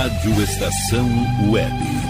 Rádio Estação Web.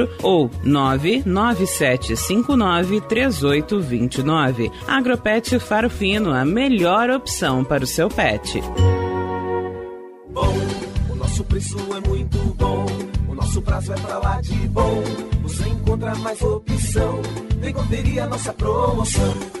ou 997593829. Agropet Faro Fino, a melhor opção para o seu pet. Bom, o nosso preço é muito bom. O nosso prazo é pra lá de bom. Você encontra mais opção. Vem conferir a nossa promoção.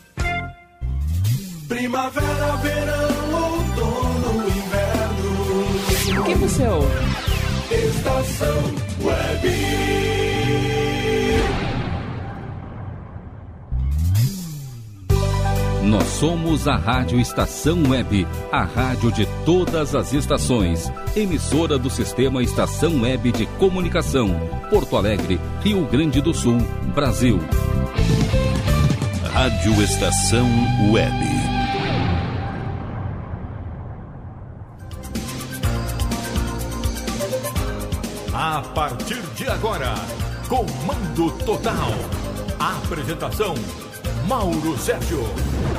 Primavera, verão, outono, inverno. O que você ouve? Estação Web. Nós somos a Rádio Estação Web, a rádio de todas as estações. Emissora do Sistema Estação Web de Comunicação. Porto Alegre, Rio Grande do Sul, Brasil. Rádio Estação Web. A partir de agora, Comando Total. Apresentação: Mauro Sérgio.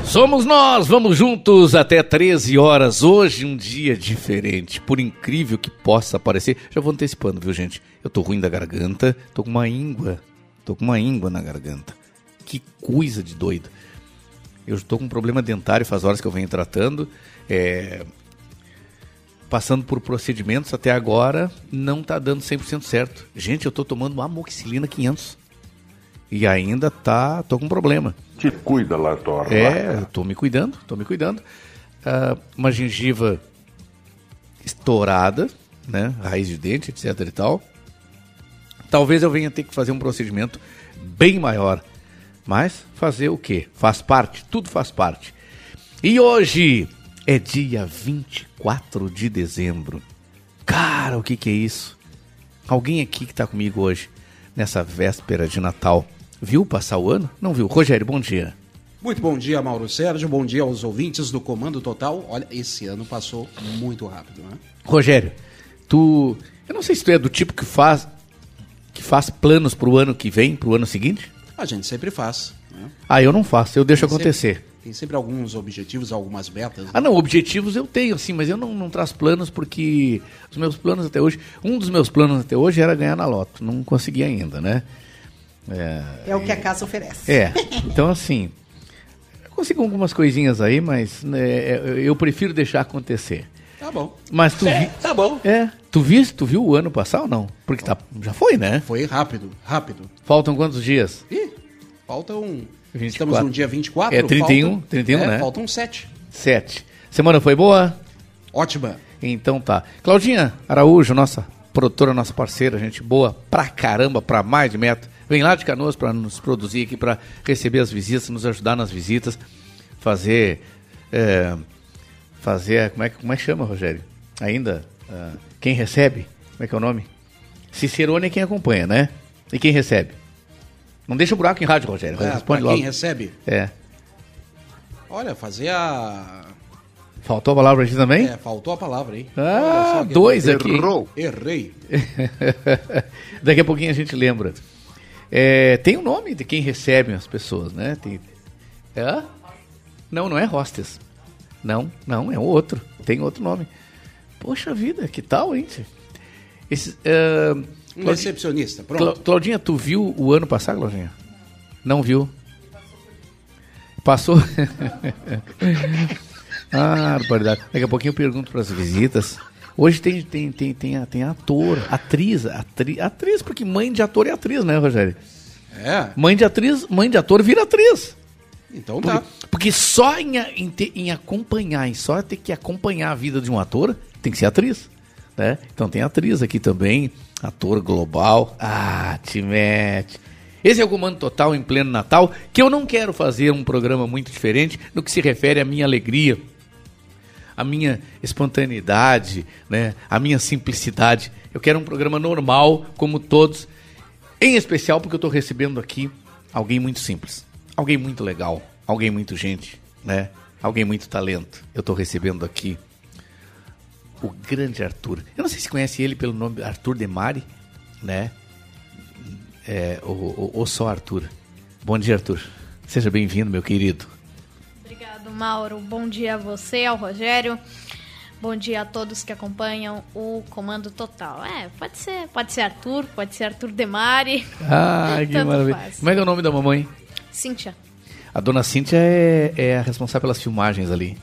Somos nós, vamos juntos até 13 horas. Hoje um dia diferente, por incrível que possa parecer. Já vou antecipando, viu, gente? Eu tô ruim da garganta, tô com uma íngua, tô com uma íngua na garganta. Que coisa de doido. Eu estou com um problema dentário faz horas que eu venho tratando. É, passando por procedimentos até agora, não está dando 100% certo. Gente, eu estou tomando uma amoxicilina 500. E ainda tá, tô com problema. Te cuida lá, Torra. É, eu tô me cuidando, tô me cuidando. Ah, uma gengiva estourada, né? Raiz de dente, etc e tal. Talvez eu venha ter que fazer um procedimento bem maior. Mas fazer o quê? Faz parte, tudo faz parte. E hoje é dia 24 de dezembro. Cara, o que, que é isso? Alguém aqui que está comigo hoje, nessa véspera de Natal, viu passar o ano? Não viu? Rogério, bom dia. Muito bom dia, Mauro Sérgio. Bom dia aos ouvintes do Comando Total. Olha, esse ano passou muito rápido, né? Rogério, tu. Eu não sei se tu é do tipo que faz. que faz planos pro ano que vem, pro ano seguinte. A gente sempre faz. Né? Ah, eu não faço, eu deixo acontecer. sempre- tem sempre alguns objetivos, algumas metas. né? Ah, não, objetivos eu tenho, sim, mas eu não, não traço planos porque os meus planos até hoje. Um dos meus planos até hoje era ganhar na loto. Não consegui ainda, né? É, É o que a casa oferece. é. Então, assim. consigo algumas coisinhas aí, mas né, eu prefiro deixar acontecer. Tá bom. Mas tu vi... Tá bom. É, tu viste, tu viu o ano passado ou não? Porque tá, já foi, né? Foi rápido, rápido. Faltam quantos dias? Ih, faltam. 24. Estamos no dia 24. É, 31, faltam, 31, é, né? Faltam 7. Sete. Semana foi boa? Ótima. Então tá. Claudinha Araújo, nossa produtora, nossa parceira, gente boa pra caramba, pra mais de metro. Vem lá de Canoas pra nos produzir aqui, pra receber as visitas, nos ajudar nas visitas, fazer. é, fazer. Como é, que- como é que chama, Rogério? Ainda? ah, quem recebe? Como é que é o nome? Cicerone é quem acompanha, né? E quem recebe? Não deixa o buraco em rádio, Rogério. É, Responde pra logo. quem recebe? É. Olha, fazer a. Faltou a palavra aqui também? É, faltou a palavra aí. Ah, Olha dois aqui. Errou. Errei. Daqui a pouquinho a gente lembra. É, tem o nome de quem recebe as pessoas, né? Tem, é? Não, não é hostess. Não, não, é outro. Tem outro nome. Poxa vida, que tal, hein? Esse, é, Um Claudi- recepcionista, pronto. Claudinha, tu viu o ano passado, Claudinha? Não viu? Passou? ah, barbaridade. Daqui a pouquinho eu pergunto para as visitas. Hoje tem, tem, tem, tem, tem ator, atriz, atri, atriz, porque mãe de ator é atriz, né, Rogério? É, Mãe de atriz, mãe de ator vira atriz. então tá. porque só em, em, em acompanhar, em só ter que acompanhar a vida de um ator, tem que ser atriz. Né? Então tem atriz aqui também, ator global. Ah, te mete. Esse é o Comando Total em pleno Natal, que eu não quero fazer um programa muito diferente no que se refere à minha alegria, à minha espontaneidade, né? à minha simplicidade. Eu quero um programa normal, como todos, em especial porque eu estou recebendo aqui alguém muito simples, alguém muito legal, alguém muito gente, né? Alguém muito talento. Eu estou recebendo aqui o grande Arthur. Eu não sei se conhece ele pelo nome Arthur Demari, né? É, ou, ou, ou só Arthur. Bom dia, Arthur. Seja bem-vindo, meu querido. Obrigado, Mauro. Bom dia a você, ao Rogério. Bom dia a todos que acompanham o Comando Total. É, pode ser, pode ser Arthur, pode ser Arthur Demari. Ai, que maravilha. faz. Como é que é o nome da mamãe? Cíntia. A dona Cíntia é, é a responsável pelas filmagens ali.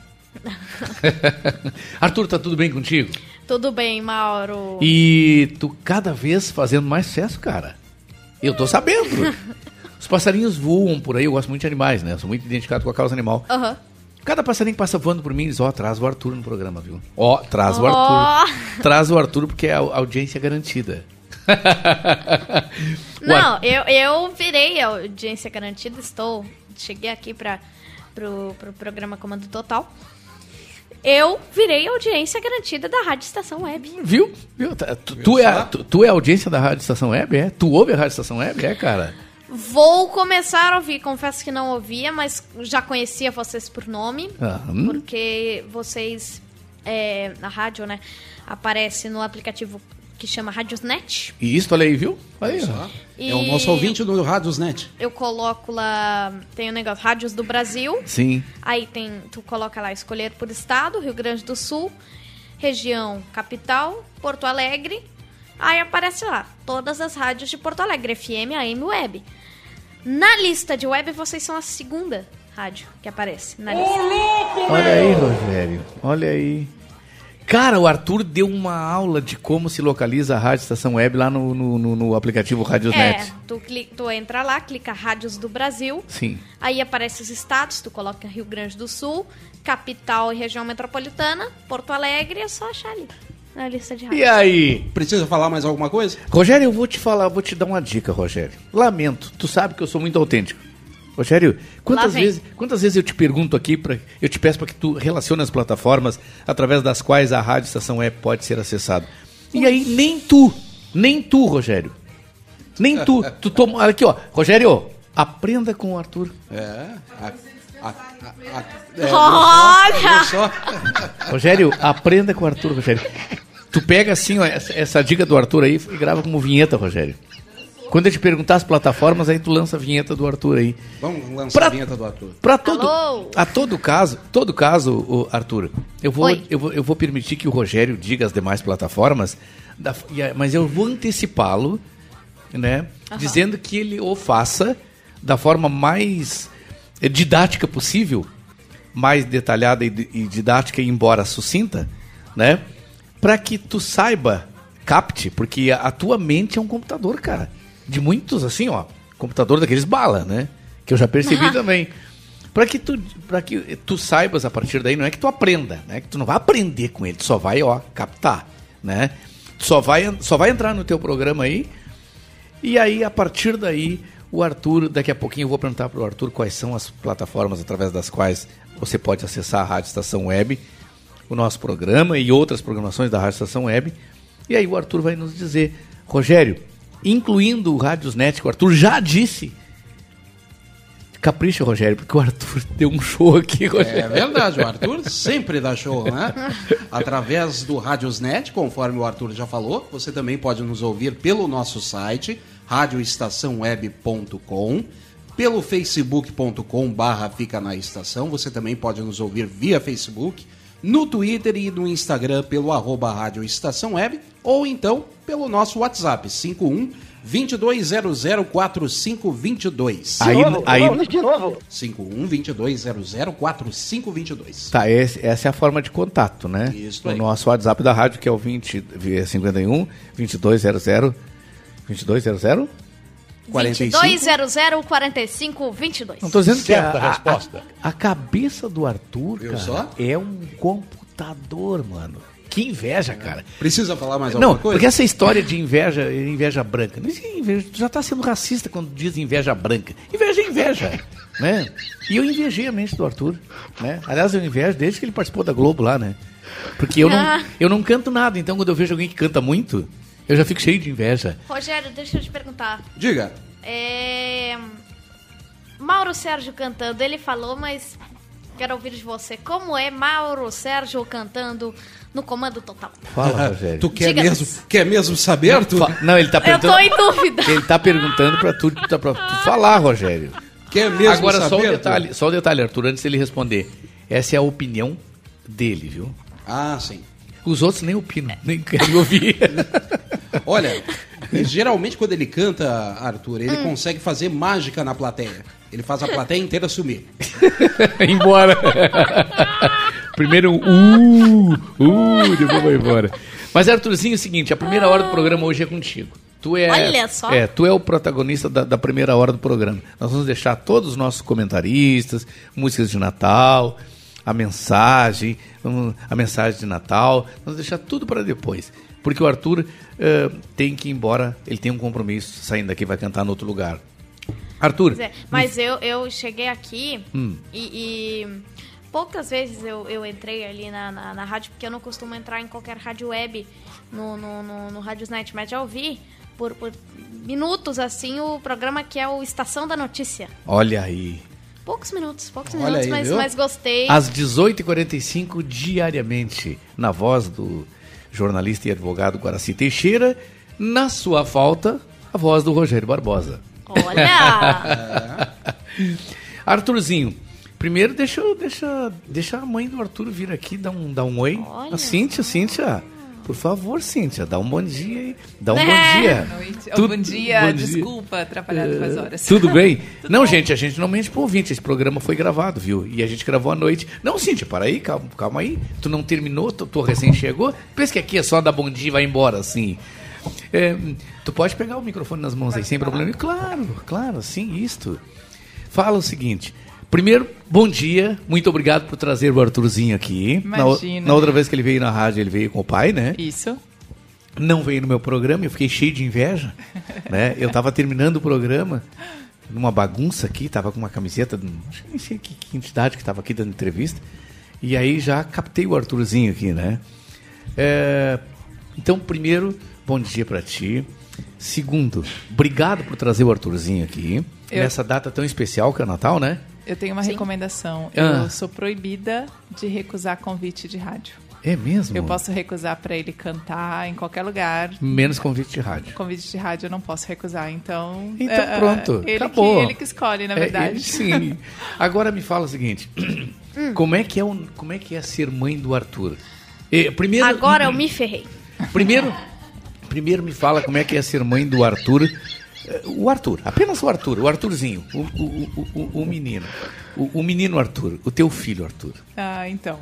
Arthur, tá tudo bem contigo? Tudo bem, Mauro? E tu cada vez fazendo mais sucesso, cara. Eu tô sabendo. Os passarinhos voam por aí, eu gosto muito de animais, né? Eu sou muito identificado com a causa animal. Aham. Cada passarinho que passa voando por mim diz, ó, traz o Arthur no programa, viu? Ó, traz o Ó. Arthur. Traz o Arthur porque é a audiência garantida. O Não, Ar- eu, eu virei a audiência garantida, estou. Cheguei aqui para pro, pro programa Comando Total. Eu virei a audiência garantida da Rádio Estação Web. Viu? Viu? Tá, Tu, tu é, a- tu, tu é audiência da Rádio Estação Web, é? Tu ouve a Rádio Estação Web, é, cara? Vou começar a ouvir, confesso que não ouvia, mas já conhecia vocês por nome. Ah, hum. Porque vocês, é, na rádio, né, aparece no aplicativo que chama Radiosnet. E isso, olha aí, viu? Olha aí, ó. É o nosso ouvinte do Radiosnet. Eu coloco lá, tem o negócio Rádios do Brasil. Sim. Aí tem, tu coloca lá escolher por estado, Rio Grande do Sul, região capital, Porto Alegre. Aí aparece lá todas as rádios de Porto Alegre, FM, AM, Web. Na lista de web vocês são a segunda rádio que aparece na lista. Olha aí, Rogério. Olha aí. Cara, o Arthur deu uma aula de como se localiza a Rádio Estação Web lá no, no, no- no aplicativo Radiosnet. É, tu, cli- tu entra lá, clica Rádios do Brasil, Sim. aí aparece os estados, tu coloca Rio Grande do Sul, capital e região metropolitana, Porto Alegre, é só achar ali na lista de rádios. E aí? Precisa falar mais alguma coisa? Rogério, eu vou te falar, vou te dar uma dica, Rogério. Lamento, tu sabe que eu sou muito autêntico. Rogério, quantas vezes, quantas vezes eu te pergunto aqui, pra, eu te peço para que tu relacione as plataformas através das quais a Rádio Estação Web pode ser acessado. E aí, nem tu, nem tu, Rogério. Nem tu. tu toma, aqui, ó. Rogério, aprenda com o Arthur. É. A, a, a, a, é, Olha! só? Rogério, aprenda com o Arthur, Rogério. Tu pega assim, ó, essa, essa dica do Arthur aí e grava como vinheta, Rogério. Quando eu te perguntar as plataformas, aí tu lança a vinheta do Arthur aí. Vamos lançar Pra- a vinheta do Arthur. Pra todo, Alô? a todo caso, todo caso, Arthur, eu vou, Oi. eu vou, eu vou permitir que o Rogério diga as demais plataformas, da- mas eu vou antecipá-lo, né, dizendo que ele o faça da forma mais é didática possível, mais detalhada e, e didática, embora sucinta, né? Para que tu saiba, capte, porque a, a tua mente é um computador, cara. De muitos, assim, ó, computador daqueles bala, né? Que eu já percebi também. Para que tu para que tu saibas a partir daí, não é que tu aprenda, né? Que tu não vai aprender com ele, tu só vai, ó, captar, né? Tu só vai só vai entrar no teu programa aí. E aí a partir daí o Arthur, daqui a pouquinho eu vou perguntar para o Arthur quais são as plataformas através das quais você pode acessar a Rádio Estação Web, o nosso programa e outras programações da Rádio Estação Web. E aí o Arthur vai nos dizer, Rogério, incluindo o Rádiosnet, que o Arthur já disse. Capricha, Rogério, porque o Arthur deu um show aqui, Rogério. É verdade, o Arthur sempre dá show, né? Através do Radiosnet, conforme o Arthur já falou, você também pode nos ouvir pelo nosso site, radioestaçãoweb.com, pelo facebook.com barra fica na estação, você também pode nos ouvir via Facebook, no Twitter e no Instagram pelo arroba Rádio Estação Web, ou então pelo nosso WhatsApp, 51 22004522. Aí, aí, 51 22004522. tá, esse- essa é a forma de contato, né? Isso o aí. nosso WhatsApp da rádio, que é o 20, 51 2200 2200 45. 2200 45 22. Não tô dizendo que a, Certa a- resposta. A, a cabeça do Arthur, cara, só? é um computador, mano. Que inveja, cara. Precisa falar mais Não, alguma coisa? porque essa história de inveja, inveja branca, não inveja, tu já tá sendo racista quando diz inveja branca. Inveja é inveja, né? E eu invejei a mente do Arthur, né? Aliás, eu invejo desde que ele participou da Globo lá, né? Porque eu não, Ah. eu não canto nada, então quando eu vejo alguém que canta muito, eu já fico cheio de inveja. Rogério, deixa eu te perguntar. Diga. É... Mauro Sérgio cantando, ele falou, mas quero ouvir de você. Como é Mauro Sérgio cantando no Comando Total? Fala, Rogério. Tu quer Diga. mesmo, quer mesmo saber, Arthur? Fa- Não, ele tá Eu perguntando. tô em dúvida. Ele tá perguntando pra tu, pra, pra tu falar, Rogério. Quer mesmo Agora, saber, só o Arthur? detalhe, só o detalhe, Arthur, antes dele responder. Essa é a opinião dele, viu? Ah, sim. Os outros nem opinam, nem querem ouvir. Olha, geralmente quando ele canta, Arthur, Hum. ele consegue fazer mágica na plateia. Ele faz a plateia inteira sumir. embora. Primeiro um uh, uh, depois vai embora. Mas, Arthurzinho, é o seguinte, a primeira hora do programa hoje é contigo. Tu é, Olha só. É, tu é o protagonista da, da primeira hora do programa. Nós vamos deixar todos os nossos comentaristas, músicas de Natal, a mensagem, a mensagem de Natal, vamos deixar tudo para depois. Porque o Arthur eh, tem que ir embora, ele tem um compromisso, saindo daqui vai cantar no outro lugar. Arthur, Pois é, mas eu, eu cheguei aqui Hum. e, e poucas vezes eu, eu entrei ali na, na, na rádio, porque eu não costumo entrar em qualquer rádio web no, no, no, no Radiosnet, mas já ouvi por, por minutos assim o programa que é o Estação da Notícia. olha aí. Poucos minutos, poucos Olha minutos, aí, mas, viu? mas gostei. Às 18h45, diariamente, na voz do jornalista e advogado Guaraci Teixeira, na sua falta, a voz do Rogério Barbosa. Olha! Arthurzinho, primeiro deixa, deixa, deixa a mãe do Arthur vir aqui, dar um, dar um oi. Olha A Cíntia, Cíntia, por favor, Cíntia, dá um bom dia aí. Dá um É. bom dia. Boa noite. Oh, Tu- bom dia, bom desculpa atrapalhar com as horas. Tudo bem? não, gente, a gente não mente pro ouvinte. Esse programa foi gravado, viu? E a gente gravou à noite. Não, Cíntia, para aí, calma, calma aí. Tu não terminou, tu, tu recém chegou. Pensa que aqui é só dar bom dia e vai embora, assim. É, tu pode pegar o microfone nas mãos aí, sem problema. Claro, claro, sim, isto. Fala o seguinte. Primeiro, bom dia. Muito obrigado por trazer o Arthurzinho aqui. Na, Imagina. na outra vez que ele veio na rádio, ele veio com o pai, né? Isso. não veio no meu programa, eu fiquei cheio de inveja, né? Eu tava terminando o programa numa bagunça aqui, tava com uma camiseta, de- acho que nem sei que, que entidade que tava aqui dando entrevista, e aí já captei o Arthurzinho aqui, né? É, então, primeiro, bom dia pra ti. Segundo, obrigado por trazer o Arthurzinho aqui, Eu- nessa data tão especial que é o Natal, né? Eu tenho uma recomendação. Ah. Eu sou proibida de recusar convite de rádio. É mesmo? Eu posso recusar para ele cantar em qualquer lugar. Menos convite de rádio. Convite de rádio eu não posso recusar, então. Então é, é, pronto, ele acabou. Que, ele que escolhe, na É, verdade. ele sim. Agora me fala o seguinte: como é que é o, como é que é ser mãe do Arthur? Eh, primeiro, Agora eu me ferrei. primeiro, primeiro me fala como é que é ser mãe do Arthur É, o Arthur, apenas o Arthur, o Arthurzinho, o, o, o, o menino. O, menino Arthur, o teu filho Arthur. Ah, então.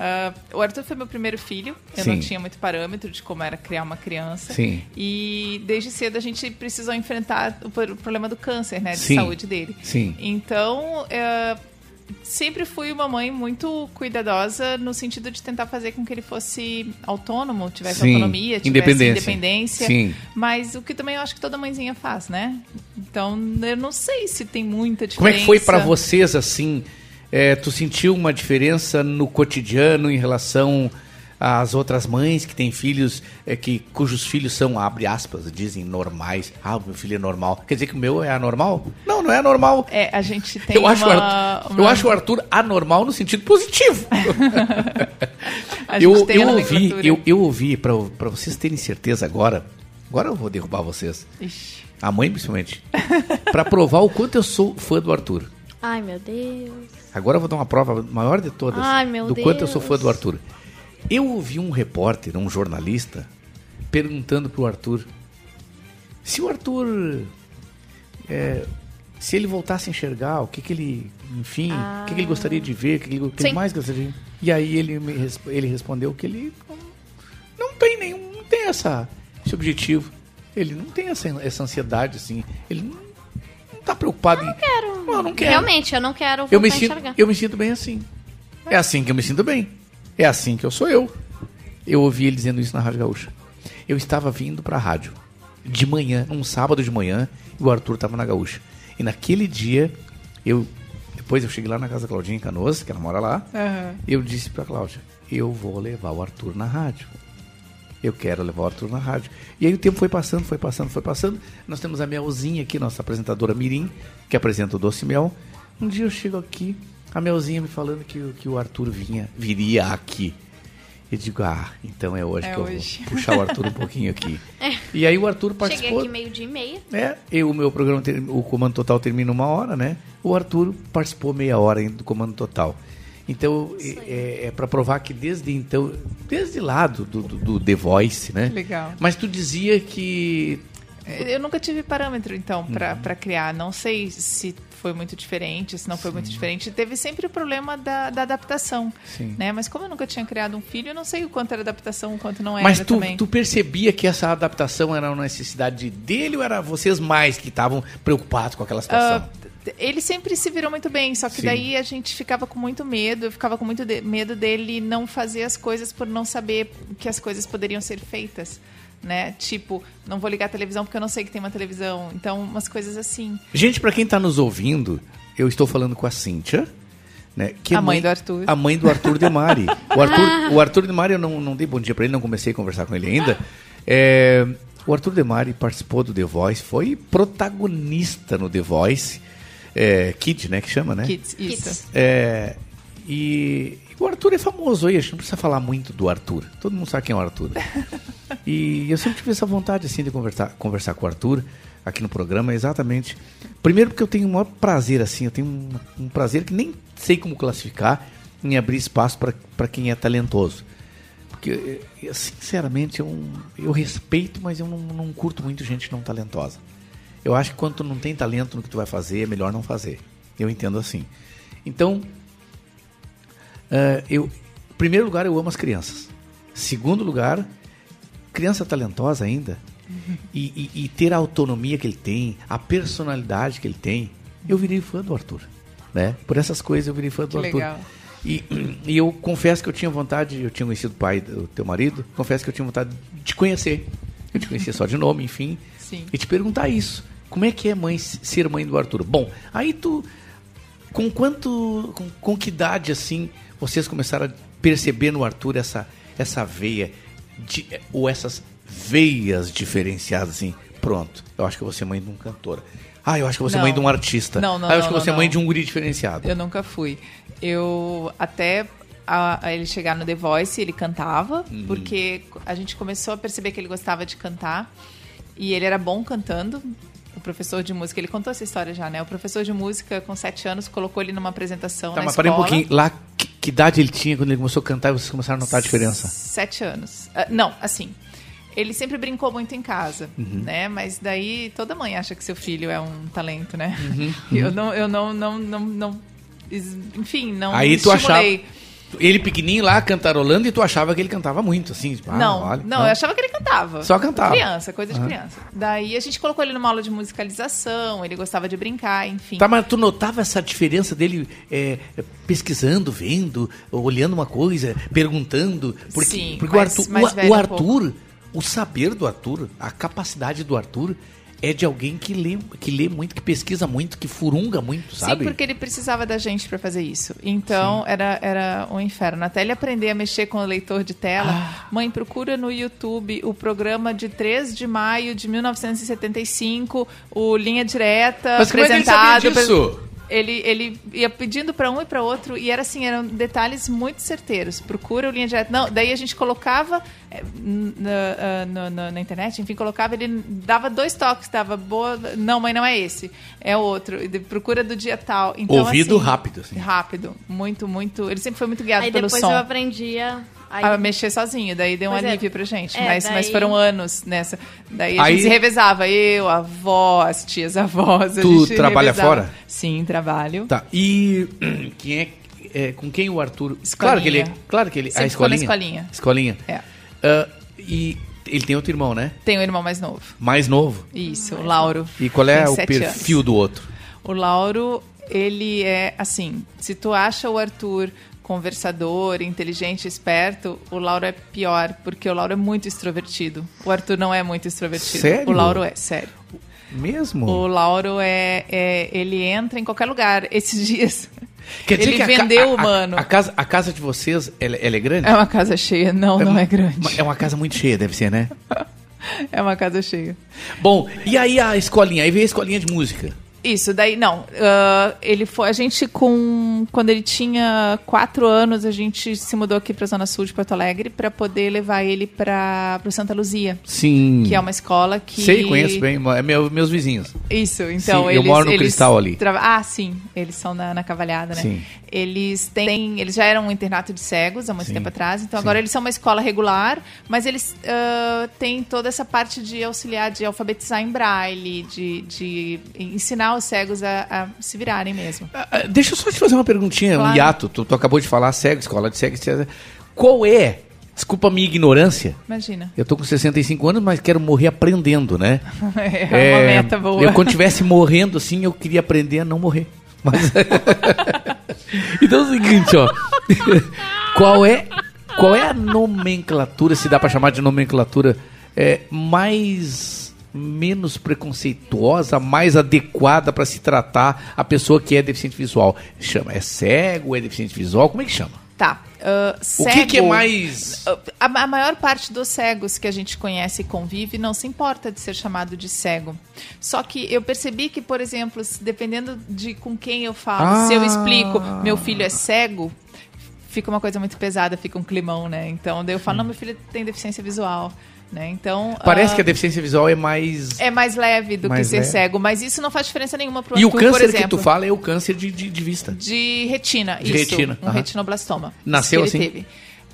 Uh, o Arthur foi meu primeiro filho. Eu Sim. não tinha muito parâmetro de como era criar uma criança. Sim. E desde cedo a gente precisou enfrentar o problema do câncer, né? De Sim. saúde dele. Sim. Então, uh, sempre fui uma mãe muito cuidadosa no sentido de tentar fazer com que ele fosse autônomo, tivesse Sim. autonomia, tivesse Independência. independência. Sim. Mas o que também eu acho que toda mãezinha faz, né? Então, eu não sei se tem muita Como é diferença. que foi pra vocês assim? é, tu sentiu uma diferença no cotidiano em relação às outras mães que têm filhos é, que cujos filhos são abre aspas dizem normais? Ah, o meu filho é normal. Quer dizer que o meu é anormal? Não, não é anormal. É, a gente tem eu, acho uma- Arthur, uma- eu acho o Arthur anormal no sentido positivo. A gente eu, tem eu ouvi, eu, eu ouvi, pra pra vocês terem certeza agora, agora eu vou derrubar vocês. Ixi. A mãe, principalmente. pra provar o quanto eu sou fã do Arthur. Ai, meu Deus. Agora eu vou dar uma prova maior de todas Ai, meu do quanto eu sou Deus. fã do Arthur. Eu ouvi um repórter, um jornalista, perguntando pro Arthur se o Arthur. é, se ele voltasse a enxergar, o que, que ele. Enfim, o que, que ele gostaria de ver, o que, que ele, o que ele mais gostaria de ver. E aí ele, me, ele respondeu que ele não, não tem nenhum. não tem essa, esse objetivo. Ele não tem essa, essa ansiedade, assim. Ele não, não tá preocupado em. Quero. Eu não quero. Realmente, eu não quero voltar Eu me, a sinto, enxergar. eu me sinto bem assim. É assim que eu me sinto bem. É assim que eu sou eu. Eu ouvi ele dizendo isso na Rádio Gaúcha. Eu estava vindo para a rádio de manhã, num sábado de manhã, e o Arthur estava na Gaúcha. E naquele dia, eu depois eu cheguei lá na casa da Claudinha em Canoas, que ela mora lá. Aham. Eu disse para Cláudia: "Eu vou levar o Arthur na rádio. Eu quero levar o Arthur na rádio". E aí o tempo foi passando, foi passando, foi passando. Nós temos a Melzinha aqui, nossa apresentadora Mirim, que apresenta o Doce Mel. Um dia eu chego aqui, a Melzinha me falando que, o- que o Arthur vinha, viria aqui. Eu digo, ah, então é hoje É que hoje. eu vou puxar o Arthur um pouquinho aqui. E aí o Arthur Cheguei participou. aqui meio dia e meia. É, eu, o meu programa, o Comando Total termina uma hora, né? O Arthur participou meia hora ainda do Comando Total. Então, é, é para provar que desde então, desde lá do, do, do The Voice, né? Legal. Mas tu dizia que Eu nunca tive parâmetro, então, pra Uhum. criar. Não sei se foi muito diferente, se não foi muito diferente. Teve sempre o problema da, da adaptação. Sim. Né? Mas como eu nunca tinha criado um filho, eu não sei o quanto era adaptação, o quanto não era Mas tu, também. tu percebia que essa adaptação era uma necessidade dele ou era vocês mais que estavam preocupados com aquela situação? Ah, ele sempre se virou muito bem, só que Sim. daí a gente ficava com muito medo, eu ficava com muito de- medo dele não fazer as coisas por não saber que as coisas poderiam ser feitas. Né? Tipo, não vou ligar a televisão porque eu não sei que tem uma televisão. Então, umas coisas assim. Gente, pra quem tá nos ouvindo, eu estou falando com a Cíntia, né? Que é A mãe do Arthur. A mãe do Arthur Demari. O Arthur, o Arthur Demari, eu não, não dei bom dia pra ele, não comecei a conversar com ele ainda. É, o Arthur Demari participou do The Voice, foi protagonista no The Voice. É, Kid, né? Que chama, né? Kids, isso. Kids. É, e o Arthur é famoso aí, a gente não precisa falar muito do Arthur. Todo mundo sabe quem é o Arthur. E eu sempre tive essa vontade assim de conversar, conversar com o Arthur aqui no programa, exatamente. Primeiro porque eu tenho o maior prazer assim, eu tenho um, um prazer que nem sei como classificar em abrir espaço para quem é talentoso. Porque, eh, sinceramente, eu, eu respeito, mas eu não, não curto muito gente não talentosa. Eu acho que quando tu não tem talento no que tu vai fazer, é melhor não fazer. Eu entendo assim. Então, eh, eu, em primeiro lugar, eu amo as crianças. Segundo lugar, criança talentosa ainda. E, e- e ter a autonomia que ele tem, a personalidade que ele tem, eu virei fã do Arthur. Né? Por essas coisas eu virei fã do Que Arthur. legal. E, e eu confesso que eu tinha vontade, eu tinha conhecido o pai do teu marido, confesso que eu tinha vontade de te conhecer. Eu te conhecia só de nome, enfim. Sim. E te perguntar isso. Como é que é mãe ser mãe do Arthur? Bom, aí tu. Com quanto. Com, com que idade, assim, vocês começaram a perceber no Arthur essa, essa veia, de, ou essas veias diferenciadas, assim? Pronto, eu acho que eu vou ser mãe de um cantor. Ah, eu acho que ser Não. mãe de um artista. Não, não, ah, eu não, acho que eu vou não, ser mãe não. de um guri diferenciado. Eu nunca fui. Eu até a, a ele chegar no The Voice, ele cantava, Uhum. porque a gente começou a perceber que ele gostava de cantar e ele era bom cantando. O professor de música, ele contou essa história já, né? O professor de música, com sete anos, colocou ele numa apresentação Tá, na mas escola. parei um pouquinho. Lá, que, que idade ele tinha quando ele começou a cantar e vocês começaram a notar a diferença? Sete anos. Ah, não, assim. Ele sempre brincou muito em casa, Uhum. né? Mas daí toda mãe acha que seu filho é um talento, né? Uhum, Eu não, eu não, não, não, não enfim, não Aí tu achava. Ele pequenininho lá cantarolando e tu achava que ele cantava muito, assim. tipo, ah, não, olha, não, eu achava que ele cantava. Só cantava. Criança, coisa de Aham. criança. Daí a gente colocou ele numa aula de musicalização, ele gostava de brincar, enfim. Tá, mas tu notava essa diferença dele é, pesquisando, vendo, olhando uma coisa, perguntando? Porque, Sim, porque mais- o Arthur, o- o, um Arthur, o saber do Arthur, a capacidade do Arthur é de alguém que lê, que lê muito, que pesquisa muito, que furunga muito, sabe? Sim, porque ele precisava da gente pra fazer isso. Então era, era um inferno. Até ele aprender a mexer com o leitor de tela. Ah. Mãe, procura no YouTube o programa de 3 de maio de 1975, o Linha Direta, Mas como é que ele sabia apresentado. disso? Ele, ele ia pedindo pra um e pra outro e era assim, eram detalhes muito certeiros. Procura o linha direta. Não, daí a gente colocava na, no- no- na internet, enfim, colocava, ele dava dois toques, dava boa. Não, mãe, não é esse, é outro. De- Procura do dia tal. Então, Ouvido assim, rápido, assim. Rápido, muito, muito. Ele sempre foi muito guiado Aí pelo depois som. eu aprendi a... aí- A mexer sozinho, daí deu um Pois é. alívio pra gente. É, mas, mas daí- foram anos nessa. Daí a Aí- gente se revezava. Eu, a avó, as tias avós. a Tu gente trabalha revezava. fora? Sim, trabalho. Tá. E quem é, é, com quem o Arthur. Claro que ele, Escolinha. claro que ele, a Sempre ficou na escolinha. escolinha. Escolinha. É. Ah, e ele tem outro irmão, né? Tem um irmão mais novo. Mais novo. Isso, o Lauro. E qual é o perfil anos. do outro? O Lauro, ele é assim, se tu acha o Arthur conversador, inteligente, esperto, o Lauro é pior, porque o Lauro é muito extrovertido. O Arthur não é muito extrovertido. Sério? O Lauro é, sério. Mesmo? O Lauro é, é- ele entra em qualquer lugar. Esses dias Quer dizer ele que a vendeu a, o mano. A, casa, a casa de vocês, ela, ela é grande? É uma casa cheia. Não, não é grande. É uma casa muito cheia, deve ser, né? É uma casa cheia. Bom, e aí a escolinha? Aí veio a escolinha de música. Isso, daí não. ah, ele foi. A gente com. Quando ele tinha quatro anos, a gente se mudou aqui para a Zona Sul de Porto Alegre para poder levar ele para o Santa Luzia. Sim. Que é uma escola que. Sei, conheço bem, é meu, meus vizinhos. Isso, então. Sim, eu eles, moro no eles Cristal ali. trava- Ah, sim. Eles são na, na Cavalhada, né? Sim. Eles têm. Eles já eram um internato de cegos há muito Sim, tempo atrás. Então sim. agora eles são uma escola regular, mas eles ah, têm toda essa parte de auxiliar, de alfabetizar em braille, de, de ensinar os cegos a, a se virarem mesmo. Ah, ah, Deixa eu só te fazer uma perguntinha, um Claro. hiato. Tu, tu acabou de falar cego, escola de cego, etc. Qual é, desculpa a minha ignorância, Imagina. eu tô com 65 anos, mas quero morrer aprendendo, né? É, uma meta boa. Eu, quando estivesse morrendo assim, eu queria aprender a não morrer. Mas... então é o seguinte, ó. qual é qual é a nomenclatura, se dá pra chamar de nomenclatura, é, mais menos preconceituosa, mais adequada para se tratar a pessoa que é deficiente visual? Chama, é cego, é deficiente visual, como é que chama? Tá. ah, O que, que é cego- mais A, a maior parte dos cegos que a gente conhece e convive não se importa de ser chamado de cego. Só que eu percebi que, por exemplo, dependendo de com quem eu falo, se eu Ah. explico meu filho é cego, fica uma coisa muito pesada, fica um climão, né? Então, daí eu falo, não, meu filho tem deficiência visual, né? Então... Parece ah, que a deficiência visual é mais é mais leve do Mais que ser leve. cego, mas isso não faz diferença nenhuma pro E o Arthur, por câncer exemplo. que tu fala é o câncer de, de, de vista. De retina, De isso. retina, Um aham. retinoblastoma. Nasceu assim? teve.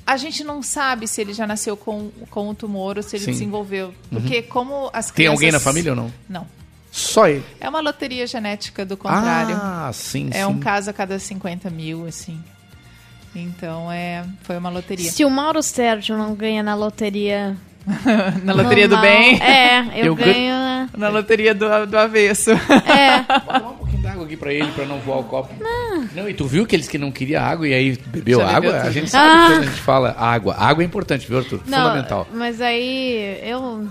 A gente não sabe se ele já nasceu com, com o tumor ou se ele Sim. Uhum. desenvolveu. Porque como as crianças... Tem alguém na família ou não? Não. Só ele. É uma loteria genética do contrário. Ah, sim, é sim. um caso a cada 50 mil, assim. Então, é, foi uma loteria. Se o Mauro Sérgio não ganha na loteria... na loteria do normal- bem? É, eu, Eu ganho... na- Na loteria do, do avesso. É, Dá um pouquinho d'água aqui pra ele, pra não voar o copo. Não. e tu viu que eles que não queriam água e aí bebeu Já bebeu água? A gente sabe Ah. quando a gente fala água. Água é importante, viu, Arthur? não, Fundamental. mas aí eu...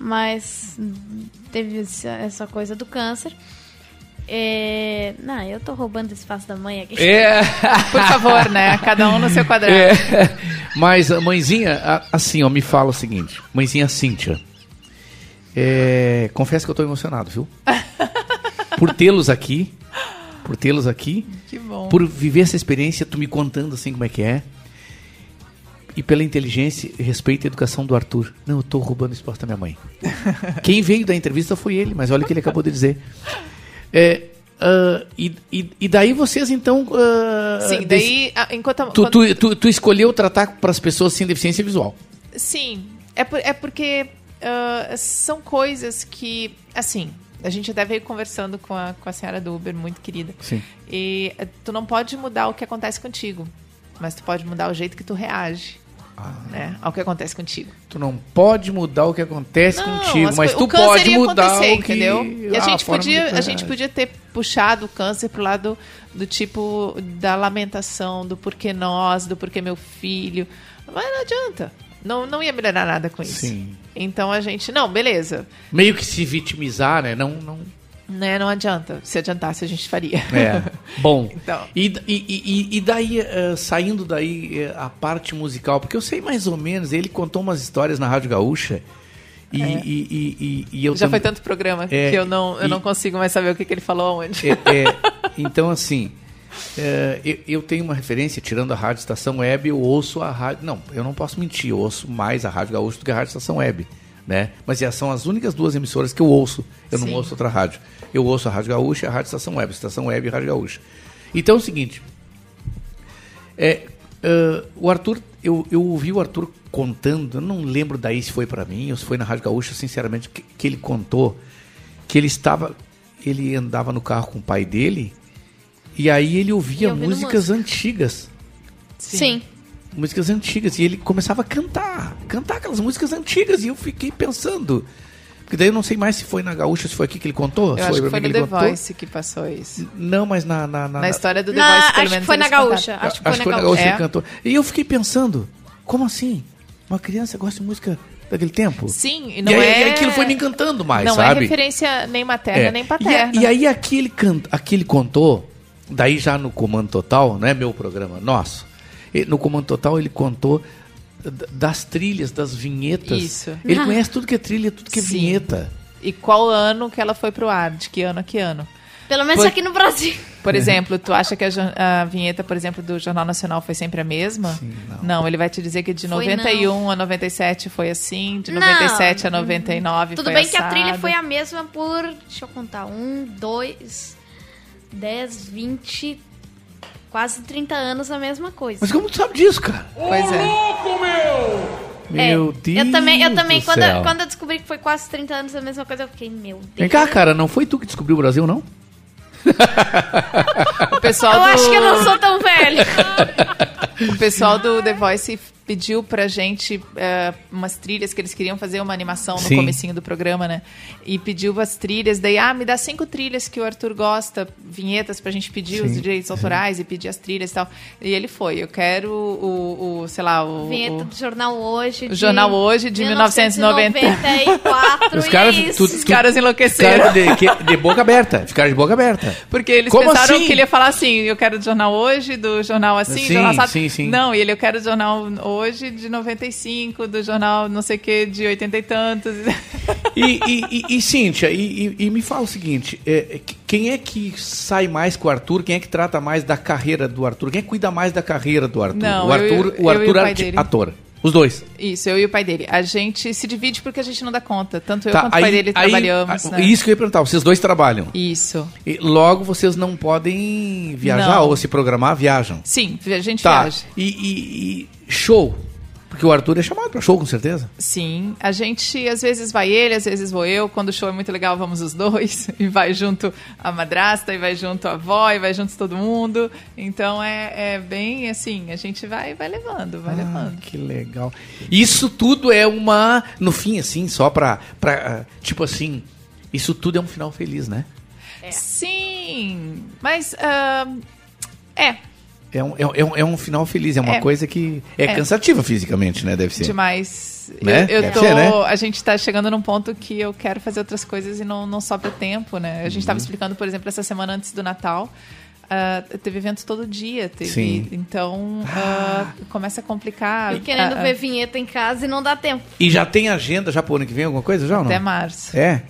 Mas teve essa coisa do câncer. É... Não, eu tô roubando espaço da mãe aqui. É, Por favor, né? Cada um no seu quadrado. é. Mas, a mãezinha, assim, ó, me fala o seguinte. Mãezinha Cíntia. É, confesso que eu tô emocionado, viu? Por tê-los aqui. Por tê-los aqui. Que bom. por viver essa experiência, tu me contando assim como é que é. E pela inteligência, respeito e educação do Arthur. Não, eu tô roubando espaço da minha mãe. Quem veio da entrevista foi ele, mas olha o que ele acabou de dizer. É, ah, e, e, e daí vocês então. ah, Sim, daí, a- enquanto... a- Tu, quando- tu, tu, tu escolheu tratar para as pessoas sem deficiência visual. Sim. É, por- é porque ah, são coisas que, assim, a gente até veio conversando com a, com a senhora do Uber, muito querida. Sim. E eh, tu não pode mudar o que acontece contigo, mas tu pode mudar o jeito que tu reage Ah. né, ao que acontece contigo. Tu não pode mudar o que acontece Não, contigo, as mas tu pode mudar o que... entendeu? E a ah, gente podia, a gente podia ter puxado o câncer pro lado do tipo da lamentação, do porquê nós, do porquê meu filho. Mas não adianta. Não, não ia melhorar nada com isso. Sim. Então a gente, não, beleza. Meio que se vitimizar, né? Não, não... Né, não adianta. Se adiantasse, a gente faria. É. Bom, Então. e, e, e, daí, eh, saindo daí, eh, a parte musical, porque eu sei mais ou menos, ele contou umas histórias na Rádio Gaúcha, e, É. e, e, e- eu Já tam- foi tanto programa É, que eu não, eu não consigo mais saber o que, que ele falou onde. É, é, então, assim, é, eu, eu tenho uma referência, tirando a Rádio Estação Web, eu ouço a rádio. Não, eu não posso mentir, eu ouço mais a Rádio Gaúcha do que a Rádio Estação Web. Né? Mas já são as únicas duas emissoras que eu ouço. Eu não Sim. ouço outra rádio. Eu ouço a Rádio Gaúcha e a Rádio Estação Web. Estação Web e Rádio Gaúcha. Então é o seguinte. É, ah, o Arthur, eu, eu ouvi o Arthur contando, eu não lembro daí se foi para mim ou se foi na Rádio Gaúcha, sinceramente, que, que ele contou que ele estava, ele andava no carro com o pai dele e aí ele ouvia músicas antigas, Sim. Músicas antigas e ele começava a cantar, cantar aquelas músicas antigas e eu fiquei pensando, porque daí eu não sei mais se foi na Gaúcha, se foi aqui que ele contou, Eu acho que foi no que The contou. Voice que passou isso. Não, mas na na, na, Na história do The Na- Voice, pelo acho que menos foi na contaram. Gaúcha. Acho que foi Acho na que foi na Gaúcha. Que É? ele cantou. E eu fiquei pensando, como assim? Uma criança gosta de música daquele tempo? Sim, e E não aí, é... e aquilo foi me encantando mais, não sabe? é referência nem materna, É. nem E, a- paterna. e aí aqui ele, can, aqui ele contou, daí já no Comando Total, não é meu programa, nosso. E No Comando Total ele contou das trilhas, das vinhetas. Isso. Ele conhece tudo que é trilha, tudo que é Sim. vinheta. E qual ano que ela foi pro ar? De que ano a que ano? Pelo menos Por- aqui no Brasil. Por exemplo, tu acha que a, a vinheta, por exemplo, do Jornal Nacional foi sempre a mesma? Sim, não. ele vai te dizer que de Foi 91 a 97 foi assim, de Não. 97 a 99 Tudo foi bem que a assado. trilha foi a mesma por. Deixa eu contar. Um, dois, dez, vinte. Quase 30 anos a mesma coisa. Mas como tu sabe disso, cara? Pois é. É, Meu Deus Eu também, eu também do quando, eu, quando eu descobri que foi quase 30 anos a mesma coisa, eu fiquei, meu Deus. Vem cá, cara, não foi tu que descobriu o Brasil, não? O pessoal Eu do... acho que eu não sou tão velho. O pessoal do The Voice pediu pra gente eh, umas trilhas que eles queriam fazer uma animação no Sim. comecinho do programa, né? E pediu as trilhas, daí, ah, me dá cinco trilhas que o Arthur gosta, vinhetas pra gente pedir os Sim, direitos autorais e pedir as trilhas e tal. E ele foi, eu quero o, o sei lá, o... Vinheta o- do Jornal Hoje. O Jornal Hoje de 1990. 1994. Os caras- é isso. tu- Os caras enlouqueceram. Cara de, de boca aberta. Ficaram de boca aberta. Porque eles Como pensaram assim? que ele ia falar assim, eu quero do jornal hoje, do jornal assim, Sim, jornal sabe? sim, sim. Não, e ele, eu quero do jornal hoje de 95, do jornal não sei o que, de 80 e tantos. E, e, e, e, Cíntia, e, e- me fala o seguinte: é, é, que- quem é que sai mais com o Arthur? Quem é que trata mais da carreira do Arthur? Quem é que cuida mais da carreira do Arthur? Não, o eu Arthur, eu o e Arthur o pai arti- dele. ator. Os dois. Isso, eu e o pai dele. A gente se divide porque a gente não dá conta. Tanto eu Tá, quanto o pai dele trabalhamos, ah, né? Isso que eu ia perguntar, vocês dois trabalham. Isso. E logo vocês não podem viajar Não. ou se programar, viajam. Sim, a gente Tá. viaja. E, e- e show. Porque o Arthur é chamado pra show, com certeza. Sim, a gente às vezes vai ele, às vezes vou eu. Quando o show é muito legal, vamos os dois. E vai junto a madrasta, e vai junto a avó, e vai junto todo mundo. Então é, é bem assim, a gente vai vai levando, vai Ah, levando. que legal. Isso tudo é uma. No fim, assim, só pra. pra ah, tipo assim. Isso tudo é um final feliz, né? Sim, mas ah, é É um, é, um- é um, é um final feliz, é uma É. coisa que é, É. cansativa fisicamente, né? Deve ser. demais. Né? Eu, eu Deve tô, ser, né? a gente tá chegando num ponto que eu quero fazer outras coisas e não, não sobra tempo, né? A gente Uhum. tava explicando, por exemplo, essa semana antes do Natal. ah, teve evento todo dia, teve, Sim. então ah, começa a complicar. E querendo ah, ver vinheta em casa e não dá tempo. E já tem agenda já pro ano que vem, alguma coisa já ou não? Até março. É.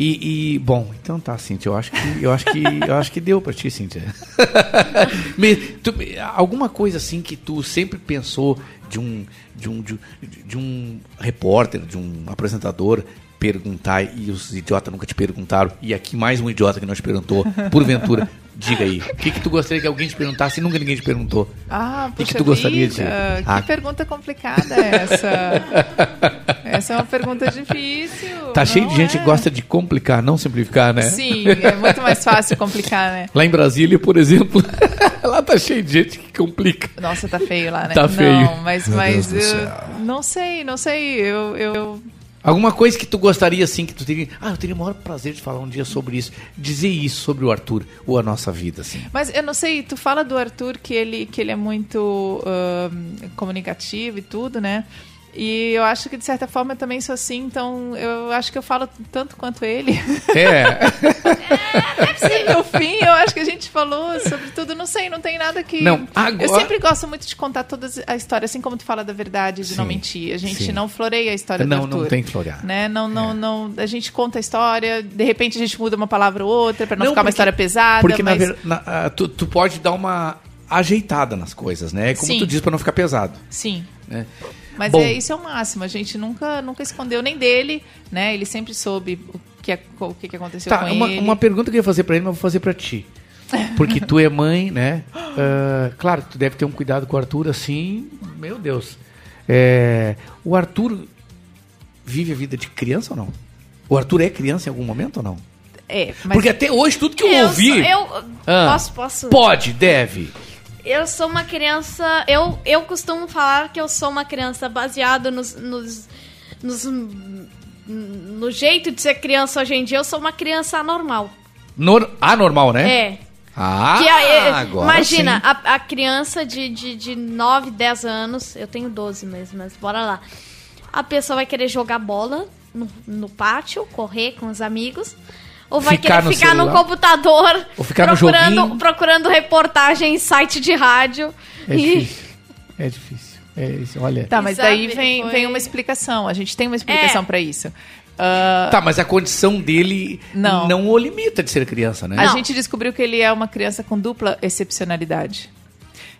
E, e, bom, então tá, Cíntia, eu acho que eu acho que eu acho que deu pra ti, Cíntia. Me- tu- alguma coisa assim que tu sempre pensou de um de um de, de um repórter, de um apresentador perguntar e os idiotas nunca te perguntaram e aqui mais um idiota que não te perguntou, porventura, Diga aí. O que, que tu gostaria que alguém te perguntasse e nunca ninguém te perguntou? Ah, O que que tu gostaria de- Que Ah. pergunta complicada é essa. essa é uma pergunta difícil. Tá cheio de gente é? que gosta de complicar, não simplificar, né? Sim, é muito mais fácil complicar, né? Lá em Brasília, por exemplo, lá tá cheio de gente que complica. Nossa, tá feio lá, né? Tá feio. Não, mas, Meu mas Deus do eu céu. não sei, não sei. Eu, eu, Alguma coisa que tu gostaria, assim, que tu teria... Ah, eu teria o maior prazer de falar um dia sobre isso. Dizer isso sobre o Arthur ou a nossa vida, assim. Mas eu não sei, tu fala do Arthur que ele, que ele é muito ahn, comunicativo e tudo, né? E eu acho que de certa forma eu também sou assim, então eu acho que eu falo tanto quanto ele. É. no fim, eu acho que a gente falou sobre tudo, não sei, não tem nada que. Não, agora- Eu sempre gosto muito de contar toda a história, assim como tu fala da verdade, de não Sim, mentir. A gente sim. não floreia a história Não, do Arthur. não tem que florear. Né? Não, não, não, a gente conta a história, de repente a gente muda uma palavra ou outra pra não, Não, ficar uma porque- história pesada. Porque na mas... ver- na- ah, tu, tu pode dar uma ajeitada nas coisas, né? Como Sim. tu diz, pra não ficar pesado. Sim. Né? Mas Bom. é, isso é o máximo. A gente nunca, nunca escondeu nem dele, né? Ele sempre soube o que, o que, aconteceu Tá, com uma, ele. uma pergunta que eu ia fazer pra ele, mas vou fazer pra ti. Porque tu é mãe, né? Ah, claro, tu deve ter um cuidado com o Arthur, assim. Meu Deus. É, o Arthur vive a vida de criança ou não? O Arthur é criança em algum momento ou não? É, mas Porque até hoje, tudo que eu, Eu ouvi. sou- eu- Ah, posso- posso? Pode, deve. Eu sou uma criança. Eu, eu costumo falar que eu sou uma criança baseada nos, nos, nos- no jeito de ser criança hoje em dia. Eu sou uma criança anormal. Nor anormal, né? É. Ah, agora imagina, a, a criança de, de, de 9, 10 anos, eu tenho 12 mesmo, mas bora lá. A pessoa vai querer jogar bola no, no pátio, correr com os amigos. Ou vai Ficar no querer ficar no celular. computador Ou ficar no procurando, joguinho. procurando reportagem em site de rádio. É E- difícil. É difícil. É isso, olha. Tá, mas daí vem, foi- vem uma explicação. A gente tem uma explicação É. pra isso. Ah, Tá, mas a condição dele Não. não, o limita de ser criança, né? a Não. gente descobriu que ele é uma criança com dupla excepcionalidade.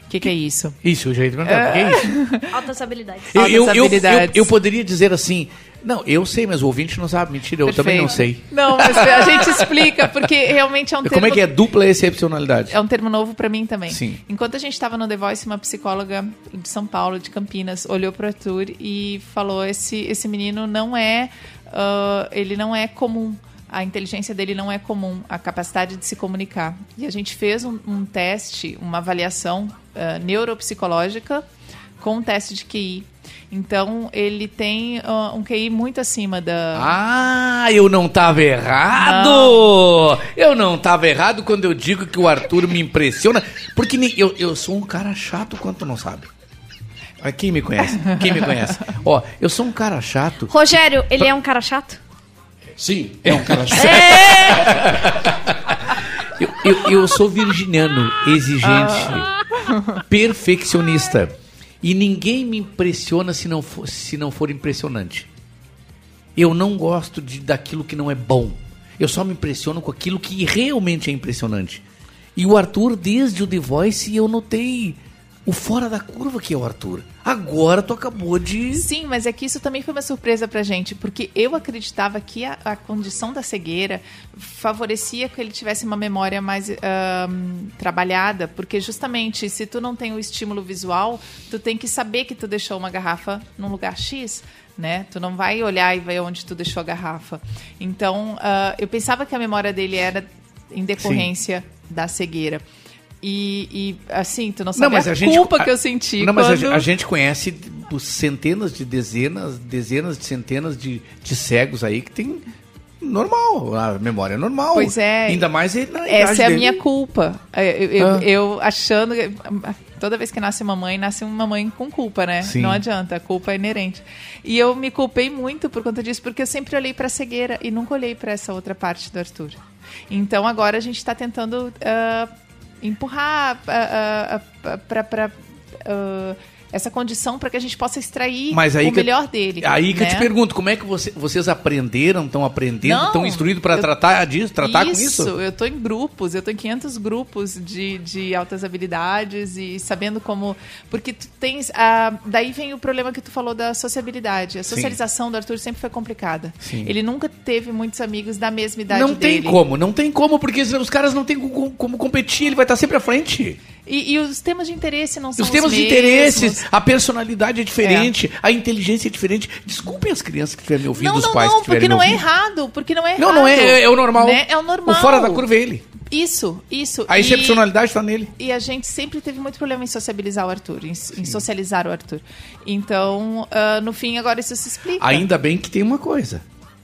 O que, que é isso? Isso, eu já ia perguntar, o que é isso? Altas habilidades. Eu, eu, eu, eu poderia dizer assim, não, eu sei, mas o ouvinte não sabe. Mentira, eu também não sei. Não, mas a gente explica, porque realmente é um termo... Como é que é dupla excepcionalidade? É um termo novo pra mim também. Sim. Enquanto a gente estava no The Voice, uma psicóloga de São Paulo, de Campinas, olhou para o Arthur e falou: esse, esse menino não é. ah, ele não é comum. A inteligência dele não é comum, a capacidade de se comunicar. E a gente fez um, um teste, uma avaliação ah, neuropsicológica com um teste de QI. Então, ele tem ah, um QI muito acima da. Ah, eu não tava errado! Eu não tava errado quando eu digo que o Arthur me impressiona, porque nem- eu, eu sou um cara chato quanto não sabe. Ah, Quem me conhece? Quem me conhece? Ó, eu sou um cara chato. Rogério, ele é um cara chato? Sim, é um cara chato. Eu, eu, eu sou virginiano, exigente, perfeccionista. E ninguém me impressiona se não for, se não for impressionante. Eu não gosto de, daquilo que não é bom. Eu só me impressiono com aquilo que realmente é impressionante. E o Arthur, desde o The Voice, eu notei o fora da curva que é o Arthur. Agora tu acabou de. Sim, mas é que isso também foi uma surpresa pra gente, porque eu acreditava que a, a condição da cegueira favorecia que ele tivesse uma memória mais ahn, trabalhada, porque justamente se tu não tem o estímulo visual, tu tem que saber que tu deixou uma garrafa num lugar X. Né? Tu não vai olhar e ver onde tu deixou a garrafa. Então, ah, eu pensava que a memória dele era em decorrência da cegueira. E, e, assim, tu não sabe a, culpa que eu senti Não, mas a quando... a, gente conhece centenas de dezenas, dezenas de centenas de, de cegos aí que tem normal, a memória é normal. Pois é. Ainda mais Essa é a dele. minha culpa. É, Eu, eu- Ah. eu achando. Toda vez que nasce uma mãe, nasce uma mãe com culpa, né? Sim. Não adianta, a culpa é inerente. E eu me culpei muito por conta disso, porque eu sempre olhei pra cegueira e nunca olhei pra essa outra parte do Arthur. Então agora a gente tá tentando ah, empurrar ah, ah, ah, pra. Essa condição para que a gente possa extrair o eu- melhor dele. Aí que eu né? te pergunto, como é que você- vocês aprenderam, estão aprendendo, Não, estão instruídos para tratar disso, tratar com isso? eu tô em grupos, eu tô em 500 grupos de, de altas habilidades e sabendo como... Porque tu tens... ah, daí vem o problema que tu falou da sociabilidade. A Sim. socialização do Arthur sempre foi complicada. Sim. Ele nunca teve muitos amigos da mesma idade Não tem dele. como, não tem como, porque os caras não têm como, como competir, ele vai estar sempre à frente. E, e os temas de interesse não são Os temas de mesmos. interesses, a personalidade é diferente, a inteligência é diferente. Desculpem as crianças que estiverem me ouvindo, Não, os não, pais não, que estiverem porque me não é ouvindo. errado, porque não é errado. Não, não é, é, é o normal. né? É o normal. O fora da curva é ele. Isso, isso. A excepcionalidade está nele. E a gente sempre teve muito problema em sociabilizar o Arthur, em, em socializar o Arthur. Então, ah, no fim, agora isso se explica. Ainda bem que tem uma coisa,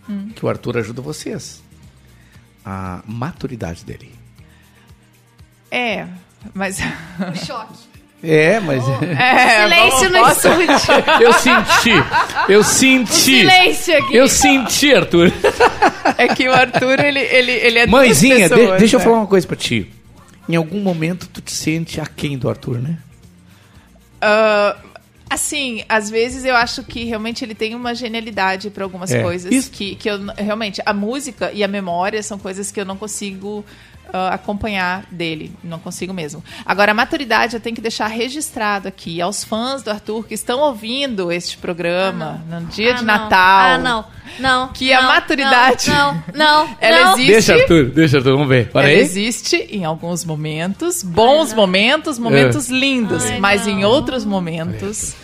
Hum. que o Arthur ajuda vocês. A maturidade dele. É, mas. Um choque. É, mas... É, Silêncio no estúdio. Eu senti, eu senti. silêncio aqui. Eu senti, Arthur. É que o Arthur, ele, ele, ele é duas Mãezinha, de- pessoas, deixa eu né? falar uma coisa pra ti. Em algum momento tu te sente aquém do Arthur, né? Ah, assim, às vezes eu acho que realmente ele tem uma genialidade para algumas É, coisas isso- que, que eu realmente a música e a memória são coisas que eu não consigo ah, acompanhar dele, não consigo mesmo. Agora a maturidade eu tenho que deixar registrado aqui aos fãs do Arthur que estão ouvindo este programa no dia Ah, de não. Natal. Ah, não. Não. Que a não, maturidade- Não, não. não Ela não. existe. Deixa, Arthur, deixa, Arthur, vamos ver. Para Ela aí. existe em alguns momentos, bons momentos, momentos lindos, Ai, mas não. em outros momentos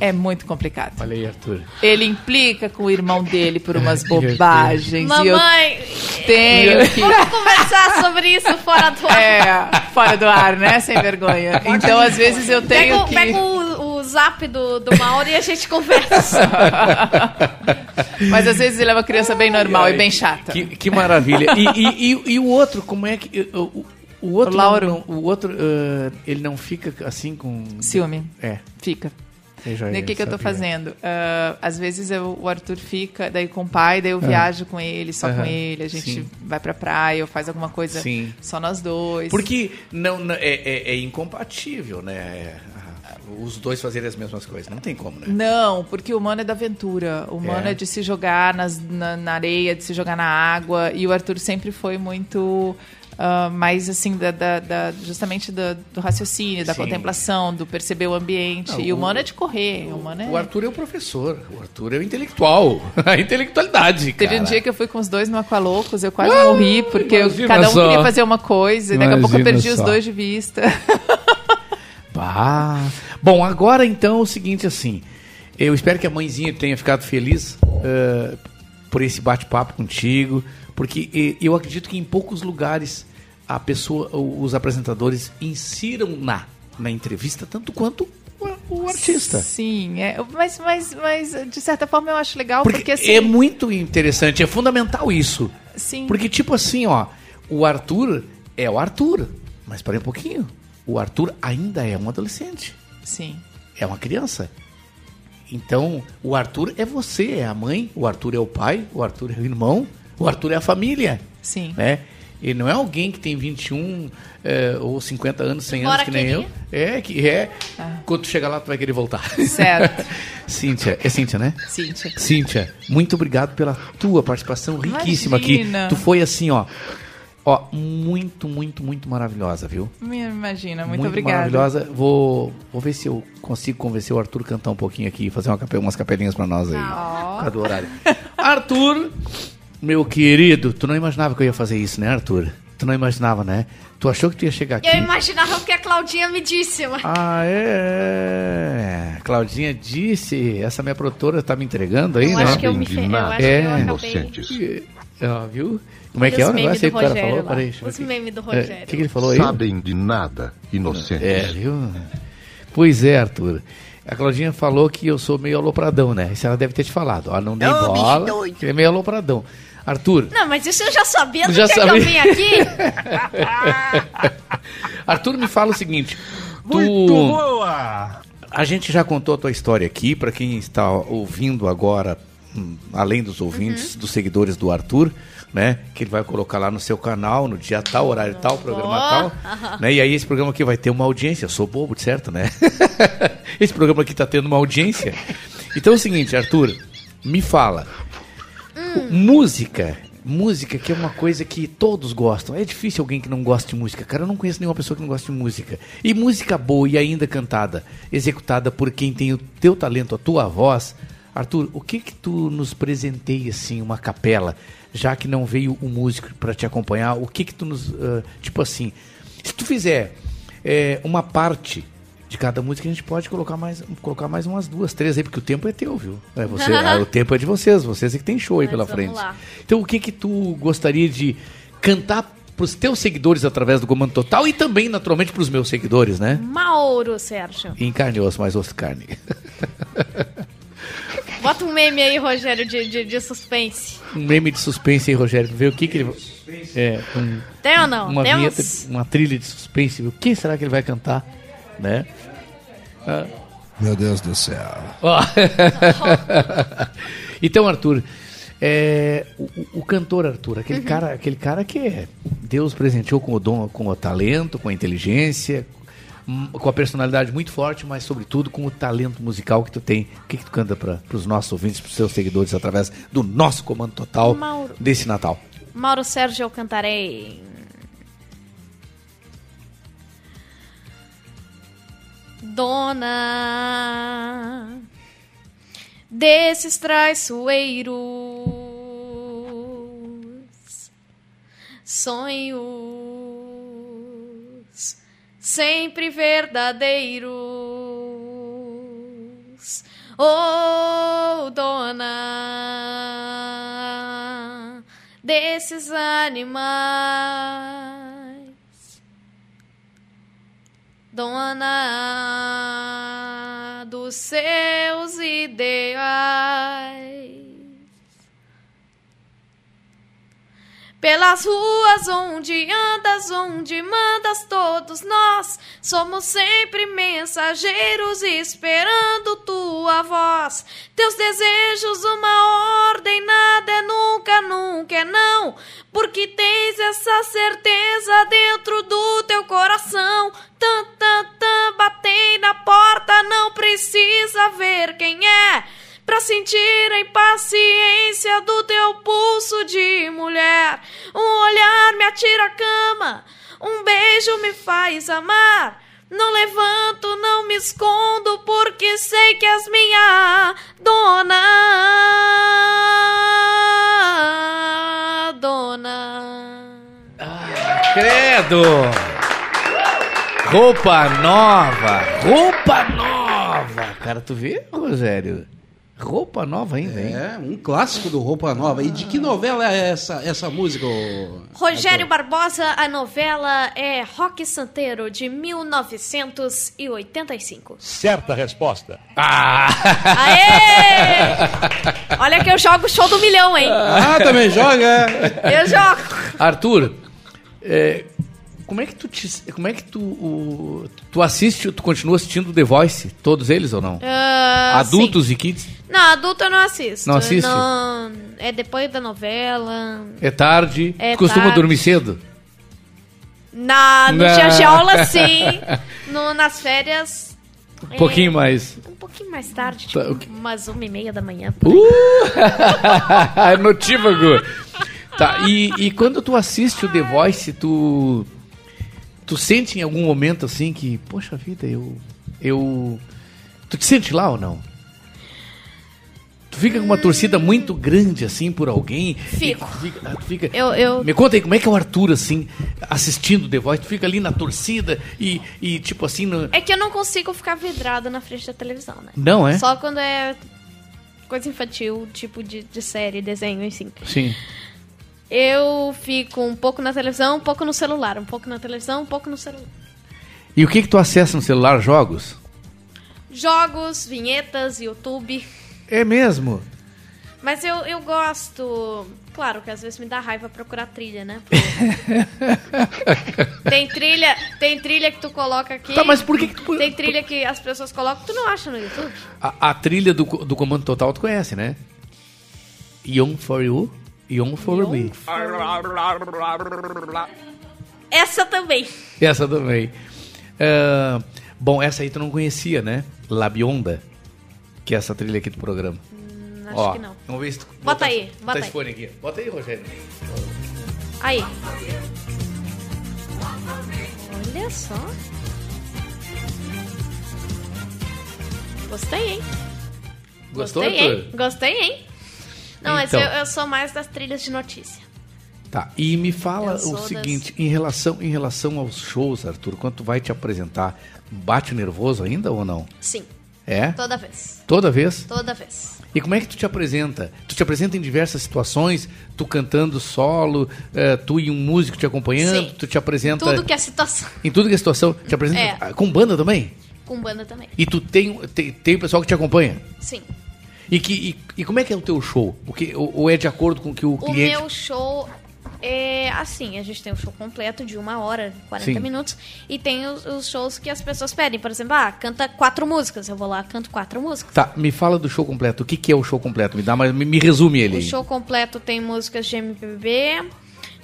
é muito complicado. Olha aí, Arthur. Ele implica com o irmão dele por umas bobagens. e eu Mamãe, tenho que. vamos conversar sobre isso fora do ar. É, fora do ar, né? Sem vergonha. Então, às vezes, eu Pega, tenho o- que. pega o, o zap do, do Mauro e a gente conversa. Mas às vezes ele é uma criança bem normal e bem chata. Que, que maravilha. E, e, e, e o outro, como é que. O, o- outro. O Lauro. não- o outro, ah, ele não fica assim com. Ciúme. É. Fica. O que, que eu tô fazendo? Ah, às vezes eu- o Arthur fica daí com o pai, daí eu viajo com ele, só com ele, a gente Sim. vai pra praia ou faz alguma coisa Sim. só nós dois. Porque não, não- é, é, é incompatível, né? Ah, os dois fazerem as mesmas coisas. Não tem como, né? Não, porque o humano é da aventura. O humano é, É. de se jogar nas- na, na areia, de se jogar na água. E o Arthur sempre foi muito ah, mais assim, da, da- da- justamente da- do raciocínio, da Sim. contemplação, do perceber o ambiente. Não, e o humano é de correr. O, humano é... O Arthur é o professor, o Arthur é o intelectual. A intelectualidade, Teve cara. um dia que eu fui com os dois no Aqualocos, eu quase morri, porque eu- cada um só. queria fazer uma coisa, e daqui a pouco eu perdi os só. dois de vista. Pá. Bom, agora então é o seguinte assim. Eu espero que a mãezinha tenha ficado feliz eh, por esse bate-papo contigo, porque eh, eu acredito que em poucos lugares a pessoa, os apresentadores insiram na, na entrevista tanto quanto o, o artista. Sim, é, mas, mas, mas de certa forma eu acho legal, Porque, porque, assim. é muito interessante, é fundamental isso. Sim. Porque, tipo assim, ó, o Arthur é o Arthur, mas para um pouquinho. O Arthur ainda é um adolescente. Sim. é uma criança. Então, o Arthur é você, é a mãe, o Arthur é o pai, o Arthur é o irmão, o Arthur é a família. Sim. Né? Ele não é alguém que tem 21 eh, ou 50 anos, 100 anos que nem eu. É, que é. Quando tu chegar lá, tu vai querer voltar. Certo. Cíntia, é Cíntia, né? Cíntia. Cíntia, muito obrigado pela tua participação riquíssima Imagina. aqui. Tu foi assim, ó. Ó, muito, muito, muito maravilhosa, viu? Me imagina, muito, obrigada. maravilhosa. Vou, vou ver se eu consigo convencer o Arthur a cantar um pouquinho aqui, fazer uma umas capelinhas pra nós aí. Por causa do horário. Arthur, meu querido, tu não imaginava que eu ia fazer isso, né, Arthur? Tu não imaginava, né? Tu achou que tu ia chegar aqui? Eu imaginava o que a Claudinha me disse, mas... Ah, é. Claudinha disse, essa minha produtora tá me entregando aí, Eu né? acho que eu me fe... eu acho que eu É. acabei... Ó, viu? Como é que é o os memes negócio aí do que o cara Rogério falou? Peraí, Os memes do É, Rogério. O que, que ele falou aí? Sabem de nada, inocentes. É, viu? Pois é, Arthur. A Claudinha falou que eu sou meio alopradão, né? Isso ela deve ter te falado. Ó, não dei bola, que ele é meio alopradão. Arthur, Não, mas isso eu já sabia do Já que, que sabia. eu vim aqui. Arthur me fala o seguinte. Tu... Muito boa! A gente já contou a tua história aqui, para quem está ouvindo agora hum, além dos ouvintes, dos seguidores do Arthur, né? Que ele vai colocar lá no seu canal, no dia tal, horário tal, programa tal. Né? E aí esse programa aqui vai ter uma audiência. Eu sou bobo, certo, né? esse programa aqui tá tendo uma audiência. Então é o seguinte, Arthur, me fala. Música. Música que é uma coisa que todos gostam. É difícil alguém que não gosta de música. Cara, eu não conheço nenhuma pessoa que não gosta de música. E música boa e ainda cantada, executada por quem tem o teu talento, a tua voz. Arthur, o que que tu nos presenteia assim, uma capela, já que não veio um músico para te acompanhar? O que que tu nos, ah, tipo assim, se tu fizer é, uma parte de cada música, a gente pode colocar mais, colocar mais umas duas, três aí, porque o tempo é teu, viu? É você, ah, o tempo é de vocês, vocês é que tem show aí Mas pela vamos frente. lá. Então, o que que tu gostaria de cantar pros teus seguidores através do Comando Total e também, naturalmente, pros meus seguidores, né? Mauro, Sérgio. Em carne e osso, mais osso e carne. Bota um meme aí, Rogério, de, de, de suspense. Um meme de suspense aí, Rogério, ver o que que ele... É, um, Tem ou não? uma Temos? vinheta, uma trilha de suspense, o que será que ele vai cantar, né? Ah. Meu Deus do céu. Então, Arthur, é, o, o- o cantor Arthur, aquele Uhum. cara, aquele cara que é, Deus presenteou com o dom, com o talento, com a inteligência, hum, com a personalidade muito forte, mas sobretudo com o talento musical que tu tem. O que, que tu canta para os nossos ouvintes, para os seus seguidores através do nosso comando total Mauro. desse Natal? Mauro Sérgio, eu cantarei. Dona desses traiçoeiros, sonhos sempre verdadeiros. Oh, dona desses animais, dona dos seus ideais. Pelas ruas onde andas, onde mandas, todos nós somos sempre mensageiros esperando tua voz. Teus desejos, uma ordem, nada é nunca, nunca é não, porque tens essa certeza dentro do teu coração. Tan, tan, tan, batei na porta, não precisa ver quem é. Pra sentir a impaciência do teu pulso de mulher. Um olhar me atira a cama, um beijo me faz amar. Não levanto, não me escondo, porque sei que és minha dona. Dona. Credo! Roupa nova! Roupa nova! Cara, tu vê, Rogério? Roupa nova ainda, hein? É, um clássico do Roupa Nova. E de que novela é essa, essa música? Rogério Barbosa, a novela é Rock Santeiro, de 1985. Certa resposta. Aê! Olha que eu jogo o show do milhão, hein? Ah, também joga? Eu jogo. Arthur, é, como é que tu te- como é que tu o- tu assiste, tu continua assistindo The Voice, todos eles ou não? Ah, Adultos e kids? sim. Não, adulto eu não assisto. Não assiste? Não, é depois da novela. É tarde? É tu costuma tarde. dormir cedo? Na, no Não. dia de aula, sim. No, nas férias. Um pouquinho mais. Um pouquinho mais tarde, Tá, tipo, o que- umas uma e meia da manhã. Uh! Notívago. Tá, e, e quando tu assiste o The Voice, tu tu sente em algum momento assim que, poxa vida, eu eu tu te sente lá ou não? Tu fica com uma torcida muito grande assim por alguém? Fico. Tu fica, ah, tu fica- Eu, eu, Me conta aí, como é que é o Arthur, assim, assistindo The Voice? Tu fica ali na torcida e, e tipo assim... No... É que eu não consigo ficar vidrada na frente da televisão, né? Não, é? Só quando é coisa infantil, tipo de, de série, desenho, assim. Sim. Eu fico um pouco na televisão, um pouco no celular. Um pouco na televisão, um pouco no celular. E o que que tu acessa no celular? Jogos? Jogos, vinhetas, YouTube. É mesmo? Mas eu, eu gosto. Claro que às vezes me dá raiva procurar trilha, né? Tem trilha, tem trilha que tu coloca aqui. Tá, mas por que que tu... Tem trilha que as pessoas colocam tu não acha no YouTube. A, a trilha do, do Comando Total tu conhece, né? Young for You, Young for Me. Essa também. Essa também. Ah, bom, essa aí tu não conhecia, né? Labionda, que é essa trilha aqui do programa. Hum, acho Ó, que não. Vamos ver se tu... Bota aí, Bota bota esse aí. fone aqui. Bota aí, Rogério. Aí. Olha só. Gostei, hein? Gostou, Gostei, Arthur? hein? Gostei, hein? Não, mas Então. eu, eu sou mais das trilhas de notícia. Tá, e me fala o das- seguinte, em relação, em relação aos shows, Arthur, quando tu vai te apresentar, bate nervoso ainda ou não? Sim. É? Toda vez. Toda vez? Toda vez. E como é que tu te apresenta? Tu te apresenta em diversas situações, tu cantando solo, eh, tu e um músico te acompanhando, Sim. tu te apresenta Tudo que é situação. em tudo que é situação, te apresenta É. com banda também? Com banda também. E tu tem, tem, tem o pessoal que te acompanha? Sim. E, que, e, e como é que é o teu show? O que, ou, ou é de acordo com o que o O cliente... meu show é assim, a gente tem um show completo de uma hora, 40 Sim. minutos, e tem os, os shows que as pessoas pedem. Por exemplo, ah, canta quatro músicas. Eu vou lá, canto quatro músicas. Tá, me fala do show completo. O que, que é o show completo? Me dá mais, me, me resume ele. O aí. show completo tem músicas de MPB.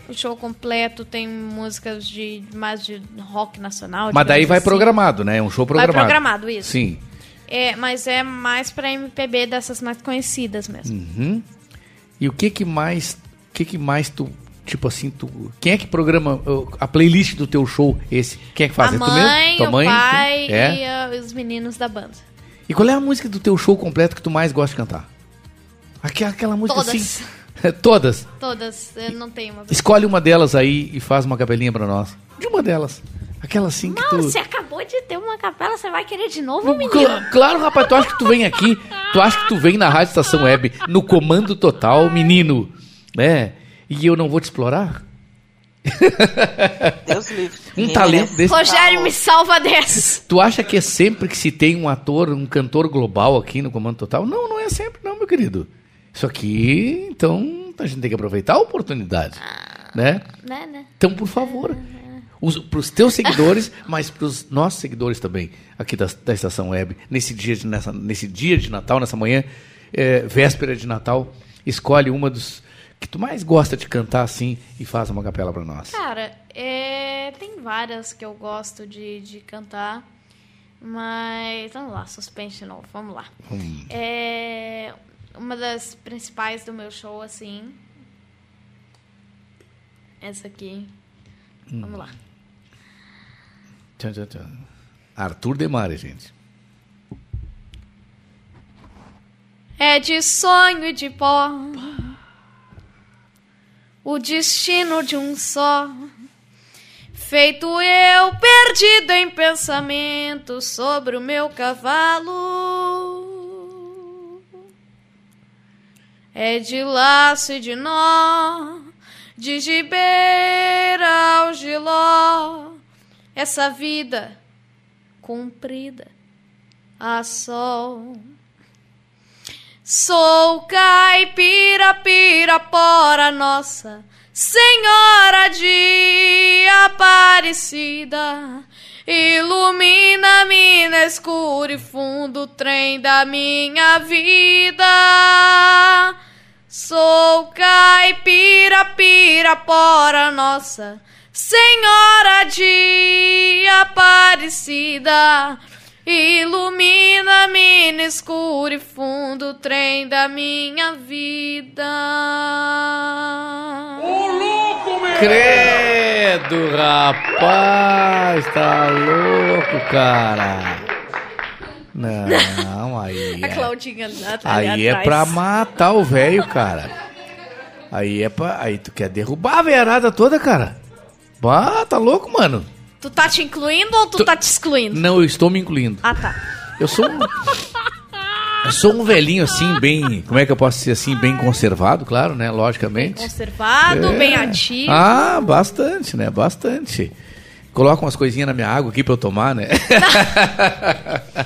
O show completo tem músicas de mais de rock nacional. Mas daí vai assim. programado, né? É um show Vai programado. programado, isso. Sim. É, mas é mais pra MPB dessas mais conhecidas mesmo. Uhum. E o que que mais, o que que mais tu, tipo assim, tu, quem é que programa a playlist do teu show esse? Quem é que faz? a é tu mesmo? mãe, Tua o mãe? pai É? e ah, os meninos da banda. E qual é a música do teu show completo que tu mais gosta de cantar? Aquela, aquela música Todas. assim. Todas. Todas, eu não tenho uma. Escolhe uma delas aí e faz uma capelinha pra nós. De uma delas. Aquela assim que Não, tu... você acabou de ter uma capela, você vai querer de novo, menino? Cla- Claro, rapaz, tu acha que tu vem aqui, tu acha que tu vem na Rádio Estação Web, no comando total, menino, né? E eu não vou te explorar? Deus livre. Um talento desse. Rogério, me salva dessas. Tu acha que é sempre que se tem um ator, um cantor global aqui no comando total? Não, não é sempre não, meu querido. Isso aqui, então, a gente tem que aproveitar a oportunidade, né? Né, né? Então, por favor, para os teus seguidores, mas para os nossos seguidores também, aqui da, da Estação Web, nesse dia de, nessa, nesse dia de Natal, nessa manhã, é, véspera de Natal, escolhe uma dos que tu mais gosta de cantar assim e faz uma capela para nós. Cara, é, tem várias que eu gosto de, de cantar, mas vamos lá, suspense de novo, vamos lá. Hum. É, uma das principais do meu show, assim, essa aqui, Hum. vamos lá. Tchan, tchan, tchan. Arthur Demare, gente. É de sonho e de pó. O destino de um só. Feito eu perdido em pensamento sobre o meu cavalo. É de laço e de nó, de gibeira ao giló. Essa vida comprida a sol. Sou caipira, pirapora, nossa Senhora de Aparecida. Ilumina-me na escuro e fundo trem da minha vida. Sou caipira, pirapora, nossa Senhora de Aparecida. Ilumina-me no escuro e fundo trem da minha vida. Credo, rapaz, tá louco, cara. Não, aí. A é- Claudinha tá Aí é atrás. pra matar o velho, cara. Aí é pra. Aí tu quer derrubar a veiarada toda, cara. Bah, tá louco, mano. Tu tá te incluindo ou tu, tá te excluindo? Não, eu estou me incluindo. Ah, tá. Eu sou um. Eu sou um velhinho assim, bem. Como é que eu posso ser assim? Bem conservado, claro, né? Logicamente. Conservado, É. bem ativo. Ah, bastante, né? Bastante. Coloca umas coisinhas na minha água aqui pra eu tomar, né?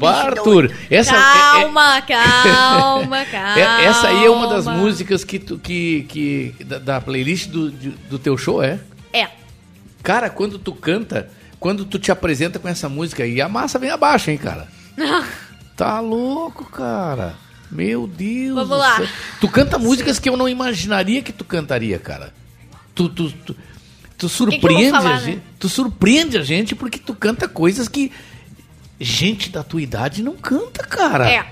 Bah, Arthur, essa, é- calma, calma, calma. é- essa aí é uma das músicas que, tu, que, que da, da playlist do, do teu show, é? É. Cara, quando tu canta, quando tu te apresenta com essa música aí, a massa vem abaixo, hein, cara? Tá louco, cara. Meu Deus Vamos lá. céu. Tu canta músicas que eu não imaginaria que tu cantaria, cara. Tu, tu, tu, tu surpreende falar, a né? gente. Tu surpreende a gente porque tu canta coisas que gente da tua idade não canta, cara. É.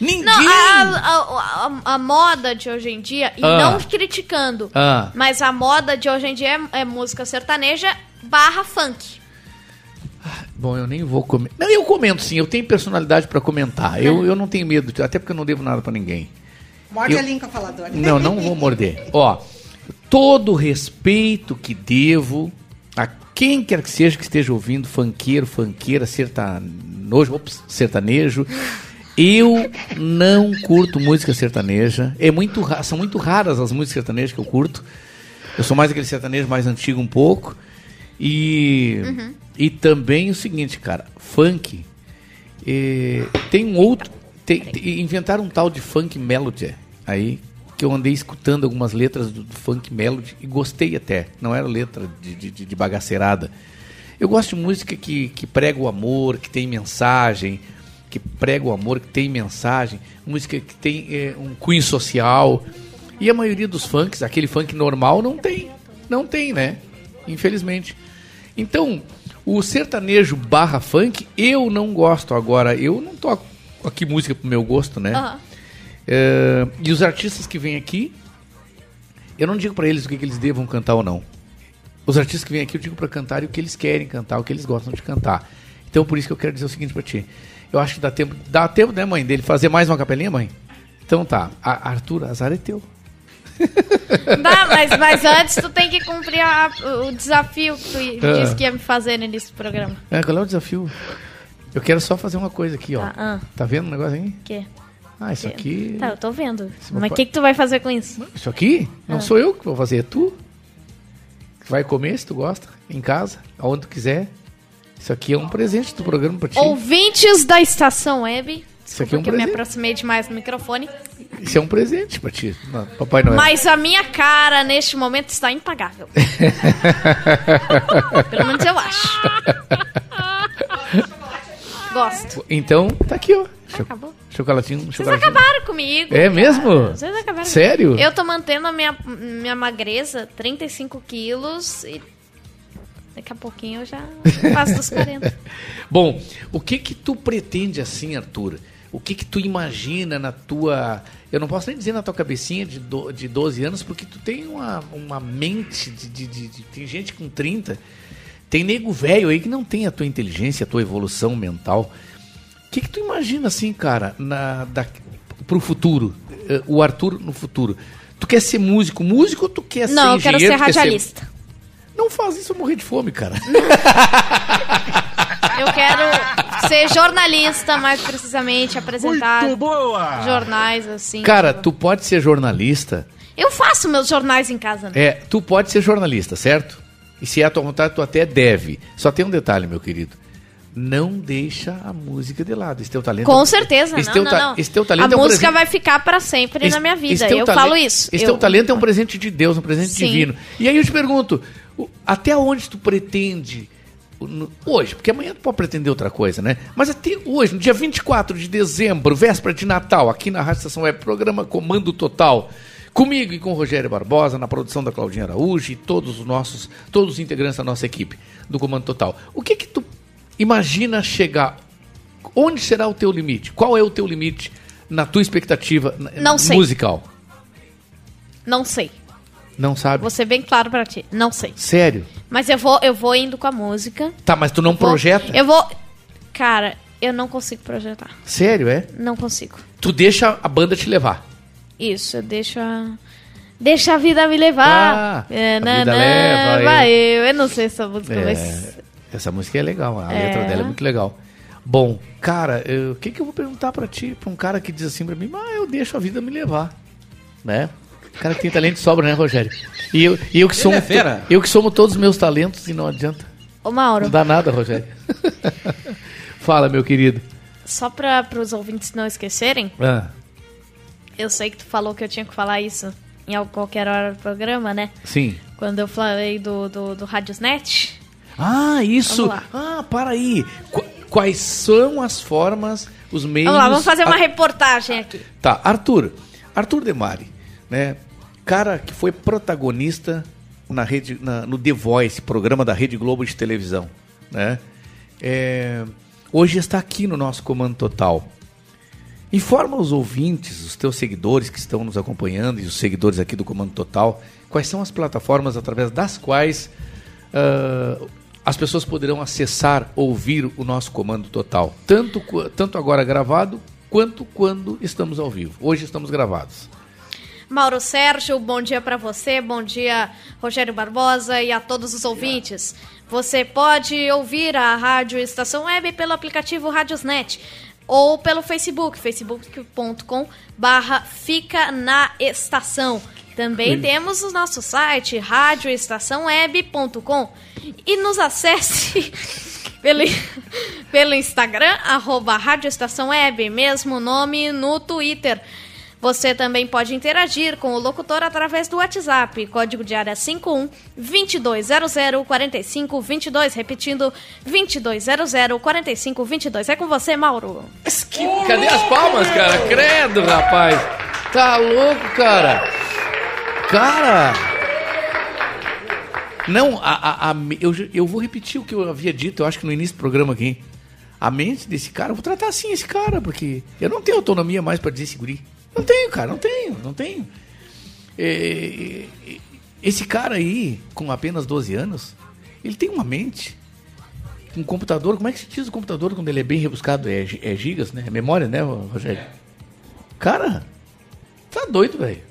Ninguém. Não, a, a- a- a moda de hoje em dia, e Ah. não criticando, Ah. mas a moda de hoje em dia é, é música sertaneja barra funk. Bom, eu nem vou comentar. Não, eu comento sim, eu tenho personalidade pra comentar. Eu, eu não tenho medo, até porque eu não devo nada pra ninguém. Morde Eu- a língua faladora. Não, não vou morder. Ó, todo o respeito que devo a quem quer que seja que esteja ouvindo, funkeiro, funkeira, sertanojo, ops, sertanejo. Eu não curto música sertaneja. É muito, são muito raras as músicas sertanejas que eu curto. Eu sou mais aquele sertanejo mais antigo um pouco. E, Uhum. e também o seguinte, cara, funk. eh, tem um outro. tem- tem- inventaram um tal de funk melody aí, que eu andei escutando algumas letras do, do funk melody e gostei até. Não era letra de, de, de- de bagaceirada. Eu gosto de música que, que prega o amor, que tem mensagem, que prega o amor, que tem mensagem, música que tem eh, um cunho social. E a maioria dos funks, aquele funk normal, não tem. Não tem, né? Infelizmente. Então, o sertanejo barra funk, eu não gosto agora. Eu não toco aqui música pro meu gosto, né? Aham. É, e os artistas que vêm aqui, eu não digo pra eles o que, que eles devam cantar ou não. Os artistas que vêm aqui, eu digo pra cantar o que eles querem cantar, o que eles gostam de cantar. Então, por isso que eu quero dizer o seguinte pra ti. Eu acho que dá tempo, dá tempo, né, mãe, dele fazer mais uma capelinha, mãe? Então tá. A- Arthur, azar é teu. Dá, mas, mas antes tu tem que cumprir a- o desafio que tu Ah. disse que ia me fazer no início do programa. É, qual é o desafio? Eu quero só fazer uma coisa aqui, ó. Ah, ah. Tá vendo o negócio aí? O quê? Ah, isso aqui. Tá, eu tô vendo. Esse Mas o que, que tu vai fazer com isso? Isso aqui não Ah. sou eu que vou fazer, é tu. Vai comer se tu gosta, em casa, aonde tu quiser. Isso aqui é um presente do programa pra ti. Ouvintes da estação web. Isso aqui é um Porque eu me aproximei demais do microfone. Isso é um presente pra ti. Não, Papai Noel. Mas a minha cara neste momento está impagável. Pelo menos eu acho. Gosto. Então, tá aqui, ó. Cho- Acabou. Chocolatinho, Vocês chocolatinho. acabaram comigo. É mesmo? Vocês acabaram Sério? Eu tô mantendo a minha, minha magreza, 35 quilos, e daqui a pouquinho eu já passo dos 40. Bom, o que que tu pretende assim, Arthur? O que que tu imagina na tua... Eu não posso nem dizer na tua cabecinha de, do, de 12 anos, porque tu tem uma, uma mente de, de, de- de- Tem gente com 30, tem nego velho aí que não tem a tua inteligência, a tua evolução mental. O que que tu imagina assim, cara, na, da, pro futuro? Eh, O Arthur no futuro. Tu quer ser músico? Músico ou tu quer ser Não, eu quero engenheiro? ser radialista. Não faz isso, eu morrer de fome, cara. Eu quero ser jornalista, mais precisamente, apresentar Muito boa! jornais, assim. Cara, tu pode ser jornalista. Eu faço meus jornais em casa, né? É, tu pode ser jornalista, certo? E se é a tua vontade, tu até deve. Só tem um detalhe, meu querido. Não deixa a música de lado. Esse teu talento. Com certeza, esse não, teu não, ta- não. Esse teu talento a é um música presente- vai ficar pra sempre esse- na minha vida. Eu falo isso. Esse eu... teu talento é um presente de Deus, um presente Sim. divino. E aí eu te pergunto, até onde tu pretende hoje? Porque amanhã tu pode pretender outra coisa, né? Mas até hoje, no dia 24 de dezembro, véspera de Natal, aqui na Rádio Estação Web, programa Comando Total. Comigo e com o Rogério Barbosa, na produção da Claudinha Araújo e todos os nossos, todos os integrantes da nossa equipe do Comando Total. O que que tu imagina chegar? Onde será o teu limite? Qual é o teu limite na tua expectativa Não sei. musical? Não sei. Não sabe? Vou ser bem claro pra ti. Não sei. Sério? Mas eu vou, eu vou indo com a música. Tá, mas tu não Vou- projeta? Eu vou. Cara, eu não consigo projetar. Sério, é? Não consigo. Tu deixa a banda te levar. Isso, eu deixo a. Deixa a vida me levar. Ah, é, a na, vida na, leva vai eu. eu. Eu não sei essa música, É, mas. Essa música é legal, a É. letra dela é muito legal. Bom, cara, eu- o que, que eu vou perguntar pra ti, pra um cara que diz assim pra mim, ah, eu deixo a vida me levar, né? Cara que tem talento sobra, né, Rogério? E eu, e eu que somo, é eu que somo todos os meus talentos e não adianta. Ô, Mauro, Não dá nada, Rogério. Fala, meu querido. só pra os ouvintes não esquecerem, Ah, eu sei que tu falou que eu tinha que falar isso em al- qualquer hora do programa, né? sim. Quando eu falei do, do, do Radiosnet. Ah, isso. Ah, para aí. Qu- quais são as formas os meios. Vamos lá, vamos fazer uma reportagem aqui. Tá, Arthur. Arthur Demari, né? Cara que foi protagonista na rede, na- no The Voice, programa da Rede Globo de televisão, né? É, hoje está aqui no nosso Comando Total. Informa os ouvintes, os teus seguidores que estão nos acompanhando e os seguidores aqui do Comando Total, quais são as plataformas através das quais ah, as pessoas poderão acessar, ouvir o nosso Comando Total, tanto, tanto agora gravado quanto quando estamos ao vivo. Hoje estamos gravados. Mauro Sérgio, bom dia para você, bom dia Rogério Barbosa e a todos os ouvintes. Você pode ouvir a Rádio Estação Web pelo aplicativo Radiosnet ou pelo Facebook, facebook.com barra Fica na Estação. Também Sim. temos o nosso site, radioestaçãoweb.com e nos acesse pelo, pelo Instagram, arroba Rádio Estação Web, mesmo nome no Twitter. Você também pode interagir com o locutor através do WhatsApp, código de área 51 2200 4522, repetindo 2200 4522. É com você, Mauro. Cadê as palmas, cara? Credo, rapaz. Tá louco, cara. Cara. Não, a, a, a- eu, eu vou repetir o que eu havia dito, eu acho que no início do programa aqui. A mente desse cara, eu vou tratar assim esse cara, porque eu não tenho autonomia mais pra dizer esse guri. Não tenho, cara, não tenho, não tenho. É, é, esse cara aí, com apenas 12 anos, ele tem uma mente. Um computador, como é que se diz o computador quando ele é bem rebuscado? É, é gigas, né? É memória, né, Rogério? Cara, tá doido, velho.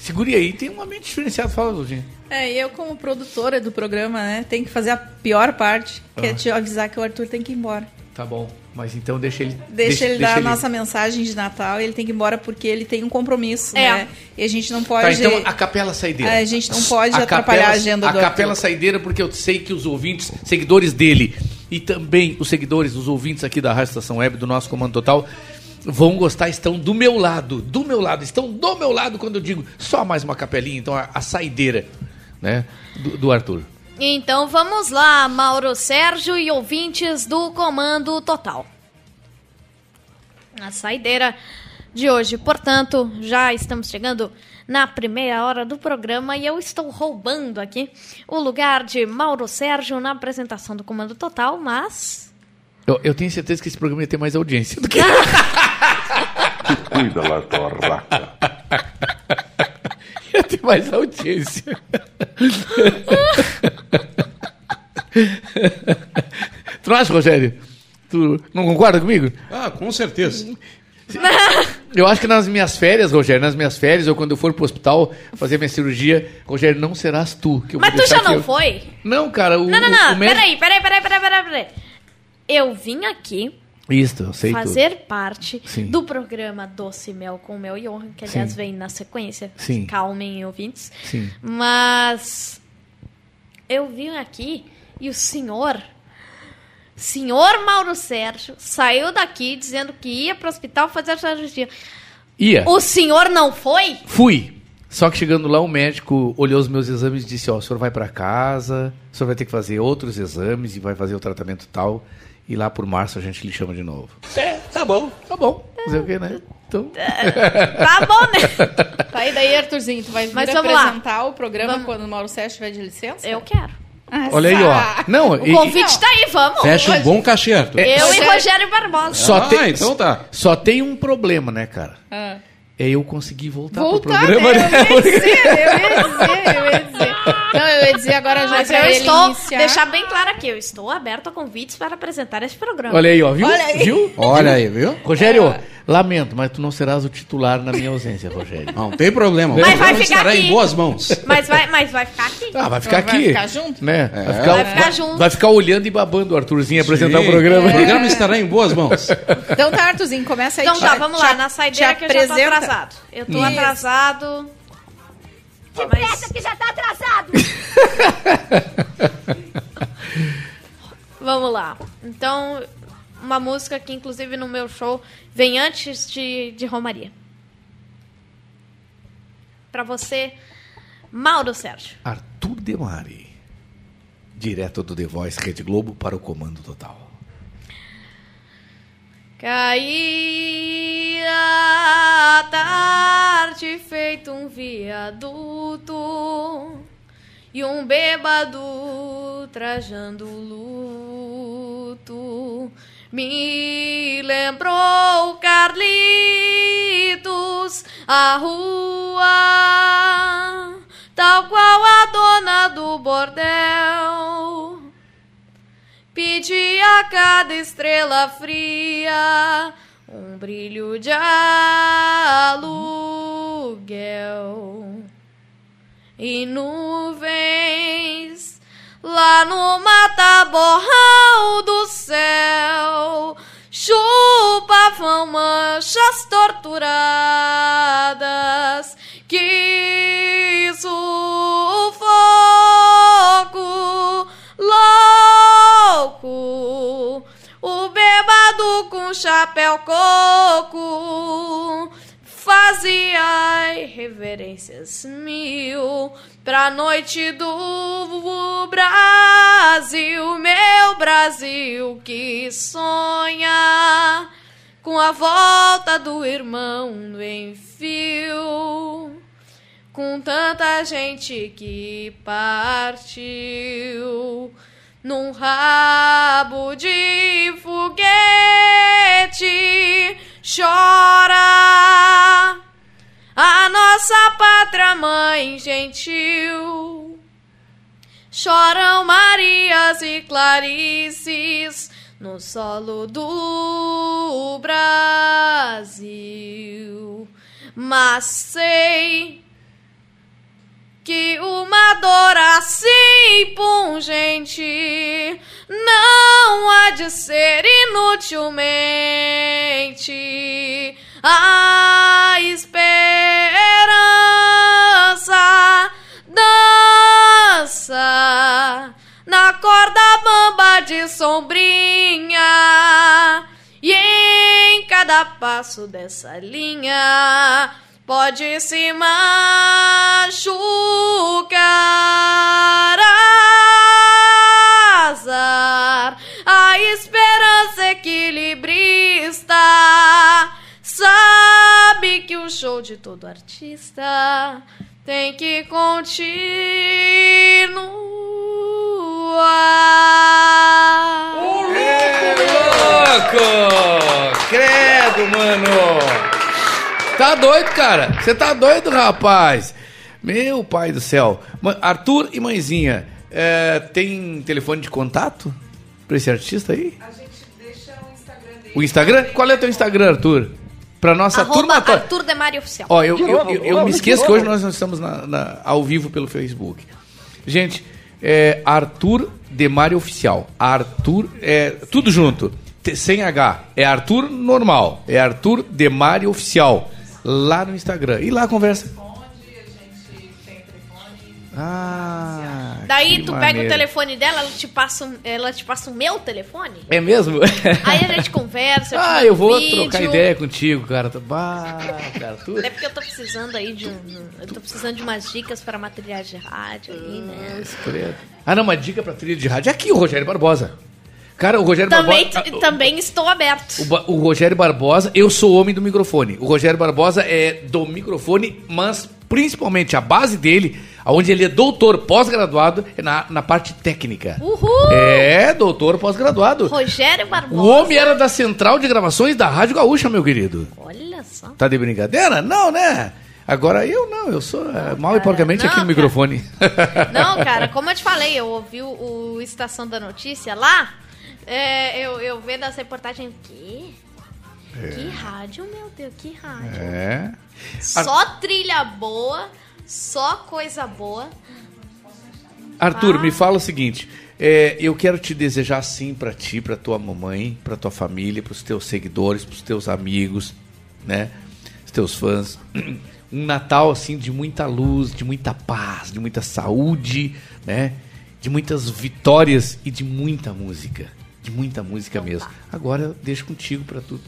Esse guri aí tem uma mente diferenciada, fala, Luzinha. É, eu como produtora do programa, né, tenho que fazer a pior parte, que é Ah. te avisar que o Arthur tem que ir embora. Tá bom, mas então deixa ele. Deixa, ele dar a nossa mensagem de Natal e ele tem que ir embora porque ele tem um compromisso, É. né? E a gente não Tá, pode... então a capela saideira. A gente não pode A atrapalhar capela- a agenda A do capela Arthur. saideira, porque eu sei que os ouvintes, seguidores dele e também os seguidores, os ouvintes aqui da Rádio Estação Web, do nosso Comando Total, vão gostar, estão do meu lado, do meu lado, estão do meu lado quando eu digo só mais uma capelinha, então a, a saideira, né, do, do Arthur. Então vamos lá, Mauro Sérgio e ouvintes do Comando Total. A saideira de hoje, portanto, já estamos chegando na primeira hora do programa e eu estou roubando aqui o lugar de Mauro Sérgio na apresentação do Comando Total, mas Eu, eu tenho certeza que esse programa ia ter mais audiência do que. Cuida lá, tua raca. ia ter mais audiência. tu não acha, Rogério? Tu não concorda comigo? Ah, com certeza. Eu acho que nas minhas férias, Rogério, nas minhas férias, ou quando eu for pro hospital fazer minha cirurgia, Rogério, não serás tu. Que eu Mas vou tu já não eu- foi? Não, cara, o. não, não, o não, médico- peraí, peraí, peraí, peraí, peraí, peraí, peraí. Eu vim aqui Isso, eu sei fazer tudo. parte Sim. do programa Doce Mel com Mel e Johan, que aliás Sim. vem na sequência. Sim. Calmem, ouvintes. Sim. Mas eu vim aqui e o senhor, senhor Mauro Sérgio, saiu daqui dizendo que ia pro hospital fazer a cirurgia. Ia. O senhor não foi? Fui. Só que chegando lá, o médico olhou os meus exames e disse: Ó, o senhor vai pra casa, o senhor vai ter que fazer outros exames e vai fazer o tratamento tal. E lá por março a gente lhe chama de novo. É, tá bom, tá bom. Fazer o quê, né? Então. Tá bom, né? Tá, e daí, Arthurzinho, tu vai vir Mas vamos lá. apresentar o programa Vamos. quando o Mauro Sérgio estiver de licença? Eu quero. Olha aí, ó. Não, O e- convite tá aí, vamos. Fecha um bom cachê, Arthur. Eu e Rogério Barbosa. Só Ah, tem, então tá. Só tem um problema, né, cara? Ah. É eu conseguir voltar, Voltar, pro programa. né? Eu ia dizer, eu ia dizer, eu ia dizer. Não, eu ia dizer agora já Mas pra eu estou, iniciar. deixar bem claro aqui, eu estou aberto a convites para apresentar esse programa. Olha aí, ó, viu? Olha aí. Viu? Olha aí, viu? Rogério, lamento, mas tu não serás o titular na minha ausência, Rogério. Não tem problema. Mas o vai ficar estará aqui. em boas mãos. Mas vai, mas vai ficar aqui. Ah, vai ficar Vai aqui. ficar junto? Né? É. Vai, ficar, Vai ficar junto. vai ficar olhando e babando o Arthurzinho apresentar o programa. O programa estará em boas mãos. Então tá, Arthurzinho, começa aí. Então tá, vamos te- lá, na saideira que eu já tô atrasado. Eu tô Isso. atrasado. Mas que já tá atrasado. vamos lá. Então, uma música que inclusive no meu show vem antes de, de Romaria. Pra você, Mauro Sérgio. Arthur Demari. Direto do The Voice Rede Globo para o Comando Total. Caía a tarde feito um viaduto e um bêbado trajando luto me lembrou Carlitos a rua tal qual a dona do bordel. Pedia a cada estrela fria um brilho de aluguel. E nuvens lá no mata-borral do céu. Chupavam manchas torturadas que sufoco louco. O bêbado com chapéu coco fazia reverências mil pra noite do Brasil, meu Brasil que sonha com a volta do irmão no enfio, com tanta gente que partiu num rabo de foguete chora a nossa pátria mãe gentil. Choram Marias e Clarices no solo do Brasil. Mas sei que uma dor assim pungente não há de ser inutilmente a esperança dança na corda bamba de sombrinha e em cada passo dessa linha pode se machucar azar a esperança equilibrista sabe que o show de todo artista tem que continuar. Louco! Credo, mano! Tá doido, cara? Você tá doido, rapaz? Meu pai do céu. Arthur e mãezinha, é, tem telefone de contato pra esse artista aí? A gente deixa o Instagram dele. O Instagram? Qual é o teu Instagram, Arthur? Pra nossa Arroba turma toda. Arthur Demari Oficial. Ó, eu, eu, eu, eu me esqueço que hoje nós não estamos na- na- ao vivo pelo Facebook. Gente, é Arthur Demari Oficial. Arthur, é tudo junto, sem H. É Arthur normal. É Arthur Demari Oficial. Lá no Instagram. E lá conversa. Ah. Daí tu pega maneiro. o telefone dela, ela te passa, um- ela te passa o meu telefone. É mesmo? Aí a gente conversa. te ah, eu vou vídeo. trocar ideia contigo, cara. Bah, cara, tu... É porque eu tô precisando aí de um. Eu tô precisando de umas dicas para materiais de rádio aí, né? Ah, não, uma dica pra trilha de rádio. É aqui o Rogério Barbosa. Cara, o Rogério Também, Barbosa. também estou aberto. O, o Rogério Barbosa, eu sou homem do microfone. O Rogério Barbosa é do microfone, mas principalmente a base dele, onde ele é doutor pós-graduado, é na, na parte técnica. Uhul! É, doutor pós-graduado. Rogério Barbosa. O homem era da central de gravações da Rádio Gaúcha, meu querido. Olha só. Tá de brincadeira? Não, né? Agora eu não, eu sou é, mal e porcamente não, aqui no cara. microfone. Não, cara, como eu te falei, eu ouvi o, o Estação da Notícia lá. É, eu, eu vendo as reportagens. Que? Que rádio, meu Deus, que rádio. É. Só trilha boa, só coisa boa. Arthur, Ah. me fala o seguinte. é, eu quero te desejar sim pra ti, pra tua mamãe, pra tua família, pros teus seguidores, pros teus amigos, né? Os teus fãs. Um Natal assim de muita luz, de muita paz, de muita saúde, né? De muitas vitórias e de muita música. De muita música mesmo. Agora eu deixo contigo pra tu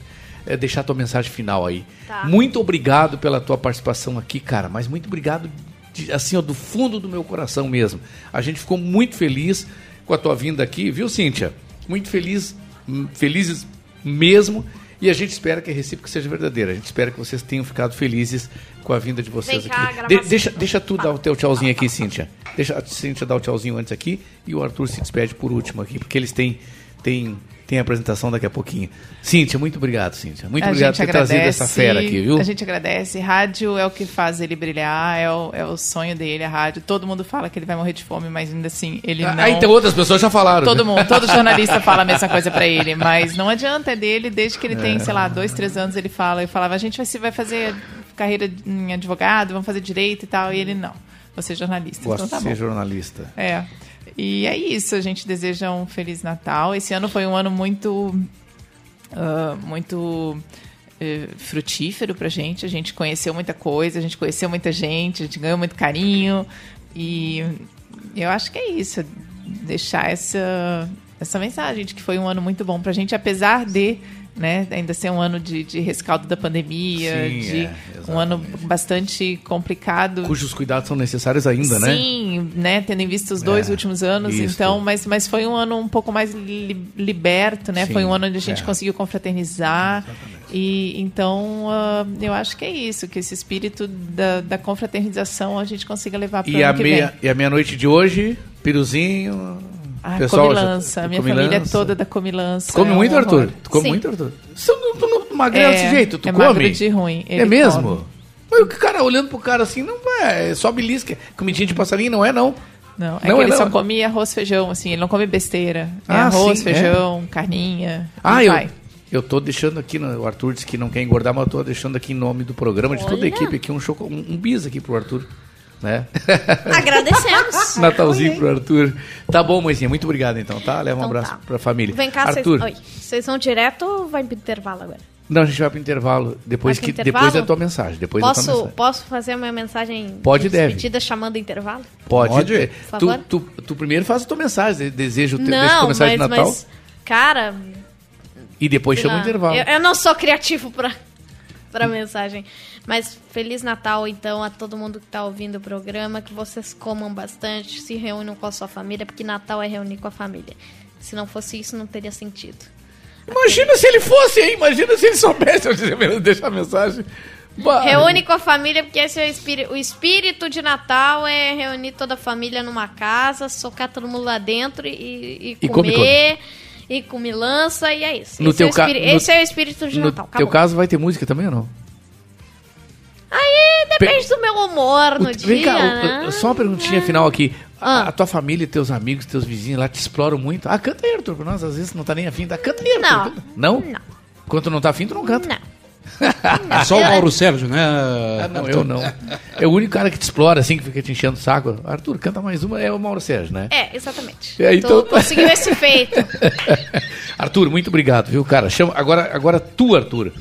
é, deixar tua mensagem final aí. Tá. Muito obrigado pela tua participação aqui, cara, mas muito obrigado de- assim, ó, do fundo do meu coração mesmo. A gente ficou muito feliz com a tua vinda aqui, viu, Cíntia? Muito feliz, hum, felizes mesmo. E a gente espera que a recíproca seja verdadeira. A gente espera que vocês tenham ficado felizes com a vinda de vocês Vem aqui. De- deixa, deixa tu dar o teu tchauzinho aqui, Cíntia. Deixa a Cíntia dar o tchauzinho antes aqui e o Arthur se despede por último aqui, porque eles têm, têm a apresentação daqui a pouquinho. Cíntia, muito obrigado, Cíntia. Muito a obrigado por ter trazido agradece, essa fera aqui, viu? A gente agradece. Rádio é o que faz ele brilhar, é o, é o sonho dele, a rádio. Todo mundo fala que ele vai morrer de fome, mas ainda assim, ele não. Ah, então outras pessoas já falaram. Todo né? mundo, todo jornalista fala a mesma coisa pra ele, mas não adianta, é dele, desde que ele tem, É. sei lá, dois, três anos, ele fala, eu falava, a gente vai, vai fazer carreira em advogado, vamos fazer direito e tal, e ele não. Você é jornalista, Gosto então tá de ser bom. jornalista. É. E é isso, a gente deseja um Feliz Natal. Esse ano foi um ano muito. ah, muito eh, frutífero pra gente. A gente conheceu muita coisa, a gente conheceu muita gente, a gente ganhou muito carinho. E eu acho que é isso. Deixar essa, essa mensagem de que foi um ano muito bom pra gente, apesar de. Né, ainda ser um ano de, de rescaldo da pandemia, Sim, de é, um ano bastante complicado. Cujos cuidados são necessários ainda, né? Sim, né? Tendo em vista os dois É, últimos anos, isso. então, mas, mas foi um ano um pouco mais li- liberto, né? Sim, foi um ano onde a gente é. conseguiu confraternizar. E então ah, eu acho que é isso, que esse espírito da, da confraternização a gente consiga levar para o a, ano meia, e a meia-noite de hoje, piruzinho. Ah, pessoal comilança. já- Minha comilança. família é toda da comilança. Tu come é um muito, horror. Arthur? Tu come Sim. muito, Arthur? Você não, tu não magrela É, desse jeito, tu é come? magro de ruim, É mesmo? come. Mas o cara olhando pro cara assim, não é, é só belisca. Comidinha de passarinho, não é não. Não, é Não, que é ele não. só come arroz, feijão, assim, ele não come besteira. É Ah, arroz, sim, é. feijão, carninha. Ah, eu, vai. eu tô deixando aqui, o Arthur disse que não quer engordar, mas eu tô deixando aqui em nome do programa, de toda a Olha. equipe aqui, um, choco, um, um bis aqui pro Arthur. Né? Agradecemos. Natalzinho pro Arthur. Tá bom, mãezinha, muito obrigado então, tá? Leva um Então abraço tá. pra família. Vem cá, vocês Arthur, Oi, vocês vão direto ou vai pro intervalo agora? não, a gente vai pro intervalo, depois, Vai pro que, intervalo? depois da tua mensagem. Depois da tua Posso, mensagem. posso fazer a minha mensagem Pode, de deve. despedida chamando o intervalo? Pode. Pode. eh, Por Tu, favor. tu, tu primeiro faz a tua mensagem, de- deseja o teu, Não, mensagem mas, de Natal mas, cara... e depois chama o intervalo. Eu, eu não sou criativo pra, pra mensagem. Mas Feliz Natal, então, a todo mundo que tá ouvindo o programa. Que vocês comam bastante, se reúnam com a sua família, porque Natal é reunir com a família. Se não fosse isso, não teria sentido. Imagina se ele fosse, hein? Imagina se ele soubesse eu dizer, deixar a mensagem. Bah. Reúne com a família, porque esse é o espírito. O espírito de Natal é reunir toda a família numa casa, socar todo mundo lá dentro e, e E come, comer. E comer lança, e é isso. No esse, teu é o espírito, no- esse é o espírito de No Natal. teu Acabou. caso vai ter música também ou não? Aí depende do meu humor no O- dia. Vem cá, né? o- só uma perguntinha final aqui. A, Ah. a tua família, teus amigos, teus vizinhos lá te exploram muito. Ah, canta aí, Arthur, nós. Às vezes não tá nem afim. Tá, canta aí, Arthur. Não. canta. Não? Não. Quando tu não tá afim, tu não canta. Não. É só o Mauro Sérgio, né? Ah, não, eu não. É o único cara que te explora, assim, que fica te enchendo o saco. Arthur, canta mais uma, é o Mauro Sérgio, né? É, exatamente. É, então- Tu conseguiu esse feito. Arthur, muito obrigado, viu, cara? Chama, agora, agora tu, Arthur.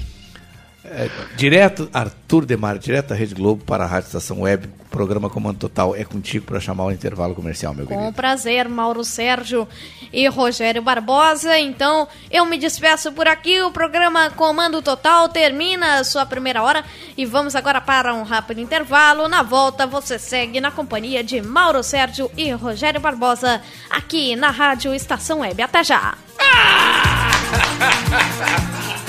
É, direto, Arthur Demar, direto da Rede Globo para a Rádio Estação Web, programa Comando Total. É contigo para chamar o intervalo comercial, meu Com querido. prazer, Mauro Sérgio e Rogério Barbosa. Então, eu me despeço por aqui. O programa Comando Total termina a sua primeira hora e vamos agora para um rápido intervalo. Na volta, você segue na companhia de Mauro Sérgio e Rogério Barbosa aqui na Rádio Estação Web. Até já!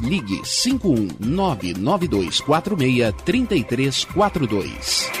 ligue 51992463342.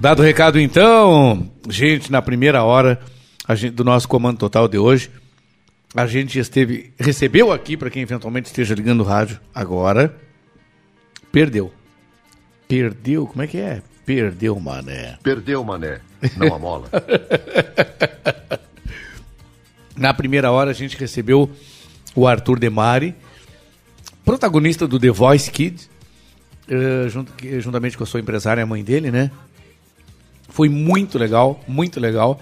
Dado o recado então, gente, na primeira hora gente- do nosso comando total de hoje, a gente esteve recebeu aqui para quem eventualmente esteja ligando o rádio agora, perdeu, perdeu, como é que é? Perdeu, mané. Perdeu, mané. Não a mola. Na primeira hora a gente recebeu o Arthur Demari, protagonista do The Voice Kids, eh, junto- juntamente com a sua empresária, a mãe dele, né? Foi muito legal, muito legal.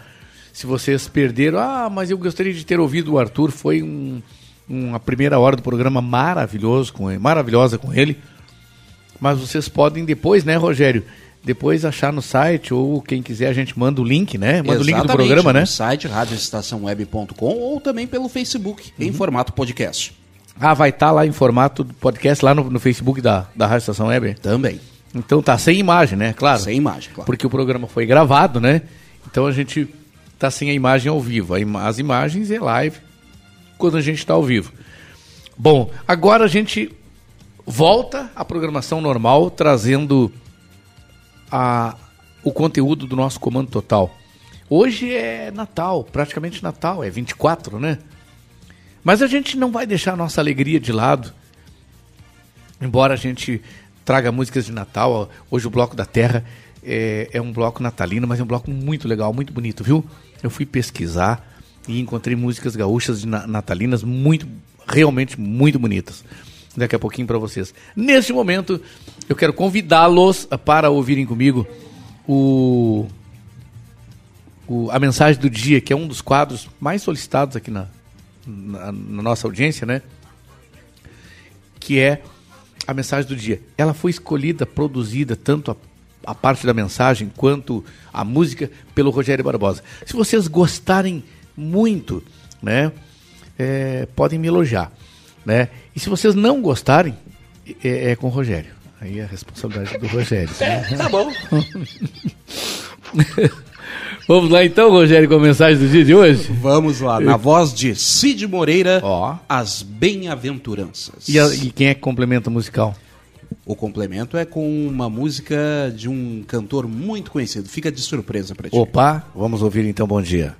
Se vocês perderam, ah, mas eu gostaria de ter ouvido o Arthur, foi um, uma primeira hora do programa maravilhoso com ele, maravilhosa com ele. Mas vocês podem depois, né, Rogério? Depois achar no site ou quem quiser a gente manda o link, né? Manda o link do Exatamente, programa, né? No site radioestaçãoweb.com ou também pelo Facebook, em formato podcast. Ah, vai estar lá em formato podcast lá no, no Facebook da, da Rádio Estação Web? Também. Então tá sem imagem, né? Claro. Sem imagem, claro. Porque o programa foi gravado, né? Então a gente tá sem a imagem ao vivo. As imagens é live quando a gente está ao vivo. Bom, agora a gente volta à programação normal, trazendo a, o conteúdo do nosso Comando Total. Hoje é Natal, praticamente Natal, é 24, né? Mas a gente não vai deixar a nossa alegria de lado. Embora a gente traga músicas de Natal, hoje o Bloco da Terra é, é um bloco natalino, mas é um bloco muito legal, muito bonito, viu? Eu fui pesquisar e encontrei músicas gaúchas de na- natalinas muito, realmente muito bonitas. Daqui a pouquinho para vocês. Neste momento, eu quero convidá-los para ouvirem comigo o, o- a mensagem do dia, que é um dos quadros mais solicitados aqui na, na, na nossa audiência, né? Que é a mensagem do dia. Ela foi escolhida, produzida, tanto a, a parte da mensagem quanto a música, pelo Rogério Barbosa. Se vocês gostarem muito, né? é, podem me elogiar, né? E se vocês não gostarem, é, é com o Rogério. Aí é a responsabilidade do Rogério. tá bom. Vamos lá então, Rogério, com a mensagem do dia de hoje? Vamos lá, na voz de Cid Moreira, As Bem-aventuranças. E, e quem é que complementa o musical? O complemento é com uma música de um cantor muito conhecido. Fica de surpresa pra ti. Opa, vamos ouvir então, bom dia.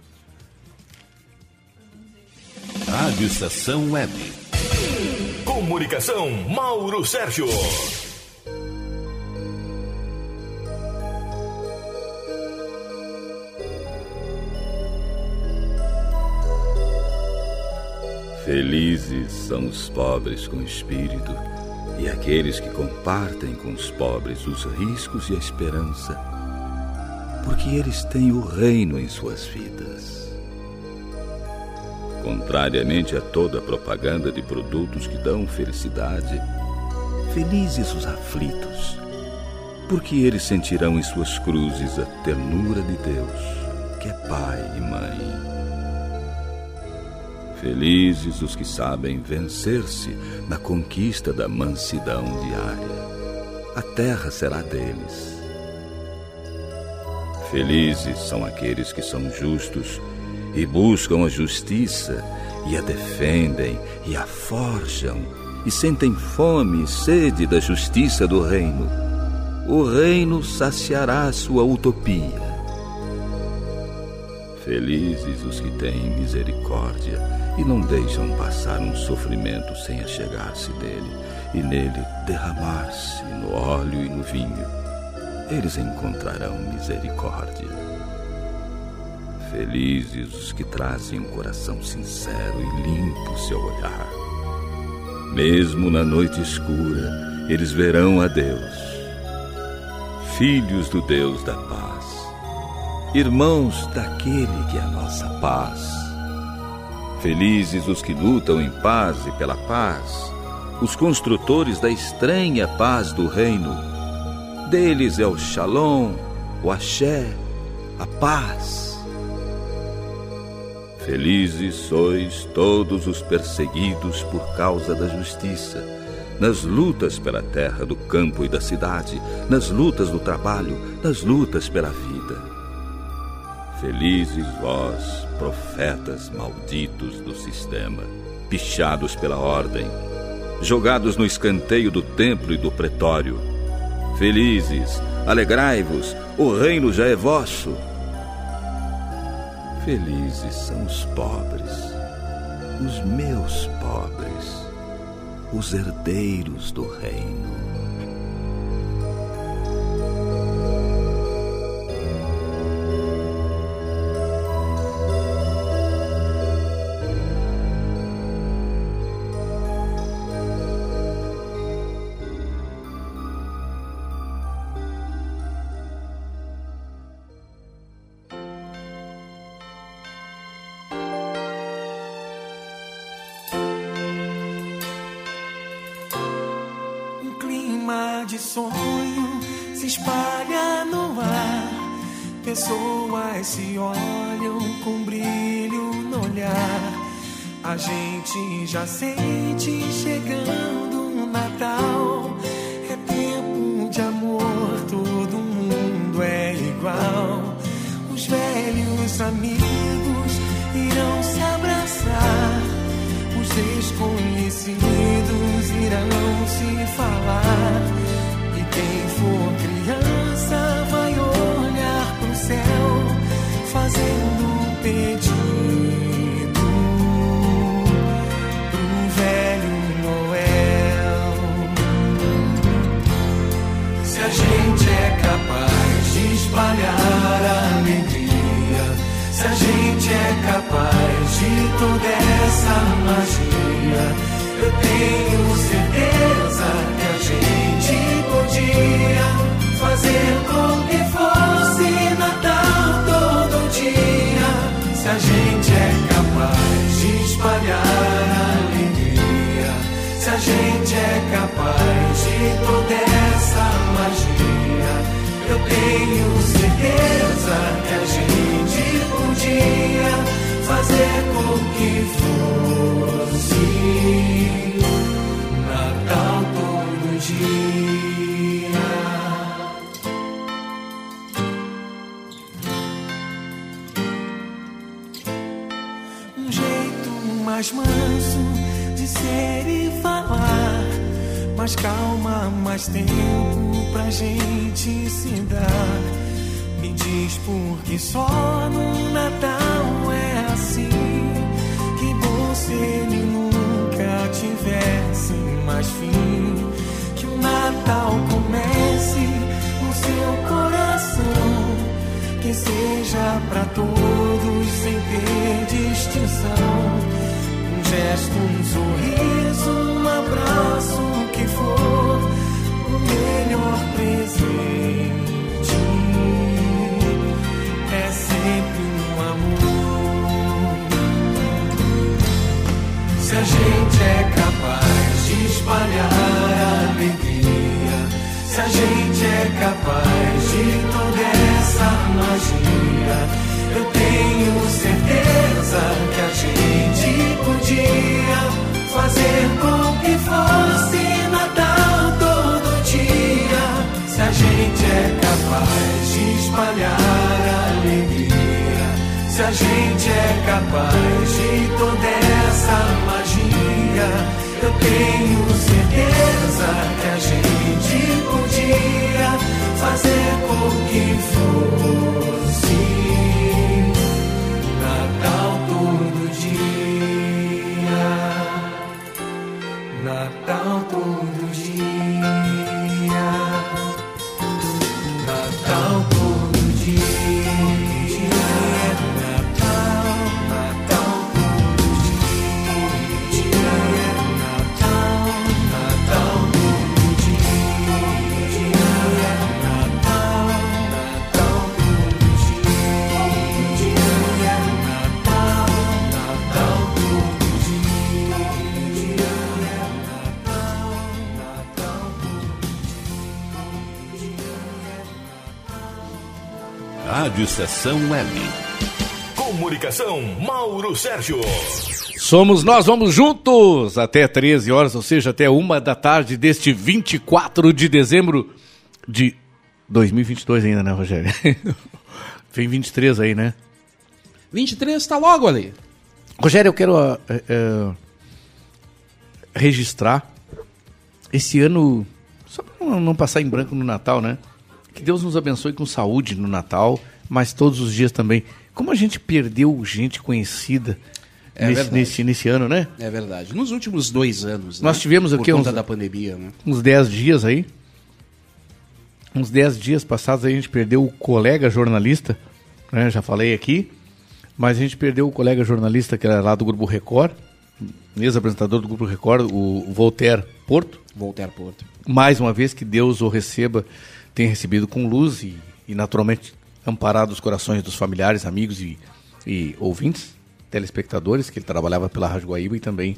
Rádio Estação Web. Comunicação Mauro Sérgio. Felizes são os pobres com espírito e aqueles que compartem com os pobres os riscos e a esperança, porque eles têm o reino em suas vidas. Contrariamente a toda propaganda de produtos que dão felicidade, felizes os aflitos, porque eles sentirão em suas cruzes a ternura de Deus, que é Pai e Mãe. Felizes os que sabem vencer-se na conquista da mansidão diária. A terra será deles. Felizes são aqueles que são justos e buscam a justiça e a defendem e a forjam e sentem fome e sede da justiça do reino. O reino saciará sua utopia. Felizes os que têm misericórdia e não deixam passar um sofrimento sem achegar-se dele e nele derramar-se no óleo e no vinho. Eles encontrarão misericórdia. Felizes os que trazem um coração sincero e limpo seu olhar. Mesmo na noite escura, eles verão a Deus. Filhos do Deus da paz, irmãos daquele que é a nossa paz. Felizes os que lutam em paz e pela paz, os construtores da estranha paz do reino. Deles é o Shalom, o Axé, a paz. Felizes sois todos os perseguidos por causa da justiça, nas lutas pela terra do campo e da cidade, nas lutas do trabalho, nas lutas pela vida. Felizes vós, profetas malditos do sistema, pichados pela ordem, jogados no escanteio do templo e do pretório. Felizes, alegrai-vos, o reino já é vosso. Felizes são os pobres, os meus pobres, os herdeiros do reino. Rádio Estação Web. Comunicação, Mauro Sérgio. Somos nós, vamos juntos até 13 horas, ou seja, até uma da tarde deste 24 de dezembro de 2022 ainda, né, Rogério? Vem 23 aí, né? 23 tá logo ali. Rogério, eu quero eh, eh, registrar esse ano, só para não, não passar em branco no Natal, né? Que Deus nos abençoe com saúde no Natal, mas todos os dias também. Como a gente perdeu gente conhecida É nesse, nesse, nesse ano, né? É verdade. Nos últimos dois anos, Nós né? tivemos Por aqui conta uns- da pandemia, né? uns 10 dias aí. Uns 10 dias passados aí a gente perdeu o colega jornalista, né? Já falei aqui. Mas a gente perdeu o colega jornalista que era lá do Grupo Record, ex-apresentador do Grupo Record, o Voltaire Porto. Voltaire Porto. Mais uma vez que Deus o receba, tenha recebido com luz e, e naturalmente amparado os corações dos familiares, amigos e, e ouvintes, telespectadores, que ele trabalhava pela Rádio Guaíba e também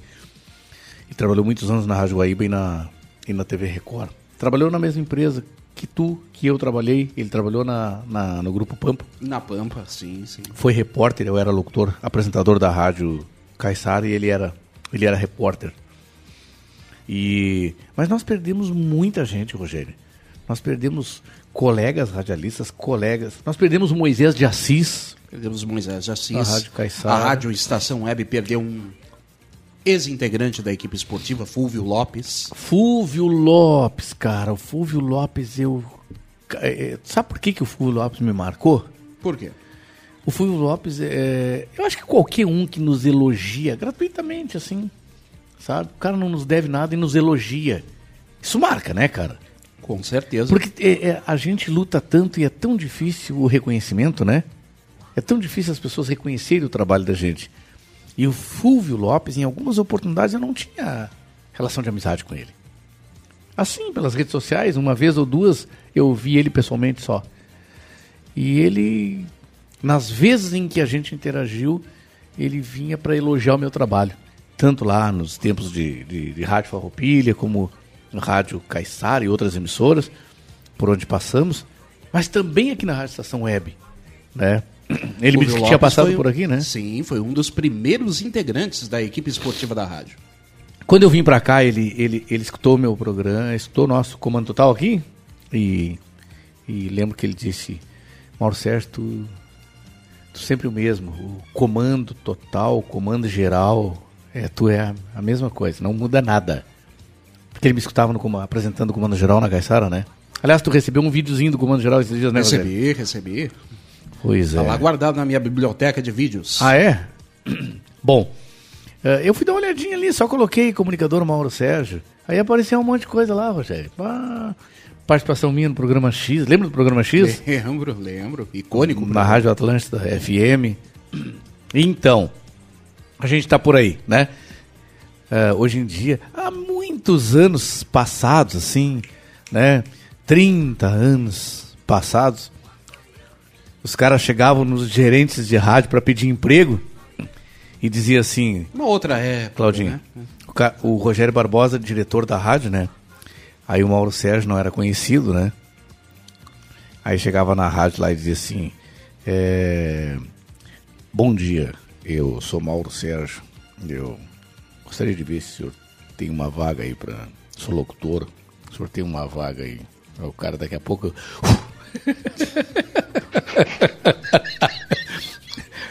e trabalhou muitos anos na Rádio Guaíba e na, e na TV Record. Trabalhou na mesma empresa que tu, que eu trabalhei, ele trabalhou na, na- no Grupo Pampa. Na Pampa, sim, sim. Foi repórter, eu era locutor, apresentador da rádio Caissara e ele era, ele era repórter. E, mas nós perdemos muita gente, Rogério. Nós perdemos colegas radialistas, colegas. Nós perdemos o Moisés de Assis. Perdemos Moisés de Assis. A Rádio Caiçara. A Rádio Estação Web perdeu um ex-integrante da equipe esportiva, Fúvio Lopes. Fúvio Lopes, cara. O Fúvio Lopes, eu. é, Sabe por que, que o Fúvio Lopes me marcou? Por quê? O Fúvio Lopes, é, eu acho que qualquer um que nos elogia gratuitamente, assim, sabe? O cara não nos deve nada e nos elogia. Isso marca, né, cara? Com certeza. Porque é, é, a gente luta tanto e é tão difícil o reconhecimento, né? É tão difícil as pessoas reconhecerem o trabalho da gente. E o Fúvio Lopes, em algumas oportunidades, eu não tinha relação de amizade com ele. Assim, pelas redes sociais, uma vez ou duas, eu vi ele pessoalmente só. E ele, nas vezes em que a gente interagiu, ele vinha para elogiar o meu trabalho. Tanto lá nos tempos de, de, de Rádio Farroupilha, como Rádio Caiçara e outras emissoras, por onde passamos, mas também aqui na Rádio Estação Web, né? Ele me Fúvio disse que Lopes tinha passado por aqui, né? Sim, foi um dos primeiros integrantes da equipe esportiva da rádio. Quando eu vim pra cá, ele, ele, ele escutou o meu programa, escutou o nosso comando total aqui. E, e lembro que ele disse: Mauro Sérgio, tu, tu sempre o mesmo. O comando total, o comando geral, é, tu é a, a mesma coisa, não muda nada. Porque ele me escutava no, coma- apresentando o comando geral na Caixara, né? Aliás, tu recebeu um videozinho do comando geral esses dias, né? Rogério? Recebi, recebi. Pois Tá é. lá guardado na minha biblioteca de vídeos. Ah, é? Bom, eh, eu fui dar uma olhadinha ali, só coloquei comunicador Mauro Sérgio. Aí apareceu um monte de coisa lá, Rogério. Ah, participação minha no programa X. Lembra do programa X? Lembro, lembro. Icônico. Na Rádio Atlântida FM. Então, a gente está por aí, né? Ah, hoje em dia, há muitos anos passados, assim, né? 30 anos passados, os caras chegavam nos gerentes de rádio para pedir emprego e dizia assim, Uma outra época. Claudinho, né? o, o Rogério Barbosa, diretor da rádio, né? Aí o Mauro Sérgio não era conhecido, né? Aí chegava na rádio lá e dizia assim: é, Bom dia, eu sou Mauro Sérgio. Eu gostaria de ver se o senhor tem uma vaga aí para. Sou locutor, o senhor tem uma vaga aí. Aí O cara daqui a pouco.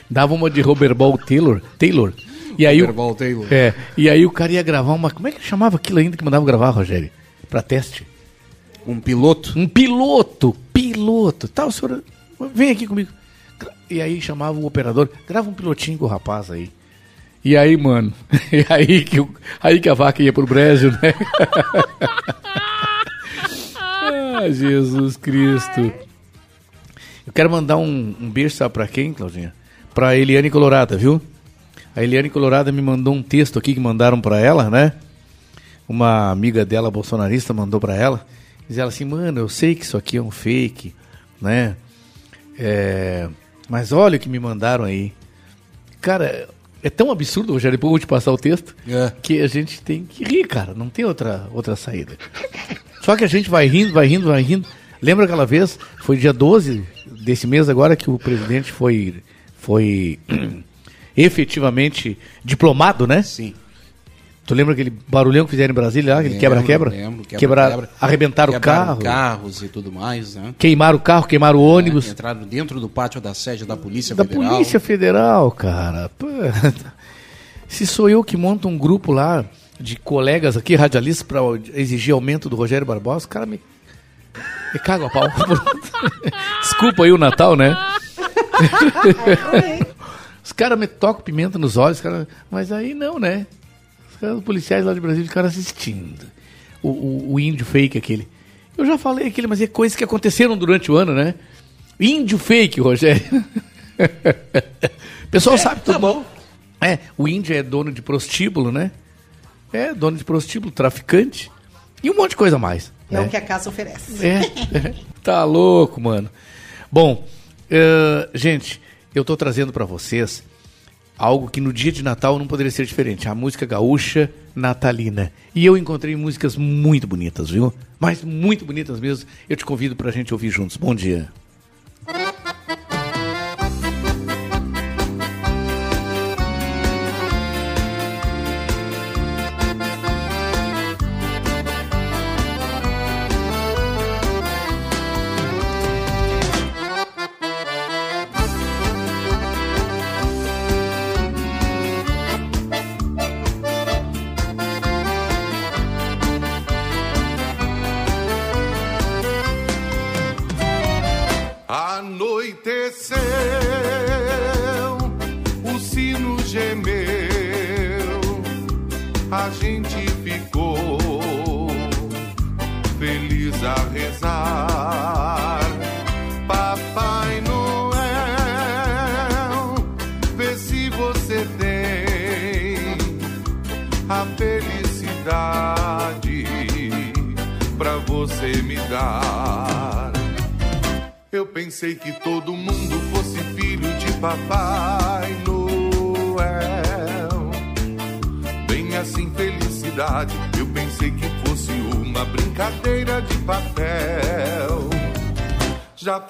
Dava uma de Robert Ball Taylor. Taylor. E aí, Robert o, Ball Taylor. É, e aí o cara ia gravar uma. Como é que chamava aquilo ainda que mandava gravar, Rogério? Pra teste? Um piloto? Um piloto, piloto. Tá, o senhor. Vem aqui comigo. E aí chamava o operador, grava um pilotinho com o rapaz aí. E aí, mano, e aí que, aí que a vaca ia pro brejo, né? ah, Jesus Cristo. Eu quero mandar um, um beijo, sabe pra quem, Claudinha? Pra Eliane Colorada, viu? A Eliane Colorada me mandou um texto aqui que mandaram pra ela, né? Uma amiga dela, bolsonarista, mandou pra ela. Diz ela assim, mano, eu sei que isso aqui é um fake, né? É, mas olha o que me mandaram aí. Cara, é tão absurdo, Rogério, depois eu vou te passar o texto, É. que a gente tem que rir, cara. Não tem outra, outra saída. Só que a gente vai rindo, vai rindo, vai rindo. Lembra aquela vez, foi dia 12 desse mês agora, que o presidente foi, foi efetivamente diplomado, né? Sim. Tu lembra aquele barulhão que fizeram em Brasília lá, aquele Lembro, quebra-quebra? lembro, Quebra, quebra-quebra. arrebentaram o carro, carros e tudo mais, né? queimaram o carro, queimaram o ônibus. É, entraram dentro do pátio da sede da Polícia Da Federal. Polícia Federal, cara. Pô, Se sou eu que monto um grupo lá de colegas aqui, radialistas, para exigir aumento do Rogério Barbosa, os caras me, me cagam a pau. Desculpa aí o Natal, né? os caras me tocam pimenta nos olhos, cara, mas aí não, né? Os, policiais lá de Brasília ficaram assistindo. O, o- o índio fake aquele. Eu já falei aquele, mas é coisas que aconteceram durante o ano, né? Índio fake, Rogério. O pessoal sabe tudo. Tá bom. É, o índio é dono de prostíbulo, né? É, dono de prostíbulo, traficante. E um monte de coisa mais. É né? o que a casa oferece. É, tá louco, mano. Bom, eh, gente, eu tô trazendo pra vocês algo que no dia de Natal não poderia ser diferente. A música gaúcha natalina. E eu encontrei músicas muito bonitas, viu? Mas muito bonitas mesmo. Eu te convido pra gente ouvir juntos. Bom dia.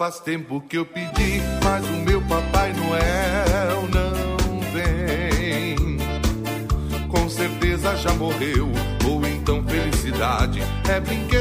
Faz tempo que eu pedi, mas o meu Papai Noel não vem. Com certeza já morreu, ou então felicidade é brinquedo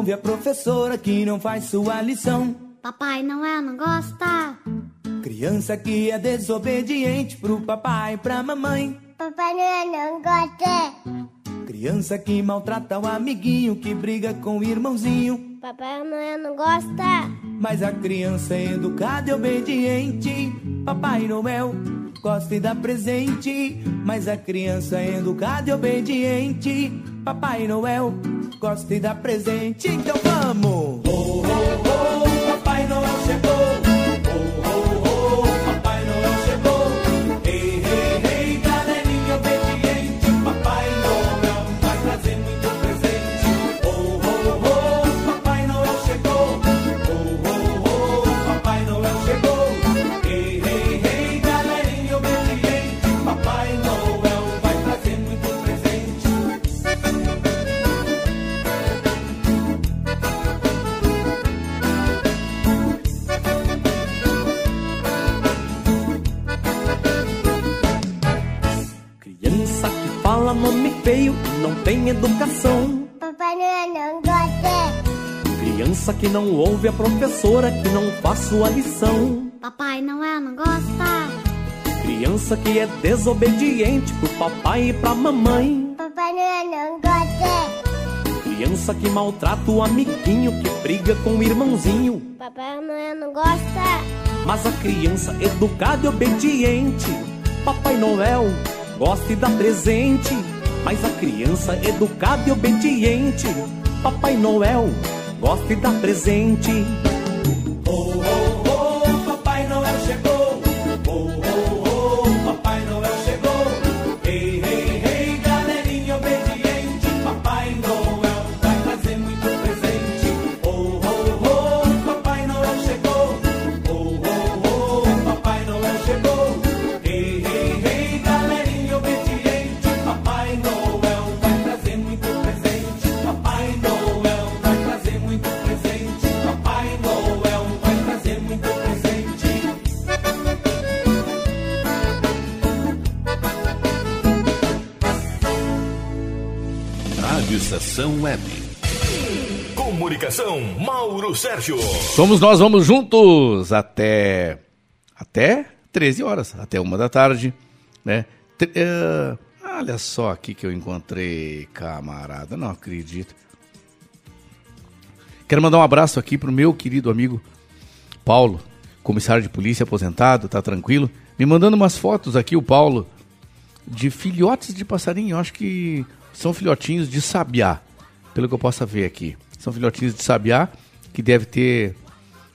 ouve a professora, que não faz sua lição. Papai Noel não gosta. Criança que é desobediente pro papai e pra mamãe. Papai Noel não gosta. Criança que maltrata o amiguinho, que briga com o irmãozinho. Papai Noel não gosta. Mas a criança é educada e obediente. Papai Noel gosta e dá presente. Mas a criança é educada e obediente. Papai Noel gosta e dá presente. Então vamos! Feio não tem educação. Papai Noel não gosta. Criança que não ouve a professora, que não faz sua lição. Papai Noel não gosta. Criança que é desobediente pro papai e pra mamãe. Papai Noel não gosta. Criança que maltrata o amiguinho, que briga com o irmãozinho. Papai Noel não gosta. Mas a criança educada e obediente, Papai Noel gosta e dá presente. Mas a criança educada e obediente, Papai Noel gosta e dá presente. Oh, oh, Web. Comunicação, Mauro Sérgio. Somos nós, vamos juntos até até 13 horas, até uma da tarde, né? Tre- eh, olha só aqui que eu encontrei, camarada, não acredito. Quero mandar um abraço aqui pro meu querido amigo Paulo, comissário de polícia aposentado, tá tranquilo? Me mandando umas fotos aqui, o Paulo, de filhotes de passarinho. Eu acho que são filhotinhos de sabiá, pelo que eu possa ver aqui. São filhotinhos de sabiá que deve ter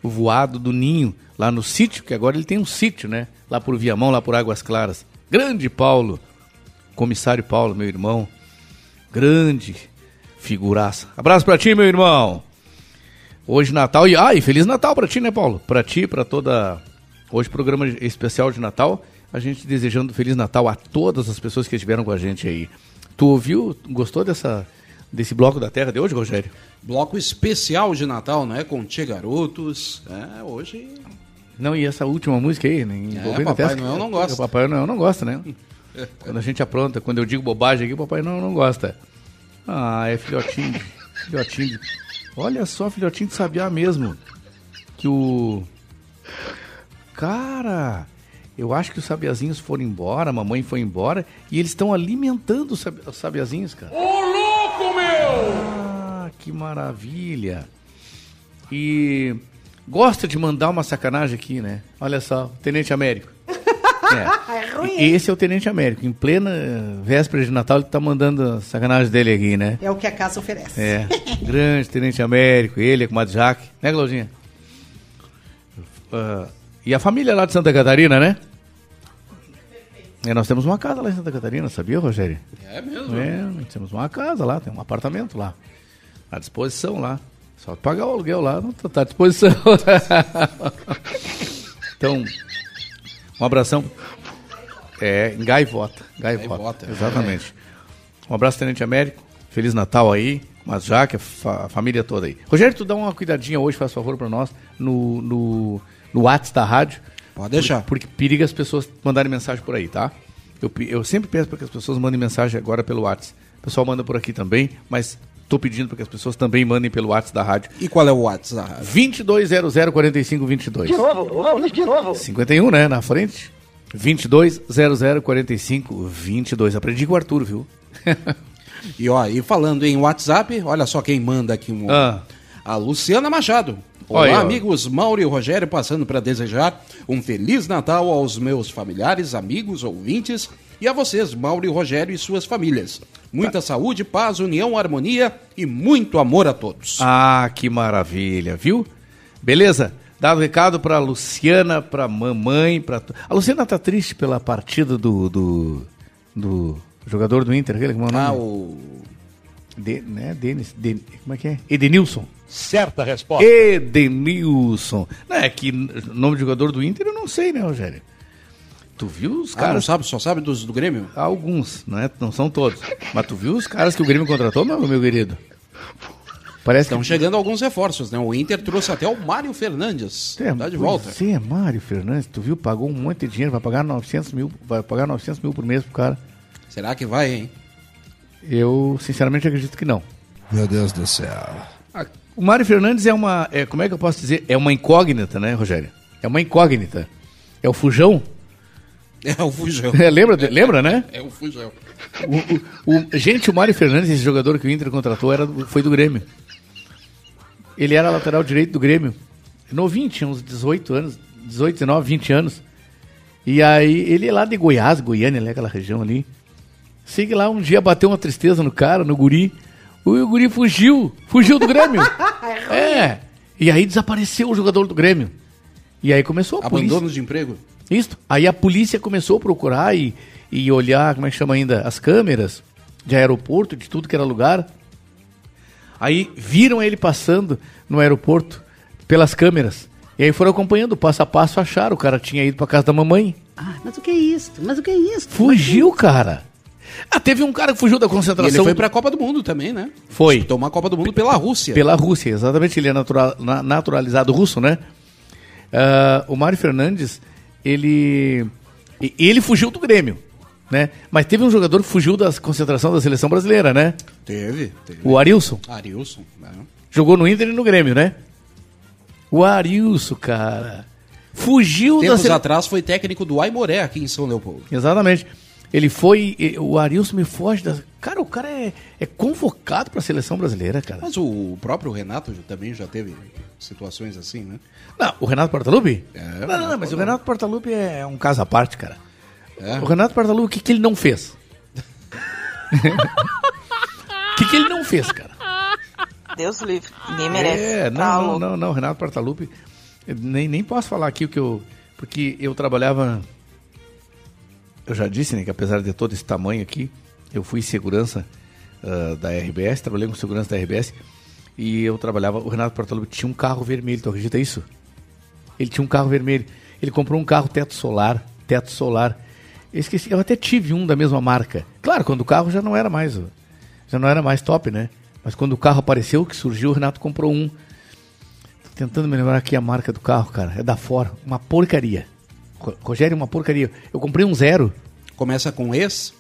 voado do ninho lá no sítio, que agora ele tem um sítio, né? Lá por Viamão, lá por Águas Claras. Grande Paulo, comissário Paulo, meu irmão. Grande figuraça. Abraço pra ti, meu irmão. Hoje Natal e e feliz Natal pra ti, né, Paulo? Pra ti, pra toda hoje programa especial de Natal. A gente desejando feliz Natal a todas as pessoas que estiveram com a gente aí. Tu ouviu? Gostou dessa desse bloco da Terra de hoje, Rogério? Bloco especial de Natal, né? Com Tia Garotos. É, hoje. Não, e essa última música aí, né? envolvendo Papai até- Noel não gosta. O Papai Noel não gosta, né? Quando a gente apronta, quando eu digo bobagem aqui, o Papai Noel não gosta. Ah, é filhotinho, filhotinho. Olha só, filhotinho de sabiá mesmo. Que o. Cara, eu acho que os sabiazinhos foram embora, a mamãe foi embora, e eles estão alimentando os sabi- os sabiazinhos, cara. Ô! Ah, que maravilha. E gosta de mandar uma sacanagem aqui, né? Olha só, Tenente Américo. É. ruim, E Esse é o Tenente Américo. Em plena véspera de Natal, ele tá mandando a sacanagem dele aqui, né? É o que a casa oferece. É. Grande Tenente Américo, ele, a comadre Jaque. Né, Claudinha? Ah, e a família lá de Santa Catarina, né? É, nós temos uma casa lá em Santa Catarina, sabia, Rogério? É mesmo? É, nós temos uma casa lá, tem um apartamento lá. À disposição lá. Só pagar o aluguel lá, não tá, tá à disposição. então, um abração. É, Gaivota. Gaivota. Gaivota, Exatamente. Um abraço, Tenente Américo. Feliz Natal aí. Mas já que a, fa- a família toda aí. Rogério, tu dá uma cuidadinha hoje, faz favor pra nós, no, no, no WhatsApp da rádio. Pode deixar. Por- Porque periga as pessoas mandarem mensagem por aí, tá? Eu, eu sempre peço para que as pessoas mandem mensagem agora pelo WhatsApp. O pessoal manda por aqui também, mas tô pedindo para que as pessoas também mandem pelo WhatsApp da rádio. E qual é o WhatsApp da rádio? 22004522. De novo, vamos de novo. 51, né? Na frente. 22004522. Aprendi com o Arthur, viu? E ó, e falando em WhatsApp, olha só quem manda aqui um. Ah. A Luciana Machado. Olá, amigos Mauro e Rogério, passando para desejar um feliz Natal aos meus familiares, amigos, ouvintes e a vocês, Mauro e Rogério e suas famílias. Muita saúde, paz, união, harmonia e muito amor a todos. Ah, que maravilha, viu? Beleza? Dá um recado pra Luciana, pra mamãe, tu- A Luciana tá triste pela partida do. do, do jogador do Inter, aquele como é o nome? Ah, o. De, né? Denis, Den- como é que é? Edenilson. Certa resposta. Edenilson. Não, é que nome de jogador do Inter eu não sei, né, Rogério? Tu viu os Ah, não caras. sabe, só sabe dos do Grêmio? Alguns, não, é? não são todos. Mas tu viu os caras que o Grêmio contratou, meu, meu querido? Parece Estão que. chegando alguns reforços, né? O Inter trouxe até o Mário Fernandes. É, tá de volta. É, Mário Fernandes, tu viu? Pagou um monte de dinheiro, vai pagar 900 mil, vai pagar 900 mil por mês pro cara. Será que vai, hein? Eu, sinceramente, acredito que não. Meu Deus do céu. Ah, O Mário Fernandes é uma, é, como é que eu posso dizer? É uma incógnita, né, Rogério? É uma incógnita. É o fujão? É o Fujão. É, lembra, de- lembra, né? É o Fujão. O, o- o- gente, o Mário Fernandes, esse jogador que o Inter contratou, era, foi do Grêmio. Ele era lateral direito do Grêmio. Novinho, tinha uns 18 anos, 18, 19, 20 anos. E aí, ele é lá de Goiás, Goiânia, ali, aquela região ali. Sei que lá um dia bateu uma tristeza no cara, no guri. O guri fugiu, fugiu do Grêmio. é. E aí desapareceu o jogador do Grêmio. E aí começou a polícia. Abandono de emprego? Isso. Aí a polícia começou a procurar e, e olhar, como é que chama ainda, as câmeras de aeroporto, de tudo que era lugar. Aí viram ele passando no aeroporto pelas câmeras. E aí foram acompanhando passo a passo, acharam. O cara tinha ido pra casa da mamãe. Ah, mas o que é isso? Mas o que é isso? Fugiu, cara. Ah, teve um cara que fugiu da E concentração. ele foi pra Copa do Mundo também, né? Foi. Tomar a Copa do Mundo pela Rússia. Pela Rússia, exatamente. Ele é natural- na- naturalizado russo, né? Ah, o Mário Fernandes, ele. e- Ele fugiu do Grêmio, né? Mas teve um jogador que fugiu da concentração da seleção brasileira, né? Teve, teve. O Arilson. Arilson. né? Jogou no Inter e no Grêmio, né? O Arilson, cara. Fugiu da Tempos sele- atrás foi técnico do Aimoré aqui em São Leopoldo. Exatamente. Ele foi. O Arilson me foge da. Cara, o cara é, é convocado pra seleção brasileira, cara. Mas o próprio Renato também já teve situações assim, né? Não, o Renato Portaluppi? É, não, não, não, mas o Renato Portaluppi é um caso à parte, cara. É? O Renato Portaluppi, o que, que ele não fez? O que, que ele não fez, cara? Deus livre. Ninguém merece. É, Tá não, não, não, não, Renato Portaluppi, nem, nem posso falar aqui o que eu. Porque eu trabalhava. Eu já disse, né, que apesar de todo esse tamanho aqui, eu fui segurança ah, da RBS, trabalhei com segurança da RBS, e eu trabalhava. O Renato Portaluppi tinha um carro vermelho, tu acredita isso? Ele tinha um carro vermelho. Ele comprou um carro teto solar, teto solar. Eu esqueci, eu até tive um da mesma marca. Claro, quando o carro já não era mais, já não era mais top, né? Mas quando o carro apareceu, que surgiu, o Renato comprou um. Tô tentando me lembrar aqui a marca do carro, cara. É da Ford, uma porcaria. Ro- Rogério, uma porcaria. Eu comprei um zero. Começa com ex?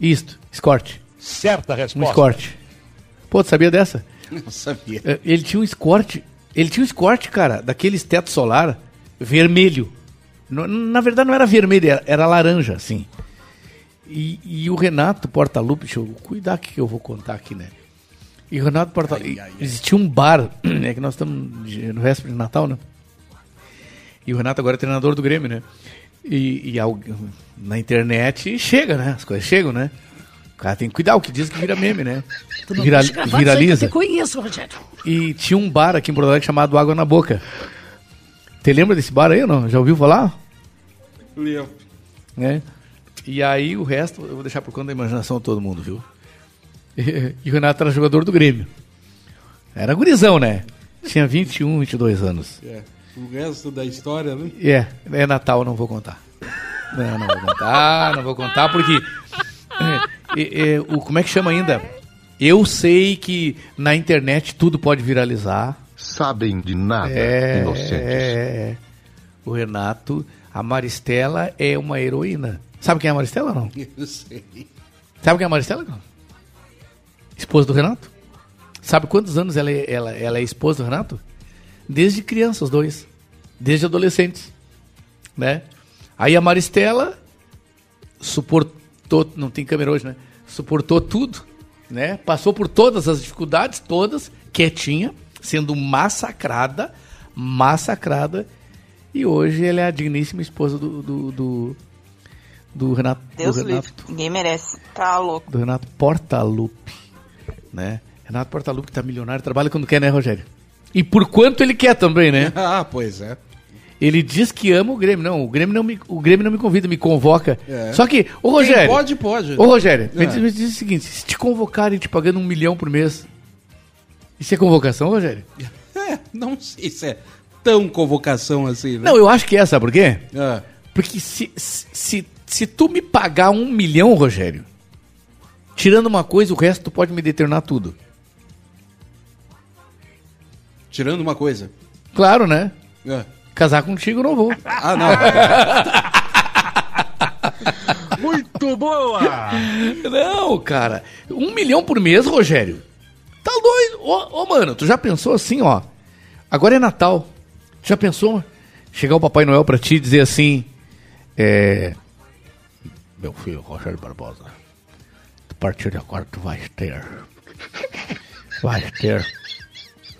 Isto, Escort. Certa Um resposta. Escort. Pô, tu sabia dessa? Não sabia. É, Ele tinha um Escort. Ele tinha um Escort, cara, daqueles teto solar vermelho. Na verdade não era vermelho, era, era laranja, assim. E, e o Renato Portaluppi, deixa eu cuidar que eu vou contar aqui, né? E o Renato Portaluppi, existia um bar, é que nós estamos no véspera de Natal, né? E o Renato agora é treinador do Grêmio, né? E, e algu- na internet chega, né? As coisas chegam, né? O cara tem que cuidar, o que diz que vira meme, né? Tu não Vira- viraliza. Eu te conheço, Rogério. E tinha um bar aqui em Porto Alegre chamado Água na Boca. Você lembra desse bar aí ou não? Já ouviu falar? Lembro. né? E aí o resto eu vou deixar por conta da imaginação de todo mundo, viu? E, o Renato era jogador do Grêmio. Era gurizão, né? Tinha 21, 22 anos. É. O resto da história, né? É, é Natal, eu não vou contar. Não, não vou contar, não vou contar porque. é, é, o, como é que chama ainda? Eu sei que na internet tudo pode viralizar. Sabem de nada, É, inocentes. é, é. O Renato, a Maristela é uma heroína. Sabe quem é a Maristela ou não? Eu sei. Sabe quem é a Maristela? não? Esposa do Renato? Sabe quantos anos ela é, ela, ela é esposa do Renato? Desde criança, os dois. Desde adolescentes. Né? Aí a Maristela suportou, não tem câmera hoje, né? Suportou tudo, né? Passou por todas as dificuldades, todas, quietinha, sendo massacrada, massacrada. E hoje ela é a digníssima esposa do, do, do, do Renato. Deus do livre. Renato Ninguém merece. Tá louco. do Renato Portaluppi, né? Renato Portaluppi tá milionário, trabalha quando quer, né, Rogério? E por quanto ele quer também, né? ah, pois é. Ele diz que ama o Grêmio. Não, o Grêmio não me, o Grêmio não me convida, me convoca. É. Só que, ô Quem Rogério. pode, pode. Ô Rogério, me É. diz, me diz o seguinte: se te convocarem te pagando um milhão por mês, isso é convocação, Rogério? É, não sei se é tão convocação assim, né? Não, eu acho que é, sabe por quê? É. Porque se, se, se, se tu me pagar um milhão, Rogério, tirando uma coisa, o resto tu pode me determinar tudo. Tirando uma coisa. Claro, né? É. Casar contigo eu não vou. Ah, não. Muito boa! Não, cara. Um milhão por mês, Rogério. Tá doido. Ô, ô, mano, tu já pensou assim, ó. Agora é Natal. Já pensou chegar o Papai Noel pra ti e dizer assim: É. Meu filho, Rogério Barbosa. A partir de agora tu vais ter. Vais ter.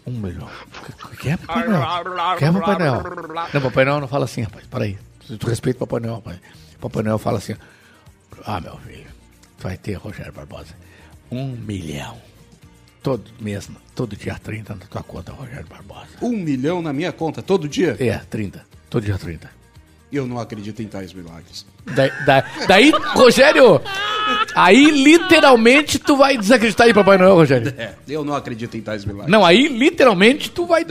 Um milhão. O que, que é Papai Noel? O que é Papai Noel? Não, Papai Noel não fala assim, rapaz. Peraí. Tu respeita o Papai Noel, rapaz. Papai Noel fala assim: Ah, meu filho, tu vai ter, Rogério Barbosa, um milhão. Todo mês, todo dia 30 na tua conta, Rogério Barbosa. Um milhão na minha conta todo dia? É, 30. Todo dia 30. Eu não acredito em tais milagres. Daí, da- daí, Rogério, aí literalmente tu vai desacreditar aí, Papai Noel, Rogério. É, eu não acredito em tais milagres. Não, aí literalmente tu vai.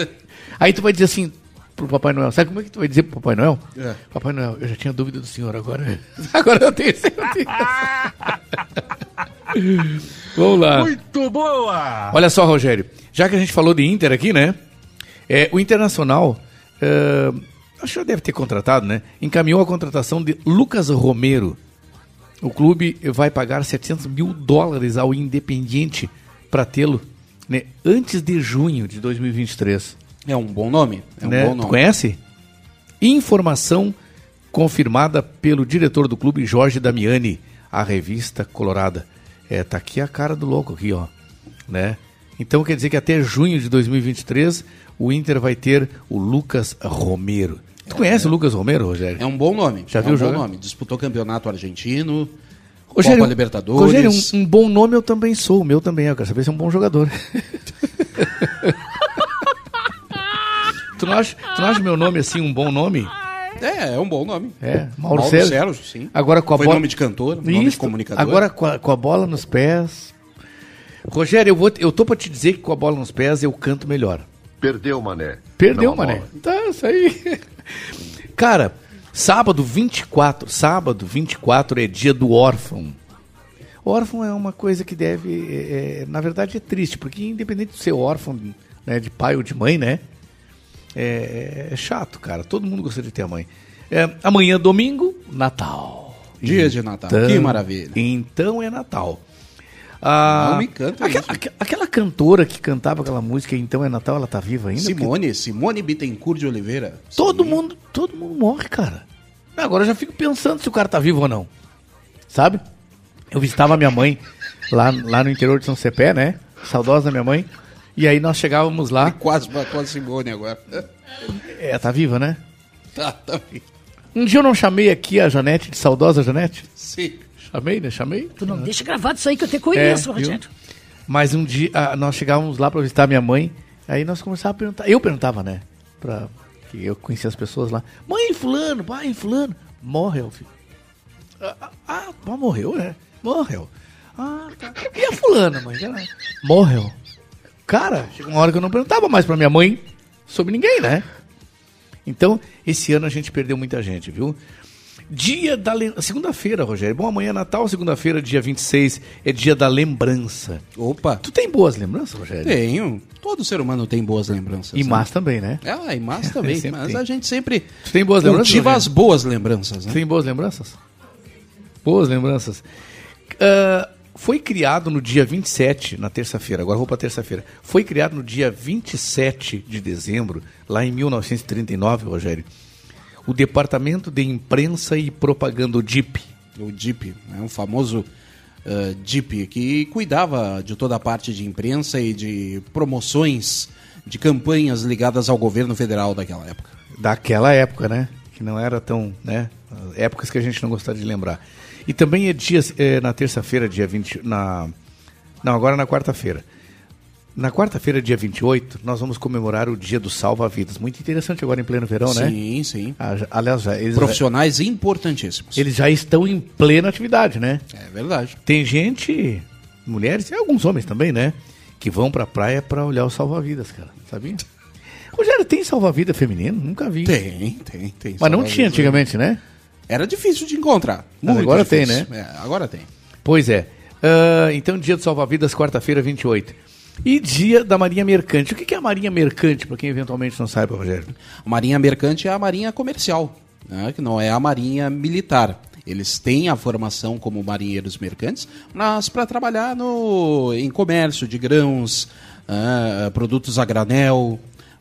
Aí tu vai dizer assim pro Papai Noel. Sabe como é que tu vai dizer pro Papai Noel? É. Papai Noel, eu já tinha dúvida do senhor, agora. Agora eu tenho certeza. Vamos lá. Muito boa! Olha só, Rogério. Já que a gente falou de Inter aqui, né? É, o Internacional. é, acho que já deve ter contratado, né? Encaminhou a contratação de Lucas Romero. O clube vai pagar 700 mil dólares ao Independiente para tê-lo né, antes de junho de 2023. É um bom nome. É um né? bom Tu nome. conhece? Informação confirmada pelo diretor do clube, Jorge Damiani, a revista Colorada. É, tá aqui a cara do louco aqui, ó. Né? Então quer dizer que até junho de 2023 o Inter vai ter o Lucas Romero. Tu conhece o Lucas Romero, Rogério? É um bom nome. Já é viu um bom jogar? nome. Disputou campeonato argentino, Rogério, Copa Libertadores. Rogério, um, um bom nome eu também sou, o meu também é. Eu quero saber se é um bom jogador. tu, não acha, tu não acha meu nome assim um bom nome? É, é um bom nome. É, Mauro, Sérgio. sim. Agora com a Foi bola... nome de cantor, nome de Isso, comunicador. Agora com a, com a bola nos pés. Rogério, eu, vou, eu tô pra te dizer que com a bola nos pés eu canto melhor. Perdeu, mané. Perdeu, Não, mané. bola. Tá, isso aí. Cara, sábado 24, sábado 24 é dia do órfão. Órfão é uma coisa que deve, é, é, na verdade é triste, porque independente de ser órfão né, de pai ou de mãe, né? É, é chato, cara. Todo mundo gostaria de ter a mãe. É, amanhã, domingo, Natal. Dia de Natal. Que maravilha. Então é Natal. Ah, Não me canta aquela, isso. aque- aquela cantora que cantava aquela música, então é Natal, ela tá viva ainda? Simone, Simone Bittencourt de Oliveira. Todo mundo, todo mundo morre, cara. Agora eu já fico pensando se o cara tá vivo ou não. Sabe? Eu visitava minha mãe lá, lá no interior de São Cepé, né? Saudosa minha mãe. E aí nós chegávamos lá. Quase matou a Simone agora. É, tá viva, né? Tá, tá. Um dia eu não chamei aqui a Janete, de saudosa Janete? Sim. Chamei, né? Chamei. Tu não deixa gravado isso aí que eu te conheço, É? Rogério. Mas um dia ah, nós chegávamos lá pra visitar minha mãe, aí nós começávamos a perguntar. Eu perguntava, né? Pra, que eu conhecia as pessoas lá. Mãe, fulano, pai, fulano. Morreu, filho. Ah, ah, ah, morreu, né? Morreu. Ah, tá. E a fulana, mãe? Ela- Morreu. Cara, chegou uma hora que eu não perguntava mais pra minha mãe sobre ninguém, né? Então, esse ano a gente perdeu muita gente, viu? Dia da segunda-feira, Rogério. Bom, amanhã é Natal, segunda-feira, dia 26, é dia da lembrança. Opa. Tu tem boas lembranças, Rogério? Tenho. Todo ser humano tem boas lembranças. E né? más também, né? Ah, e más também. Mas tem. a gente sempre Tu tem boas lembranças? cultiva as boas lembranças, né? Tem boas lembranças? Boas lembranças. Ah, foi criado no dia 27, na terça-feira, agora vou para terça-feira. Foi criado no dia 27 de dezembro, lá em 1939, Rogério, o Departamento de Imprensa e Propaganda, o DIP. O DIP, né? o famoso uh, DIP, que cuidava de toda a parte de imprensa e de promoções de campanhas ligadas ao governo federal daquela época. Daquela época, né? Que não era tão, né? Épocas que a gente não gostaria de lembrar. E também é dia, é, na terça-feira, dia 20, na Não, agora na quarta-feira. Na quarta-feira, dia 28, nós vamos comemorar o Dia do Salva-Vidas. Muito interessante agora em pleno verão, né? Sim, sim. Ah, já- aliás, já, eles, Profissionais importantíssimos. eles já estão em plena atividade, né? É verdade. Tem gente, mulheres e alguns homens também, né? Que vão pra praia pra olhar o salva-vidas, cara. Sabia? Rogério, tem salva-vida feminino? Nunca vi. Tem, tem, tem. Mas não tinha antigamente, né? Era difícil de encontrar. Mas agora tem, difícil. né? É, agora tem. Pois é. Ah, então, dia do salva-vidas, quarta-feira, 28. E dia da Marinha Mercante. O que é a Marinha Mercante, pra quem eventualmente não saiba, Rogério? A marinha mercante é a marinha comercial, né? que não é a marinha militar. Eles têm a formação como marinheiros mercantes, mas para trabalhar no, em comércio de grãos, ah, produtos a granel,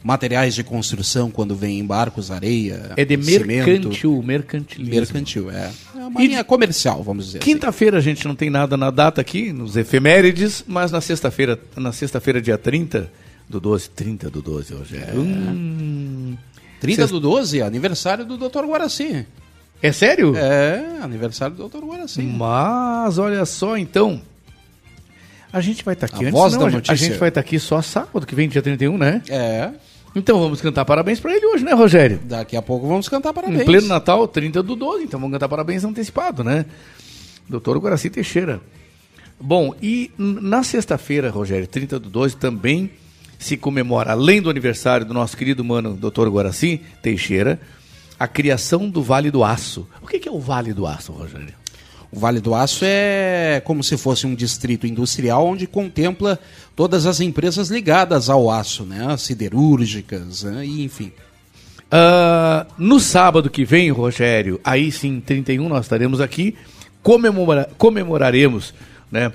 materiais de construção quando vem em barcos, areia, É de cimento. mercantil, mercantilismo. Mercantil, é. É uma marinha comercial, vamos dizer assim. Quinta-feira a gente não tem nada na data aqui, nos efemérides, mas na sexta-feira, na sexta-feira, dia 30 do 12, 30 do 12, Rogério. Hum, 30 Sexta- do 12, aniversário do Dr. Guaraci. É sério? É, aniversário do Dr. Guaraci. Mas olha só, então. A gente vai estar aqui A antes, voz não, da a gente- a notícia. gente vai estar aqui só sábado, que vem dia 31, né? É. Então vamos cantar parabéns pra ele hoje, né, Rogério? Daqui a pouco vamos cantar parabéns. Em pleno Natal, 30 do 12, então vamos cantar parabéns antecipado, né? Doutor Guaraci Teixeira. Bom, e na sexta-feira, Rogério, 30 do 12, também se comemora, além do aniversário do nosso querido mano Doutor Guaraci Teixeira, a criação do Vale do Aço. O que é o Vale do Aço, Rogério? O Vale do Aço é como se fosse um distrito industrial onde contempla todas as empresas ligadas ao aço, né? As siderúrgicas, né? e enfim. Ah, no sábado que vem, Rogério, aí sim, 31, nós estaremos aqui, comemora- comemoraremos né,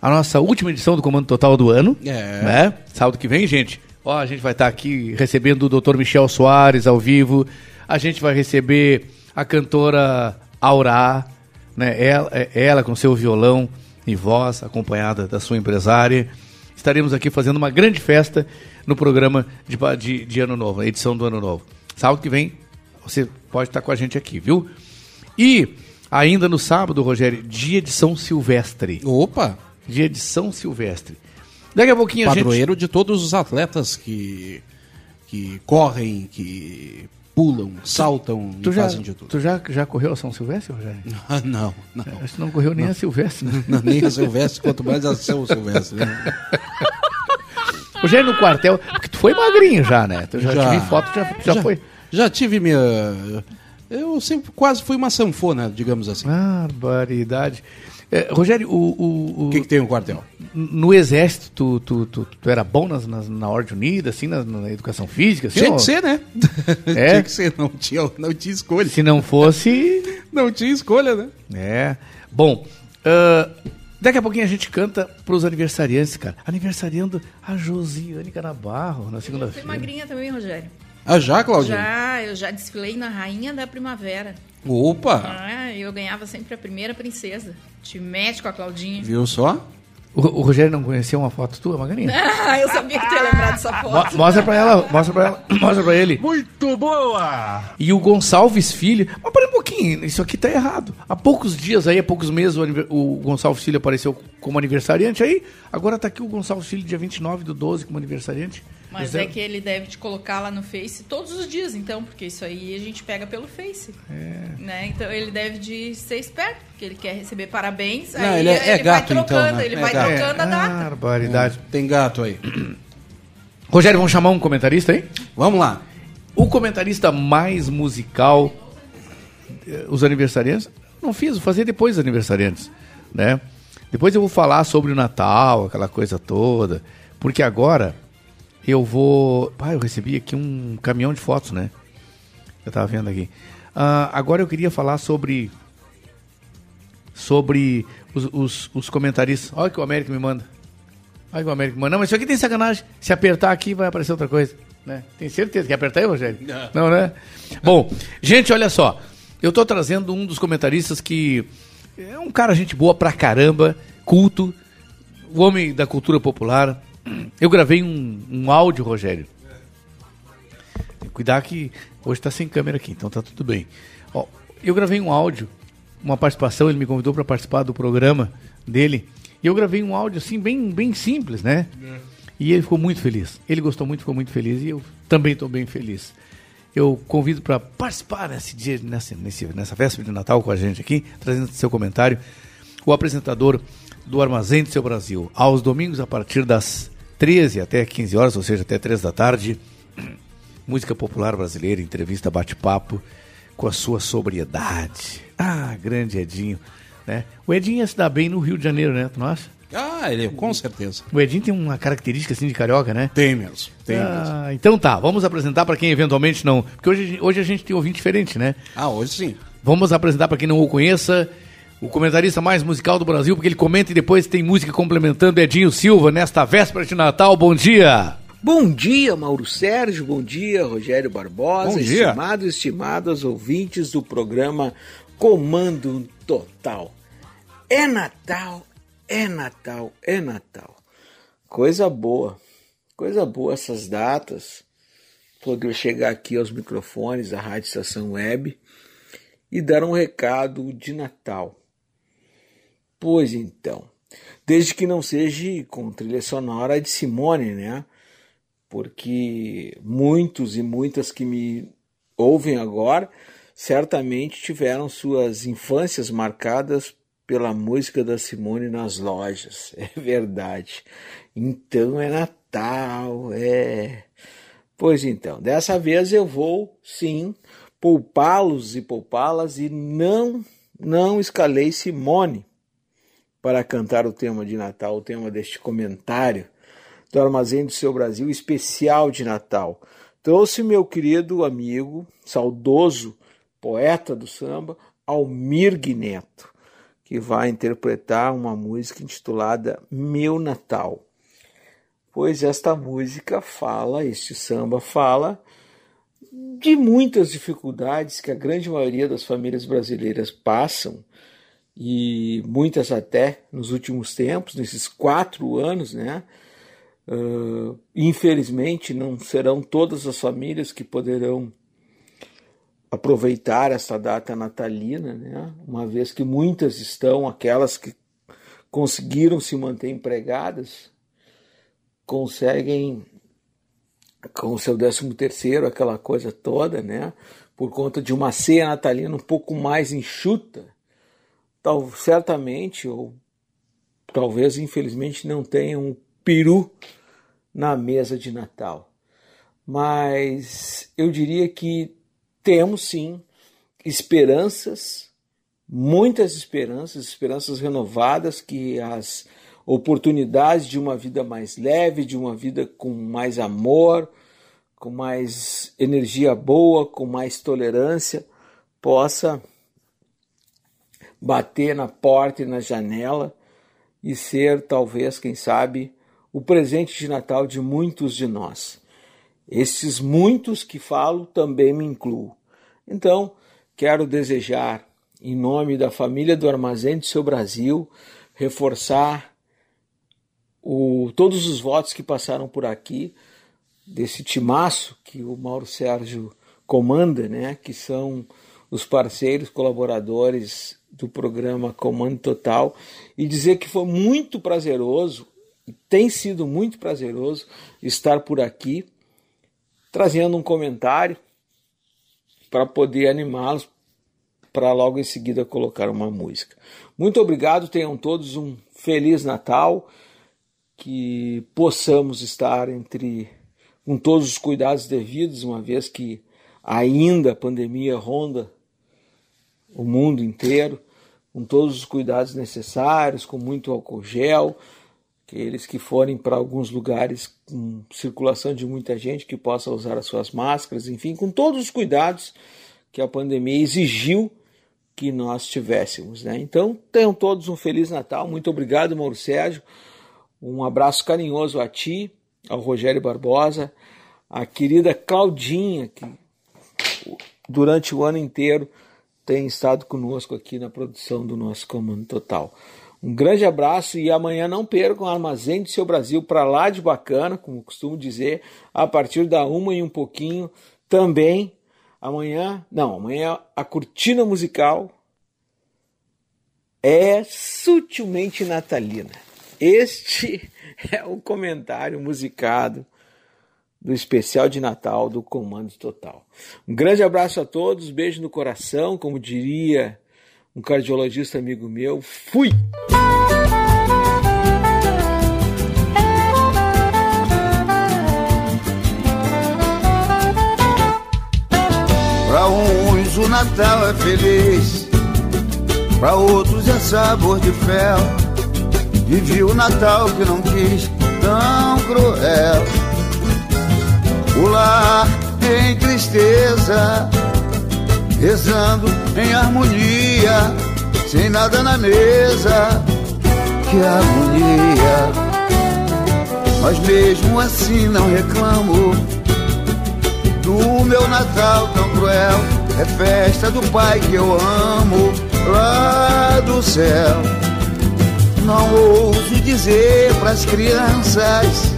a nossa última edição do Comando Total do ano. É. Né? Sábado que vem, gente, ó, a gente vai estar aqui recebendo o Dr. Michel Soares ao vivo, a gente vai receber a cantora Aurá, né, ela, é- ela com seu violão e voz, acompanhada da sua empresária. Estaremos aqui fazendo uma grande festa no programa de, de, de Ano Novo, edição do Ano Novo. Sábado que vem, você pode estar com a gente aqui, viu? E ainda no sábado, Rogério, dia de São Silvestre. Opa! Dia de São Silvestre. Daqui a pouquinho a gente. Padroeiro de todos os atletas que, que correm, que pulam, saltam Tu e já, fazem de tudo. tu já, já correu a São Silvestre, Rogério? Ah, não, não. Acho que não correu nem Não. a Silvestre, né? Não, nem a Silvestre, quanto mais a São Silvestre. Né? Rogério no quartel, porque tu foi magrinho já, né? Tu já, tive foto, já, já, foi. Já tive minha. Eu sempre quase fui uma sanfona, digamos assim. Barbaridade. É, Rogério, o. O O que, que tem no quartel? No exército, tu, tu, tu, tu era bom nas, nas- na Ordem Unida, assim, na, na educação física? Assim, Tinha ou- que ser, né? É? Tinha que ser, não tinha, não tinha escolha. Se não fosse. Não tinha escolha, né? É. Bom, ah, daqui a pouquinho a gente canta pros aniversariantes, cara. Aniversariando a Josiane Canabarro na Fui segunda-feira. magrinha também, Rogério. Ah, já, Claudinho? Já, eu já desfilei na Rainha da Primavera. Opa! Ah, eu ganhava sempre a primeira princesa. Te mete com a Claudinha. Viu só? O, o Rogério não conheceu uma foto tua, magrinha? Ah, eu sabia que tu ia lembrar dessa Mo- foto. mostra pra ela, mostra pra ela, mostra pra ele. Muito boa! E o Gonçalves Filho. Mas peraí um pouquinho, isso aqui tá errado. Há poucos dias aí, há poucos meses, o, o Gonçalves Filho apareceu como aniversariante aí. Agora tá aqui o Gonçalves Filho, dia 29 do 12, como aniversariante. Mas José- é que ele deve te colocar lá no Face todos os dias, então, porque isso aí a gente pega pelo Face. É. Né? Então ele deve de ser esperto, porque ele quer receber parabéns. Não, aí ele é- é gato, vai trocando, então, né? ele É vai gato. trocando a data. Barbaridade. Tem gato aí. Rogério, vamos chamar um comentarista aí? Vamos lá. O comentarista mais musical, eh, os aniversariantes, não fiz, vou fazer depois dos aniversariantes, né? Depois eu vou falar sobre o Natal, aquela coisa toda, porque agora eu vou... Ah, eu recebi aqui um caminhão de fotos, né? Eu tava vendo aqui. Ah, agora eu queria falar sobre sobre os, os, os comentaristas. Olha o que o Américo me manda. Olha que o Américo me manda. Não, mas isso aqui tem sacanagem. Se apertar aqui vai aparecer outra coisa. Né? Tem certeza? Quer apertar aí, Rogério? Não. Não, né? Bom, gente, olha só. Eu tô trazendo um dos comentaristas que é um cara gente boa pra caramba, culto, o homem da cultura popular. Eu gravei um, um áudio, Rogério. Tem que cuidar que hoje tá sem câmera aqui, então tá tudo bem. Ó, eu gravei um áudio, uma participação, ele me convidou para participar do programa dele. E eu gravei um áudio assim, bem, bem simples, né? E ele ficou muito feliz. Ele gostou muito, ficou muito feliz e eu também estou bem feliz. Eu convido para participar nesse dia, nessa, nesse, nessa véspera de Natal com a gente aqui, trazendo seu comentário, o apresentador do Armazém do Seu Brasil, aos domingos a partir das 13 até 15 horas, ou seja, até 3 da tarde. Música popular brasileira, entrevista, bate-papo com a sua sobriedade. Ah, grande Edinho. Né? O Edinho ia se dar bem no Rio de Janeiro, né? Tu não acha? Ah, ele com certeza. O Edinho tem uma característica assim de carioca, né? Tem mesmo. Tem mesmo. ah, então tá, vamos apresentar para quem eventualmente não. Porque hoje, hoje a gente tem ouvinte diferente, né? Ah, hoje sim. Vamos apresentar para quem não o conheça. O comentarista mais musical do Brasil, porque ele comenta e depois tem música complementando Edinho Silva nesta véspera de Natal. Bom dia! Bom dia, Mauro Sérgio. Bom dia, Rogério Barbosa. Bom dia. Estimados e estimadas ouvintes do programa Comando Total. É Natal, é Natal, é Natal. Coisa boa, coisa boa essas datas. Poder chegar aqui aos microfones da Rádio Estação Web e dar um recado de Natal. Pois então, desde que não seja com trilha sonora de Simone, né? Porque muitos e muitas que me ouvem agora certamente tiveram suas infâncias marcadas pela música da Simone nas lojas. É verdade. Então é Natal, é. Pois então, dessa vez eu vou sim poupá-los e poupá-las e não não escalei Simone para cantar o tema de Natal, o tema deste comentário do Armazém do Seu Brasil especial de Natal. Trouxe meu querido amigo, saudoso poeta do samba, Almir Neto, que vai interpretar uma música intitulada Meu Natal. Pois esta música fala, este samba fala de muitas dificuldades que a grande maioria das famílias brasileiras passam e muitas até nos últimos tempos, nesses quatro anos, né? Uh, infelizmente, não serão todas as famílias que poderão aproveitar essa data natalina, né? uma vez que muitas estão, aquelas que conseguiram se manter empregadas, conseguem com o seu décimo terceiro, aquela coisa toda, né? Por conta de uma ceia natalina um pouco mais enxuta, tal, certamente, ou talvez infelizmente não tenham um peru na mesa de Natal. Mas eu diria que temos sim esperanças, muitas esperanças, esperanças renovadas que as oportunidades de uma vida mais leve, de uma vida com mais amor, com mais energia boa, com mais tolerância, possa bater na porta e na janela e ser, talvez, quem sabe, o presente de Natal de muitos de nós. Esses muitos que falo também me incluo. Então, quero desejar, em nome da família do Armazém do Seu Brasil, reforçar o, todos os votos que passaram por aqui, desse timaço que o Mauro Sérgio comanda, né, que são os parceiros, colaboradores do programa Comando Total, e dizer que foi muito prazeroso, tem sido muito prazeroso estar por aqui, trazendo um comentário para poder animá-los para logo em seguida colocar uma música. Muito obrigado, tenham todos um feliz Natal que possamos estar entre com todos os cuidados devidos, uma vez que ainda a pandemia ronda o mundo inteiro, com todos os cuidados necessários, com muito álcool gel, aqueles que forem para alguns lugares com circulação de muita gente que possa usar as suas máscaras, enfim, com todos os cuidados que a pandemia exigiu que nós tivéssemos, né? Então, tenham todos um feliz Natal. Muito obrigado, Mauro Sérgio. Um abraço carinhoso a ti, ao Rogério Barbosa, a querida Claudinha, que durante o ano inteiro tem estado conosco aqui na produção do nosso Comando Total. Um grande abraço e amanhã não percam o Armazém do Seu Brasil para lá de bacana, como costumo dizer, a partir da uma e um pouquinho. Também amanhã, não, amanhã a cortina musical é sutilmente natalina. Este é o comentário musicado do especial de Natal do Comando Total. Um grande abraço a todos, beijo no coração, como diria um cardiologista amigo meu. Fui! Para uns o Natal é feliz, para outros é sabor de fel Vivi o Natal que não quis, tão cruel. O lar em tristeza, rezando em harmonia, sem nada na mesa. Que agonia! Mas mesmo assim não reclamo do meu Natal tão cruel. É festa do Pai que eu amo lá do céu. Não ouso dizer pras crianças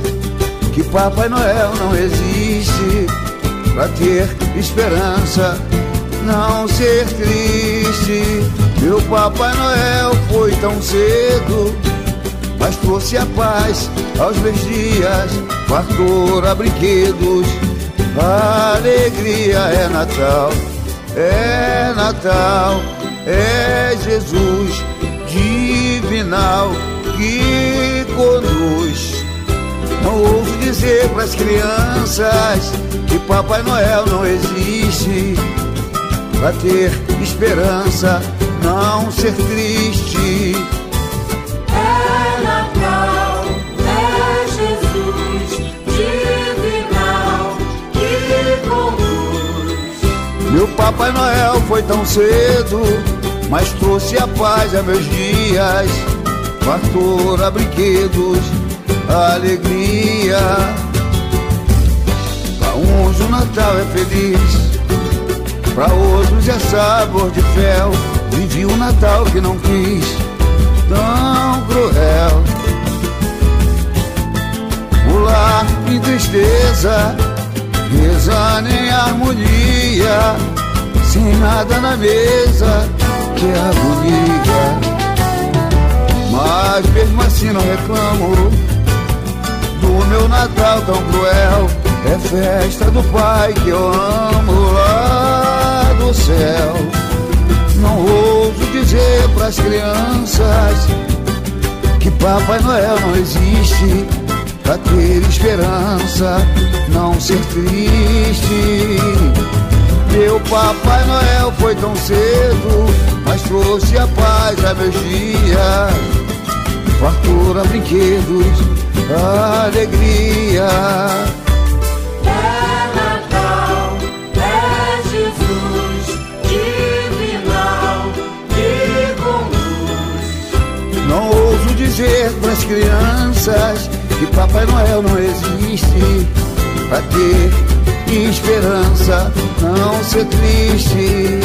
que Papai Noel não existe. Pra ter esperança, não ser triste. Meu Papai Noel foi tão cedo, mas trouxe a paz aos meus dias, fartura, brinquedos. Alegria é Natal, é Natal, é Jesus divinal que conduz. Não ouso dizer para as crianças que Papai Noel não existe. Pra ter esperança, não ser triste. É Natal, é Jesus divinal que conduz. Meu Papai Noel foi tão cedo mas trouxe a paz a meus dias, fartura, brinquedos, alegria. Para uns o Natal é feliz, para outros é sabor de fel. Vivi um Natal que não quis, tão cruel. Pular em tristeza, rezando em harmonia sem nada na mesa, que agonia. Mas mesmo assim não reclamo do meu Natal tão cruel. É festa do Pai que eu amo lá do céu. Não ouso dizer pras crianças que Papai Noel não existe. Pra ter esperança, não ser triste. Meu Papai Noel foi tão cedo, mas trouxe a paz a meus dias fartura, brinquedos, alegria. É Natal, é Jesus, divinal e com luz. Não ouso dizer pras crianças que Papai Noel não existe. Pra ter esperança, não ser triste.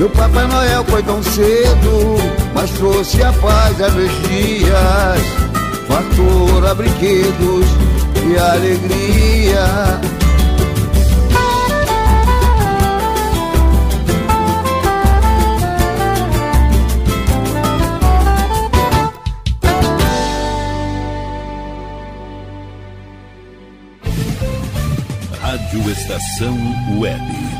Meu Papai Noel foi tão cedo, mas trouxe a paz a meus dias. Fartura, brinquedos e alegria. Rádio Estação Web.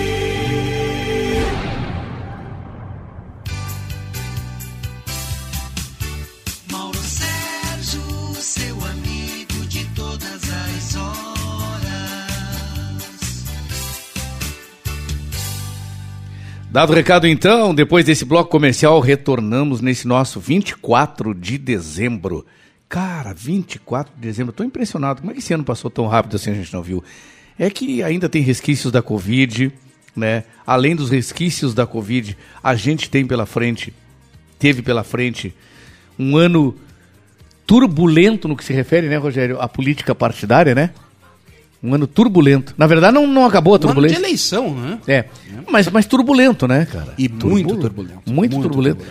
Dado o recado então, depois desse bloco comercial, retornamos nesse nosso 24 de dezembro. Cara, 24 de dezembro, tô impressionado. Como é que esse ano passou tão rápido assim, a gente não viu? É que ainda tem resquícios da Covid, né? Além dos resquícios da Covid, a gente tem pela frente, teve pela frente um ano turbulento no que se refere, né, Rogério, à política partidária, né? Um ano turbulento. Na verdade, não, não acabou a Um ano de turbulência. eleição, né? É, mas, mas turbulento, né, cara? E muito turbulento. Muito, Muito turbulento.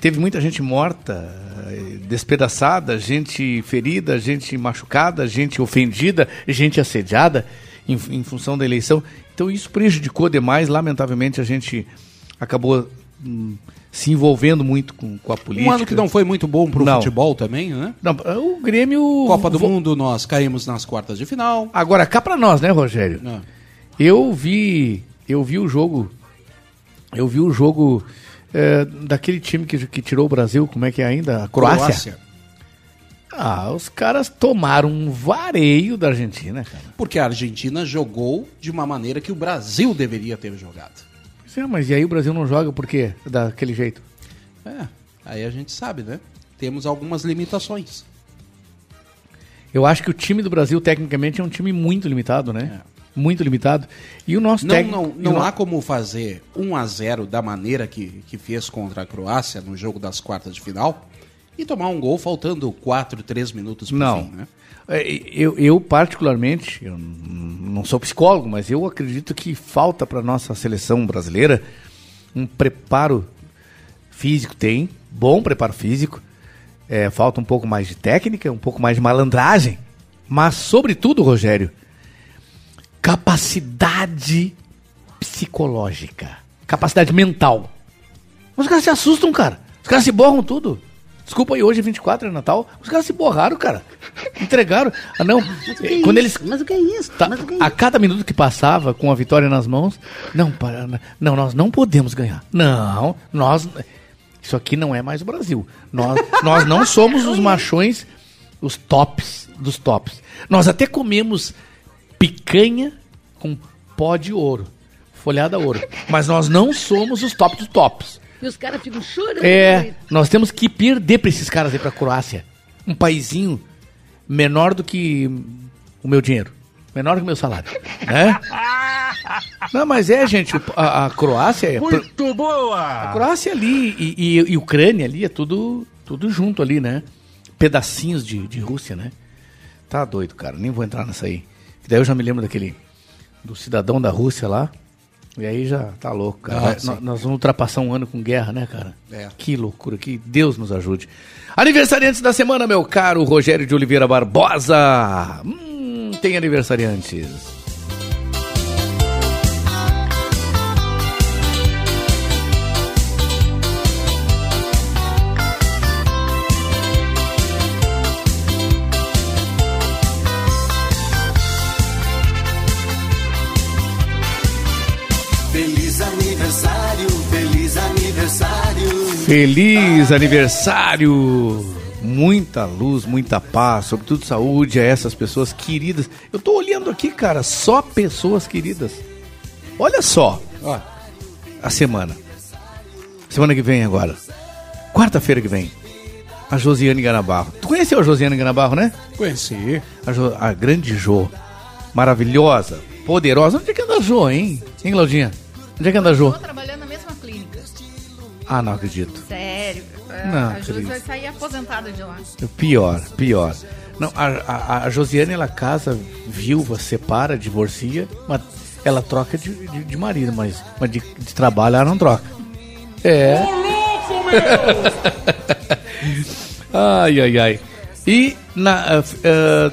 Teve muita gente morta, eh, despedaçada, gente ferida, gente machucada, gente ofendida, gente assediada em, em função da eleição. Então isso prejudicou demais. Lamentavelmente, a gente acabou hum, se envolvendo muito com, com a política. Um ano que não foi muito bom pro Não. futebol também, né? Não, o Grêmio. Copa do vo- Mundo, nós caímos nas quartas de final. Agora cá pra nós, né, Rogério? Ah. Eu vi, eu vi o jogo, eu vi o jogo é, daquele time que, que tirou o Brasil, como é que é ainda? A Croácia. Ah, os caras tomaram um vareio da Argentina, cara. Porque a Argentina jogou de uma maneira que o Brasil deveria ter jogado. É, mas e aí o Brasil não joga por quê? Daquele jeito. É, aí a gente sabe, né? Temos algumas limitações. Eu acho que o time do Brasil, tecnicamente, é um time muito limitado, né? Muito limitado. E o nosso Não, técnico. não, não no- há como fazer 1 a 0 da maneira que, que fez contra a Croácia no jogo das quartas de final e tomar um gol faltando 4, 3 minutos pro Não. fim, né? É, Eu, eu, particularmente, eu não sou psicólogo, mas eu acredito que falta para nossa seleção brasileira um preparo físico. Tem, bom preparo físico. É, falta um pouco mais de técnica, um pouco mais de malandragem. Mas, sobretudo, Rogério, capacidade psicológica. Capacidade mental. Os caras se assustam, cara. Os caras se borram tudo. Desculpa aí, hoje é 24, é Natal. Os caras se borraram, cara. Entregaram. Ah, não. que Quando é eles. isso? Mas o que é isso? Tá, Mas o que é a cada minuto que passava com a vitória nas mãos, não, para, não, nós não podemos ganhar. Não, nós. Isso aqui não é mais o Brasil. Nós, nós não somos os machões, os tops dos tops. Nós até comemos picanha com pó de ouro, folhada ouro. Mas nós não somos os tops dos tops. E os caras ficam chorando. É, nós temos que perder pra esses caras aí pra Croácia. Um paizinho menor do que o meu dinheiro. Menor do que o meu salário. Né? Não, mas é, gente, a, a Croácia é. Muito boa! A Croácia ali e, e, e Ucrânia ali é tudo, tudo junto ali, né? Pedacinhos de, de Rússia, né? Tá doido, cara. Nem vou entrar nessa aí. Daí eu já me lembro daquele. Do cidadão da Rússia lá. E aí já tá louco, cara. Ah, Vai- sim. nó- nós vamos ultrapassar um ano com guerra, né, cara? É. Que loucura, que Deus nos ajude. Aniversariantes da semana, meu caro Rogério de Oliveira Barbosa. Hum, tem aniversariantes. Feliz aniversário! Muita luz, muita paz, sobretudo saúde a essas pessoas queridas. Eu tô olhando aqui, cara, só pessoas queridas. Olha só, Ó, a semana. Semana que vem agora. Quarta-feira que vem. A Josiane Ganabarro. Tu conheceu a Josiane Ganabarro, né? conheci. A, Jo- a grande Jô. Maravilhosa, poderosa. Onde é que anda a Jô, hein? Hein, Claudinha? Onde é que anda a Jô? Tô trabalhando. Ah, não acredito. Sério. Não, a acredito. vai sair aposentada de lá. Pior, pior. Não, a, a, a Josiane, ela casa viúva, separa, divorcia, mas ela troca de, de, de marido, mas, mas de, de trabalho ela não troca. É. ai, ai, ai. E na, ah, ah,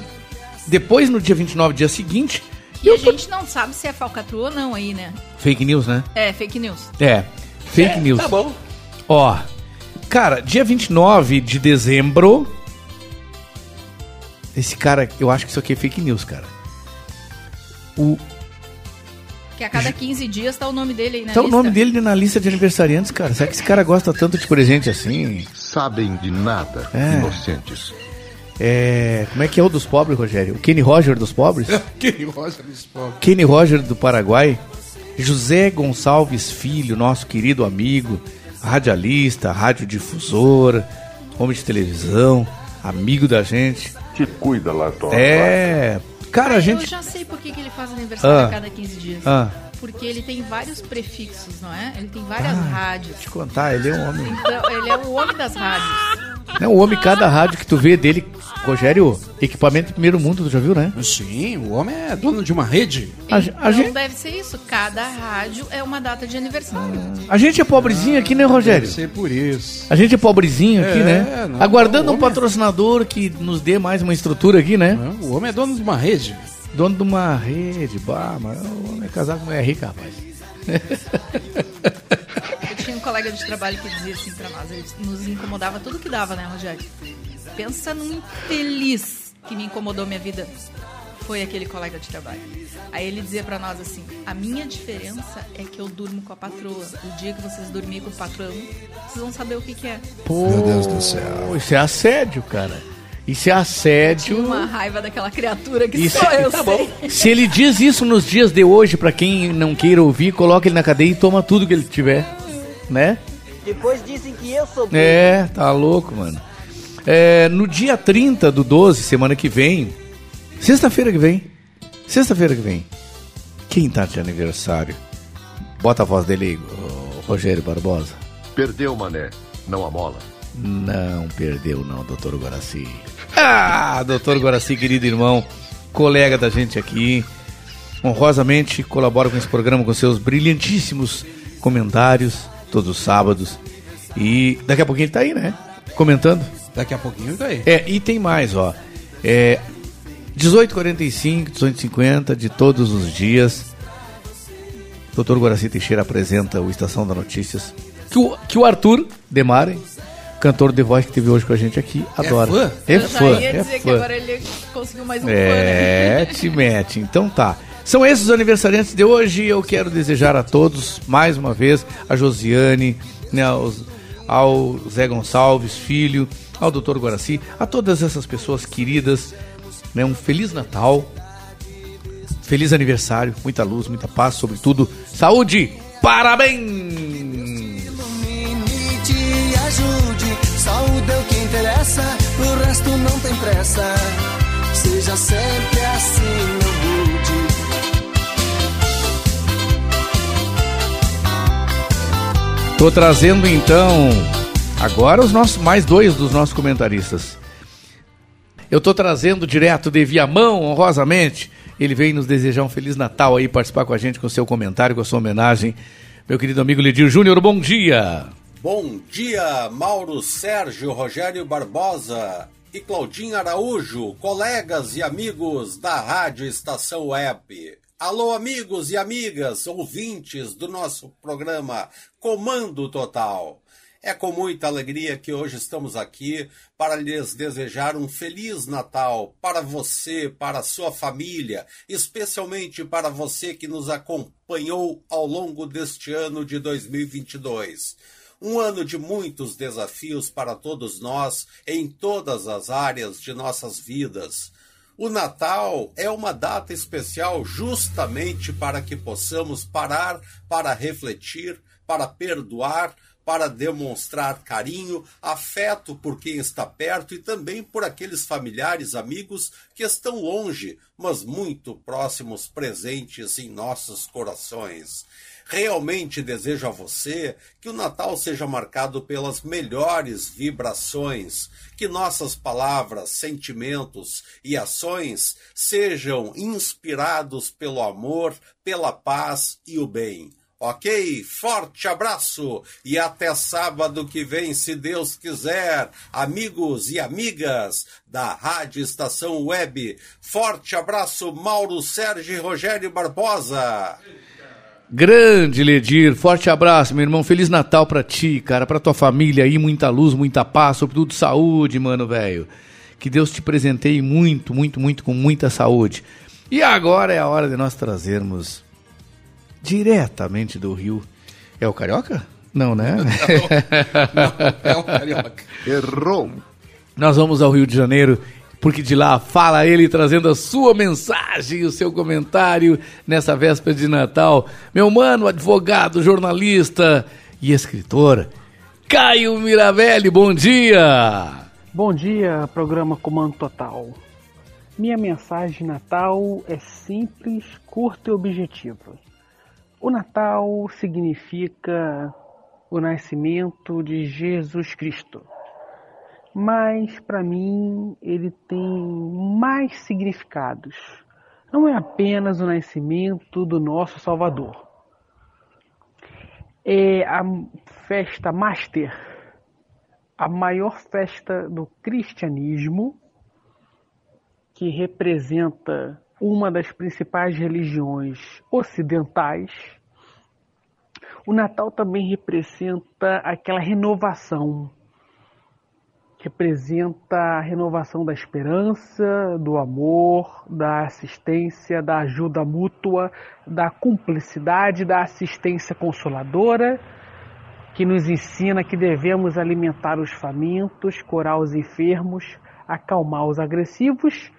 depois, no dia 29, dia seguinte, E a gente não sabe se é falcatrua ou não aí, né? fake news, né? É, fake news. É, fake news. Tá bom. Ó, cara, dia 29 de dezembro. Esse cara, eu acho que isso aqui é fake news, cara. O, Que a cada 15 dias tá o nome dele aí na tá o lista. nome dele na lista de aniversariantes, cara. Será que esse cara gosta tanto de presente assim? Sabem de nada, É. inocentes. É. Como é que é o dos pobres, Rogério? O Kenny Roger dos pobres? Que rosa nesse povo. Kenny Roger do Paraguai. José Gonçalves Filho, nosso querido amigo, radialista, radiodifusor, homem de televisão, amigo da gente. Te cuida lá, Tom. É. Cara, a Eu gente. já sei por que, que ele faz aniversário Ah. a cada 15 dias. Ah. porque ele tem vários prefixos, não é? Ele tem várias Ah, rádios. Te contar, ele é um homem. Então, ele é o homem das rádios. É um homem, cada rádio que tu vê dele, Rogério, equipamento primeiro mundo, tu já viu, né? Sim, o homem é dono de uma rede. A, a Então gente, deve ser isso. Cada rádio é uma data de aniversário. a gente é pobrezinho aqui, né, Rogério? Deve ser por isso. A gente é pobrezinho aqui, É, né? não, Aguardando não, um é- patrocinador que nos dê mais uma estrutura aqui, né? O homem é dono de uma rede. Dono de uma rede, bah, mas o homem é casado com mulher rica, rapaz. Tinha um colega de trabalho que dizia assim pra nós, ele nos incomodava tudo que dava, né, Rogério? Pensa num infeliz que me incomodou minha vida. Foi aquele colega de trabalho. Aí ele dizia pra nós assim: a minha diferença é que eu durmo com a patroa. O dia que vocês dormirem com o patrão, vocês vão saber o que, que é. Pô, Meu Deus do céu. Isso é assédio, cara. Isso é assédio. Tinha uma raiva daquela criatura que Isso, só eu tá sei. bom. Se ele diz isso nos dias de hoje, pra quem não queira ouvir, coloca ele na cadeia e toma tudo que ele tiver, né? Depois dizem que eu sou burro. É, tá louco, mano. É, no dia 30 do 12, semana que vem, sexta-feira que vem, sexta-feira que vem, quem tá de aniversário? Bota a voz dele Rogério Barbosa. Perdeu, mané. Não amola. Não perdeu não, doutor Guaraci. Ah, doutor Guaraci, querido irmão, colega da gente aqui, honrosamente colabora com esse programa com seus brilhantíssimos comentários todos os sábados. E daqui a pouquinho ele tá aí, né? Comentando. Daqui a pouquinho ele tá aí. É, e tem mais, ó. É 18h45, 18h50 de todos os dias. Doutor Guaraci Teixeira apresenta o Estação da Notícias. Que o, que o Arthur Demare, cantor de voz que teve hoje com a gente aqui, adora. fã? É Eu já fã, ia é dizer que fã. agora ele conseguiu mais um É, fã, né? te mete. Então tá. São esses os aniversariantes de hoje. Eu quero desejar a todos, mais uma vez, a Josiane, né, ao Zé Gonçalves, filho, ao Dr. Guaraci, a todas essas pessoas queridas, né, um Feliz Natal, feliz aniversário, muita luz, muita paz, sobretudo saúde. Parabéns! Saúde é o que interessa, o resto não tem pressa. Seja sempre assim, mude. Tô trazendo então agora os nossos mais dois dos nossos comentaristas. Eu tô trazendo direto de Viamão, honrosamente. Ele veio nos desejar um feliz Natal aí, participar com a gente com seu comentário, com a sua homenagem. Meu querido amigo Lidir Júnior, bom dia. Bom dia, Mauro Sérgio Rogério Barbosa e Claudinho Araújo, colegas e amigos da Rádio Estação Web. Alô, amigos e amigas, ouvintes do nosso programa Comando Total. É com muita alegria que hoje estamos aqui para lhes desejar um feliz Natal para você, para sua família, especialmente para você que nos acompanhou ao longo deste ano de 2022. Um ano de muitos desafios para todos nós em todas as áreas de nossas vidas. O Natal é uma data especial justamente para que possamos parar para refletir, para perdoar, para demonstrar carinho, afeto por quem está perto e também por aqueles familiares, amigos que estão longe, mas muito próximos, presentes em nossos corações. Realmente desejo a você que o Natal seja marcado pelas melhores vibrações, que nossas palavras, sentimentos e ações sejam inspirados pelo amor, pela paz e o bem. Ok? Forte abraço e até sábado que vem, se Deus quiser, amigos e amigas da Rádio Estação Web. Forte abraço, Mauro Sérgio e Rogério Barbosa. Grande Ledir, forte abraço, meu irmão. Feliz Natal pra ti, cara, pra tua família aí, muita luz, muita paz, sobretudo saúde, mano, velho. Que Deus te presenteie muito, muito, muito com muita saúde. E agora é a hora de nós trazermos diretamente do Rio. É o Carioca? Não, né? Não, é o Carioca. Errou. Nós vamos ao Rio de Janeiro, porque de lá fala ele trazendo a sua mensagem, o seu comentário nessa véspera de Natal. Meu mano, advogado, jornalista e escritor, Caio Mirabelli, bom dia! Bom dia, programa Comando Total. Minha mensagem de Natal é simples, curta e objetiva. O Natal significa o nascimento de Jesus Cristo. Mas para mim ele tem mais significados. Não é apenas o nascimento do nosso Salvador. É a festa master, a maior festa do cristianismo, que representa uma das principais religiões ocidentais. O Natal também representa aquela renovação, representa a renovação da esperança, do amor, da assistência, da ajuda mútua, da cumplicidade, da assistência consoladora, que nos ensina que devemos alimentar os famintos, curar os enfermos, acalmar os agressivos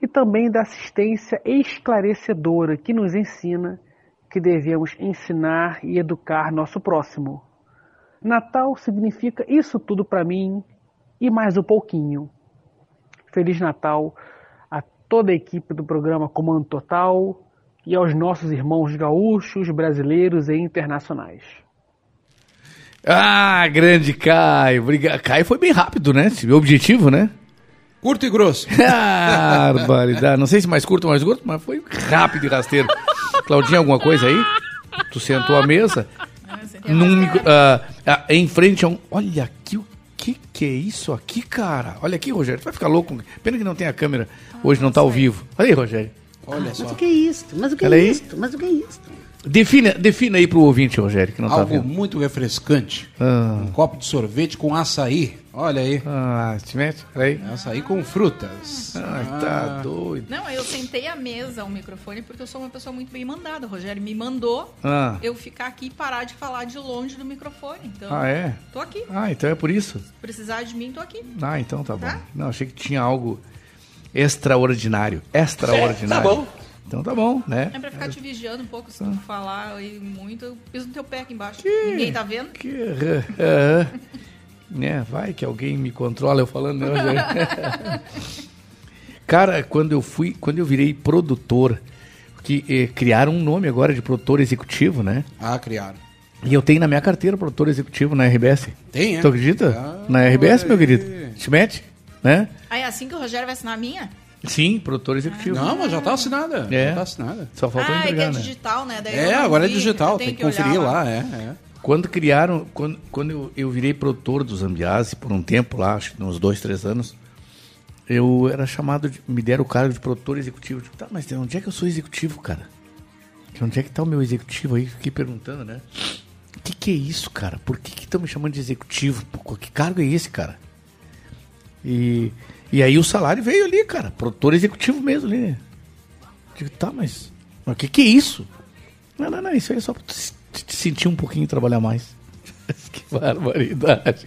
e também da assistência esclarecedora que nos ensina que devemos ensinar e educar nosso próximo. Natal significa isso tudo para mim e mais um pouquinho. Feliz Natal a toda a equipe do programa Comando Total e aos nossos irmãos gaúchos, brasileiros e internacionais. Ah, grande Caio. Caio foi bem rápido, né? Esse objetivo, né? Curto e grosso. Ah, barbaridade. Não sei se mais curto ou mais curto, mas foi rápido e rasteiro. Claudinha, alguma coisa aí? Tu sentou à mesa? Num, micro- ah, ah, em frente a um. Olha aqui o que que é isso aqui, cara? Olha aqui, Rogério. Tu vai ficar louco. Pena que não tem a câmera. Hoje não tá ao vivo. Olha aí, Rogério. Olha Mas o que é isso? Mas o que é aí. isso? Mas o que é isso? Defina, defina aí pro ouvinte, Rogério, que não tá Algo vendo. muito refrescante. Ah. Um copo de sorvete com açaí. Olha aí. Ah, te mete? Peraí. Açaí com frutas. Ai, tá doido. Não, eu sentei à mesa o microfone porque eu sou uma pessoa muito bem mandada. O Rogério me mandou Ah. eu ficar aqui e parar de falar de longe do microfone. Então, Ah, é? tô aqui. Ah, então é por isso. Se precisar de mim, tô aqui. Ah, então tá bom. Tá? Não, achei que tinha algo extraordinário. Extraordinário. Tá bom. Então tá bom, né? É pra ficar te vigiando um pouco. Se tu Ah. falar aí muito, eu piso no teu pé aqui embaixo. Ninguém tá vendo? Aham. né, vai que alguém me controla eu falando, né? Cara, quando eu fui, quando eu virei produtor, que eh, criaram um nome agora de produtor executivo, né? Ah, criaram. E eu tenho na minha carteira produtor executivo na RBS. Tem, é? Tu acredita? Ah, na RBS, meu querido. Te mete, né? Aí é assim que o Rogério vai assinar a minha? Sim, produtor executivo. Não, mas já tá assinada. É. Já tá assinada. Só faltou ah, é que entregar, é né? digital, né? Daí É, agora é vi, digital, eu tem que conferir olhar lá, é, é. Quando criaram, quando, quando eu, eu virei produtor do Zambiase por um tempo lá, acho que uns dois, três anos, eu era chamado, de, me deram o cargo de produtor executivo. Tipo, tá, mas de onde é que eu sou executivo, cara? Onde é que tá o meu executivo aí? Fiquei perguntando, né? O que, que é isso, cara? Por que estão me chamando de executivo? Que cargo é esse, cara? E, e aí o salário veio ali, cara. Produtor executivo mesmo ali. né? Digo, tá, mas mas o que, que é isso? Não, não, não, isso aí é só pra te sentir um pouquinho e trabalhar mais. que barbaridade.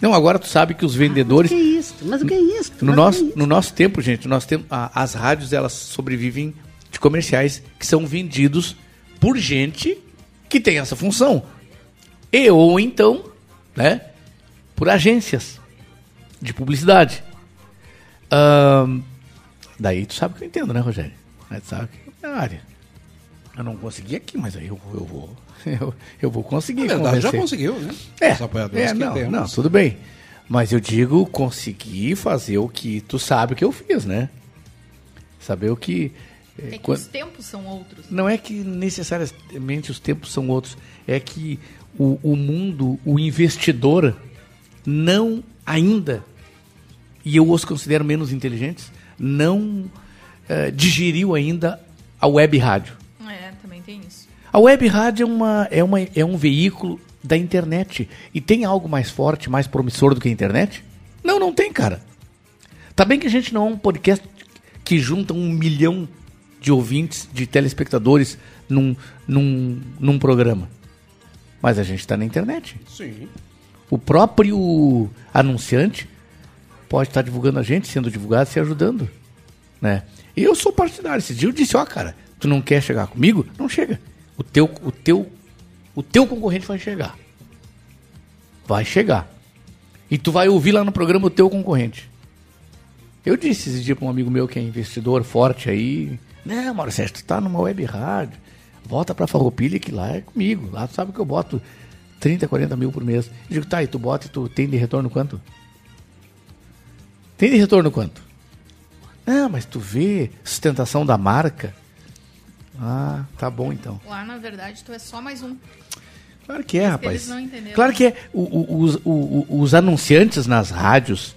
Não, agora tu sabe que os vendedores. Mas o que é isso? Mas o que é isso? No é nosso, isso? no nosso tempo, gente, nós temos a- as rádios elas sobrevivem de comerciais que são vendidos por gente que tem essa função. E ou então, né, por agências de publicidade. Ahn, daí tu sabe que eu entendo, né, Rogério? Aí tu sabe que é minha área. Eu não consegui aqui, mas aí eu, eu vou. Eu, eu vou conseguir. Na verdade, já convencer. conseguiu, né? É, Os apoiadores é que não, temos. não, tudo bem. Mas eu digo conseguir fazer o que tu sabe que eu fiz, né? Saber o que. eh, É que quan- os tempos são outros. Não é que necessariamente os tempos são outros, é que o, o mundo, o investidor, não ainda, e eu os considero menos inteligentes, não eh, digeriu ainda a web rádio. É, também tem isso. A web rádio é, uma, é, uma, é um veículo da internet. E tem algo mais forte, mais promissor do que a internet? Não, não tem, cara. Tá bem que a gente não é um podcast que junta um milhão de ouvintes, de telespectadores num, num, num programa. Mas a gente está na internet. Sim. O próprio anunciante pode estar divulgando a gente, sendo divulgado, se ajudando. Né? E eu sou partidário. Esse dia eu disse, ó, cara, tu não quer chegar comigo? Não chega. O teu, o teu, o teu concorrente vai chegar. Vai chegar. E tu vai ouvir lá no programa o teu concorrente. Eu disse esse dia para um amigo meu que é investidor forte aí, né, Sérgio, tu tá numa web rádio, volta pra Farroupilha que lá é comigo. Lá tu sabe que eu boto 30, 40 mil por mês. Eu digo, tá, e tu bota e tu tem de retorno quanto? Tem de retorno quanto? Ah, mas tu vê sustentação da marca. Ah, tá bom então. Lá, na verdade, tu é só mais um. Claro que é, Mas rapaz. eles não entenderam. Claro que é. O- o- os, o- os anunciantes nas rádios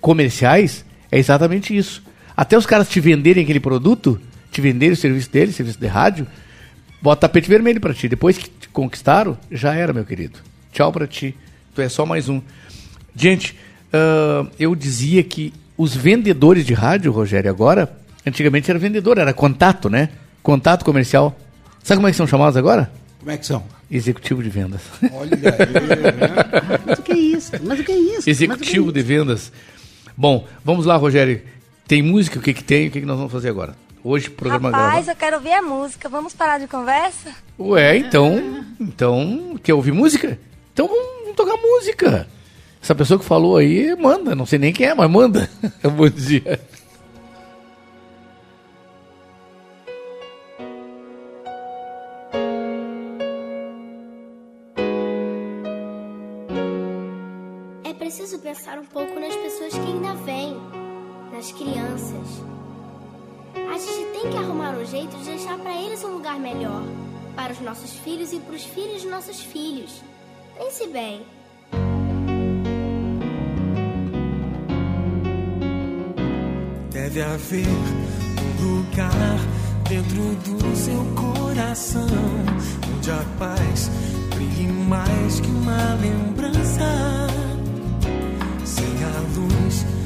comerciais é exatamente isso. Até os caras te venderem aquele produto, te venderem o serviço deles, serviço de rádio, bota tapete vermelho pra ti. Depois que te conquistaram, já era, meu querido. Tchau pra ti. Tu é só mais um. Gente, ah, eu dizia que os vendedores de rádio, Rogério, agora, antigamente era vendedor, era contato, né? Contato comercial. Sabe como é que são chamados agora? Como é que são? Executivo de vendas. Olha aí, Mas o que é isso? Mas o que é isso? Executivo de vendas. Bom, vamos lá, Rogério. Tem música? O que, que tem? O que, que nós vamos fazer agora? Hoje, programa Rapaz, gravado. eu quero ouvir a música. Vamos parar de conversa? Ué, então. Então, quer ouvir música? Então vamos, vamos tocar música. Essa pessoa que falou aí, manda. Não sei nem quem é, mas manda. Bom dia. É preciso pensar um pouco nas pessoas que ainda vêm, nas crianças. A gente tem que arrumar um jeito de deixar para eles um lugar melhor, para os nossos filhos e para os filhos de nossos filhos. Pense bem. Deve haver um lugar dentro do seu coração onde a paz brilhe mais que uma lembrança. Sem a luz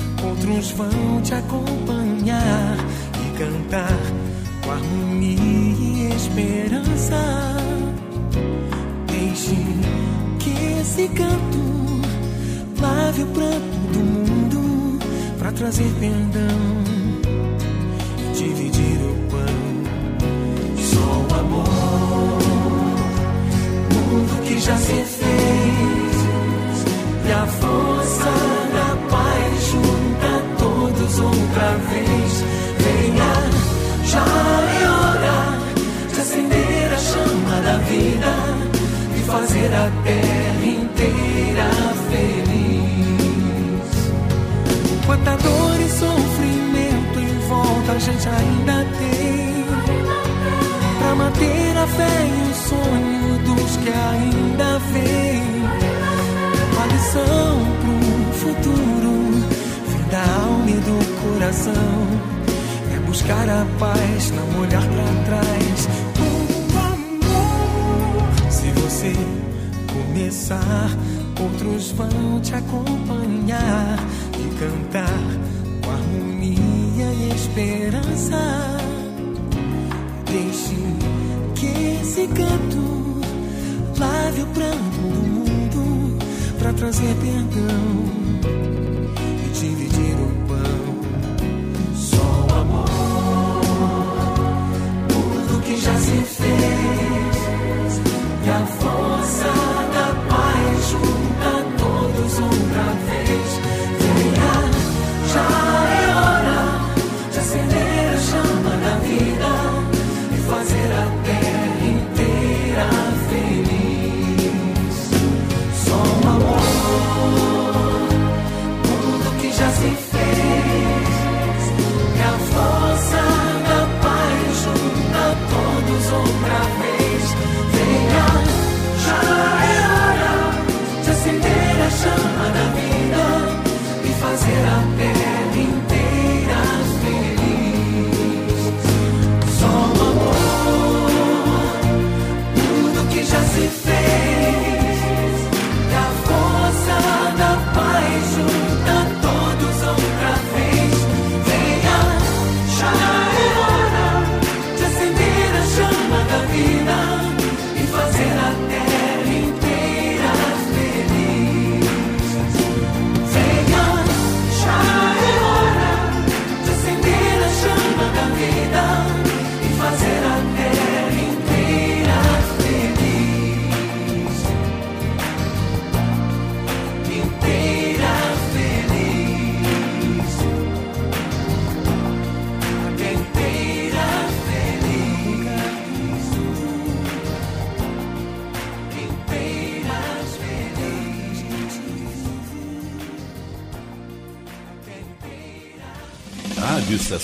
Outros vão te acompanhar e cantar com harmonia e esperança. Deixe que esse canto lave o pranto do mundo para trazer perdão e dividir o pão. Só o amor, mundo que já se fez fazer a terra inteira feliz. Quanta dor e sofrimento em volta a gente ainda tem Pra manter a fé e o sonho dos que ainda vêm A lição pro futuro Vem da alma e do coração É buscar a paz, não olhar pra trás você começar Outros vão te acompanhar E cantar com harmonia e esperança Deixe que esse canto lave o pranto do mundo para trazer perdão e dividir o pão. Só o amor, tudo que já se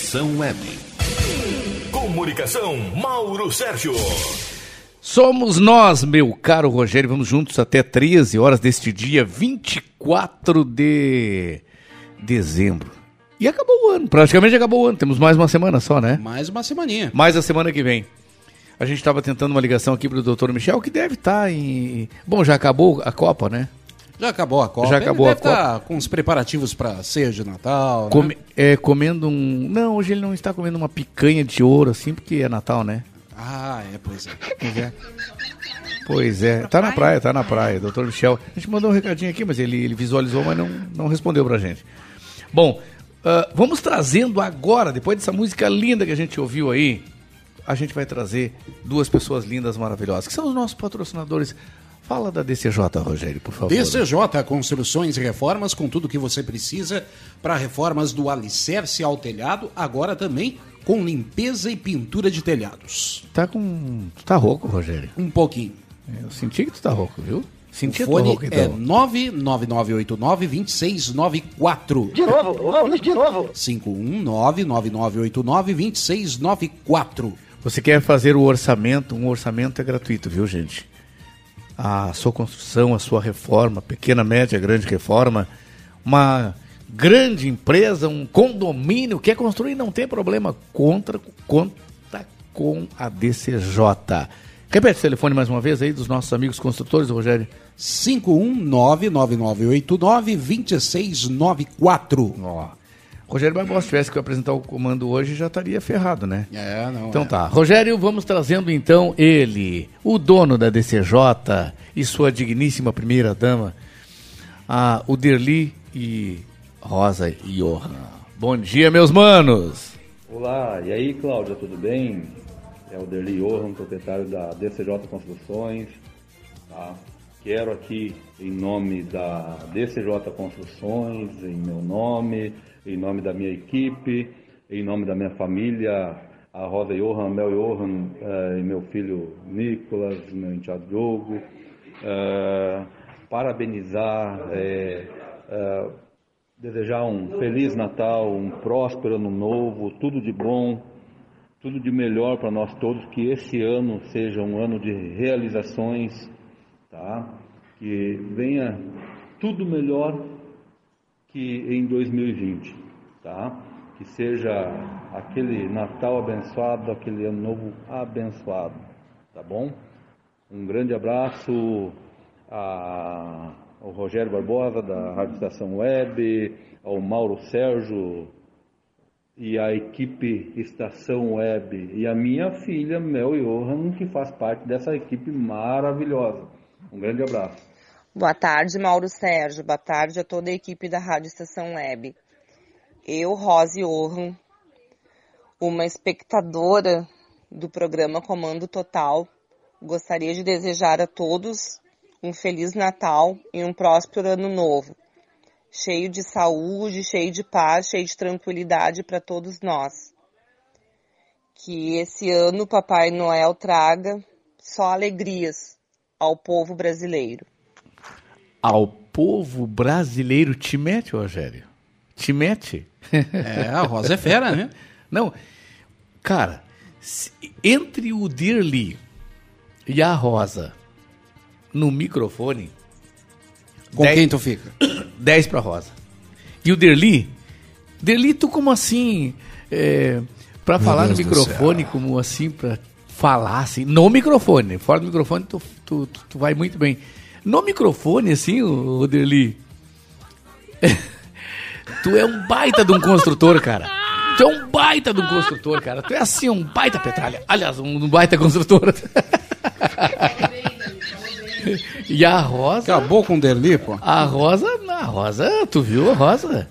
Estação Web. Comunicação, Mauro Sérgio. Somos nós, meu caro Rogério. Vamos juntos até 13 horas deste dia 24 de dezembro. E acabou o ano, praticamente acabou o ano. Temos mais uma semana só, né? Mais uma semaninha. Mais a semana que vem. A gente estava tentando uma ligação aqui pro doutor Michel, que deve estar em. Bom, já acabou a Copa, né? Já acabou a Copa. Já acabou ele a deve tá com os preparativos para ceia de Natal. né? Come- é, comendo um. Não, hoje ele não está comendo uma picanha de ouro, assim, porque é Natal, né? Ah, é, pois é. Pois é. Pois é, tá na praia, tá na praia, doutor Michel. A gente mandou um recadinho aqui, mas ele, ele visualizou, mas não, não respondeu pra gente. Bom, ah, vamos trazendo agora, depois dessa música linda que a gente ouviu aí, a gente vai trazer duas pessoas lindas, maravilhosas, que são os nossos patrocinadores. Fala da DCJ, Rogério, por favor. DCJ Construções e Reformas, com tudo que você precisa para reformas do alicerce ao telhado, agora também com limpeza e pintura de telhados. Tá com. Tu tá rouco, Rogério? Um pouquinho. Eu senti que tu tá rouco, viu? Senti o fone rouca, é então. 99989-2694. De novo, vamos de novo. 5199989-2694. Você quer fazer o orçamento? Um orçamento é gratuito, viu, gente? A sua construção, a sua reforma, pequena, média, grande reforma, uma grande empresa, um condomínio, quer construir, não tem problema. Contra, conta com a DCJ. Repete o telefone mais uma vez aí dos nossos amigos construtores, Rogério. 5199989-2694. Ó. Rogério Barbosa, se tivesse que apresentar o comando hoje, já estaria ferrado, né? É, não. Então é. tá. Rogério, vamos trazendo então ele, o dono da DCJ e sua digníssima primeira dama, a Uderli e Rosa Johan. Bom dia, meus manos. Olá, e aí Cláudia, tudo bem? É o Derli Johan, proprietário da DCJ Construções. tá? Quero aqui, em nome da DCJ Construções, em meu nome, em nome da minha equipe, em nome da minha família, a Rosa Johan, Mel Johan eh, e meu filho Nicolas, meu enteado Diogo, eh, parabenizar, eh, eh, desejar um feliz Natal, um próspero ano novo, tudo de bom, tudo de melhor para nós todos, que esse ano seja um ano de realizações, tá? Que venha tudo melhor que em 2020, tá? Que seja aquele Natal abençoado, aquele ano novo abençoado, tá bom? Um grande abraço ao Rogério Barbosa da Rádio Estação Web, ao Mauro Sérgio e a equipe Estação Web e a minha filha Mel Johan, que faz parte dessa equipe maravilhosa. Um grande abraço. Boa tarde, Mauro Sérgio. Boa tarde a toda a equipe da Rádio Estação Web. Eu, Rose Orhan, uma espectadora do programa Comando Total, gostaria de desejar a todos um Feliz Natal e um próspero Ano Novo, cheio de saúde, cheio de paz, cheio de tranquilidade para todos nós. Que esse ano Papai Noel traga só alegrias ao povo brasileiro. Ao povo brasileiro te mete, Rogério? Te mete? É, a Rosa é fera, né? Não, cara, se- entre o Dirli e a Rosa no microfone. Com quem tu fica? 10 pra Rosa. E o Derli? Derli, tu como assim? É, pra Meu falar Deus no microfone, como assim, pra falar assim, no microfone. Fora do microfone, tu, tu, tu- tu vai muito bem. No microfone, assim, o, o Derli. tu é um baita de um construtor, cara. Tu é um baita de um construtor, cara. Tu é assim, um baita petralha. Aliás, um baita construtor. e a Rosa. Acabou com o Derli, pô. A Rosa, a Rosa, tu viu a Rosa?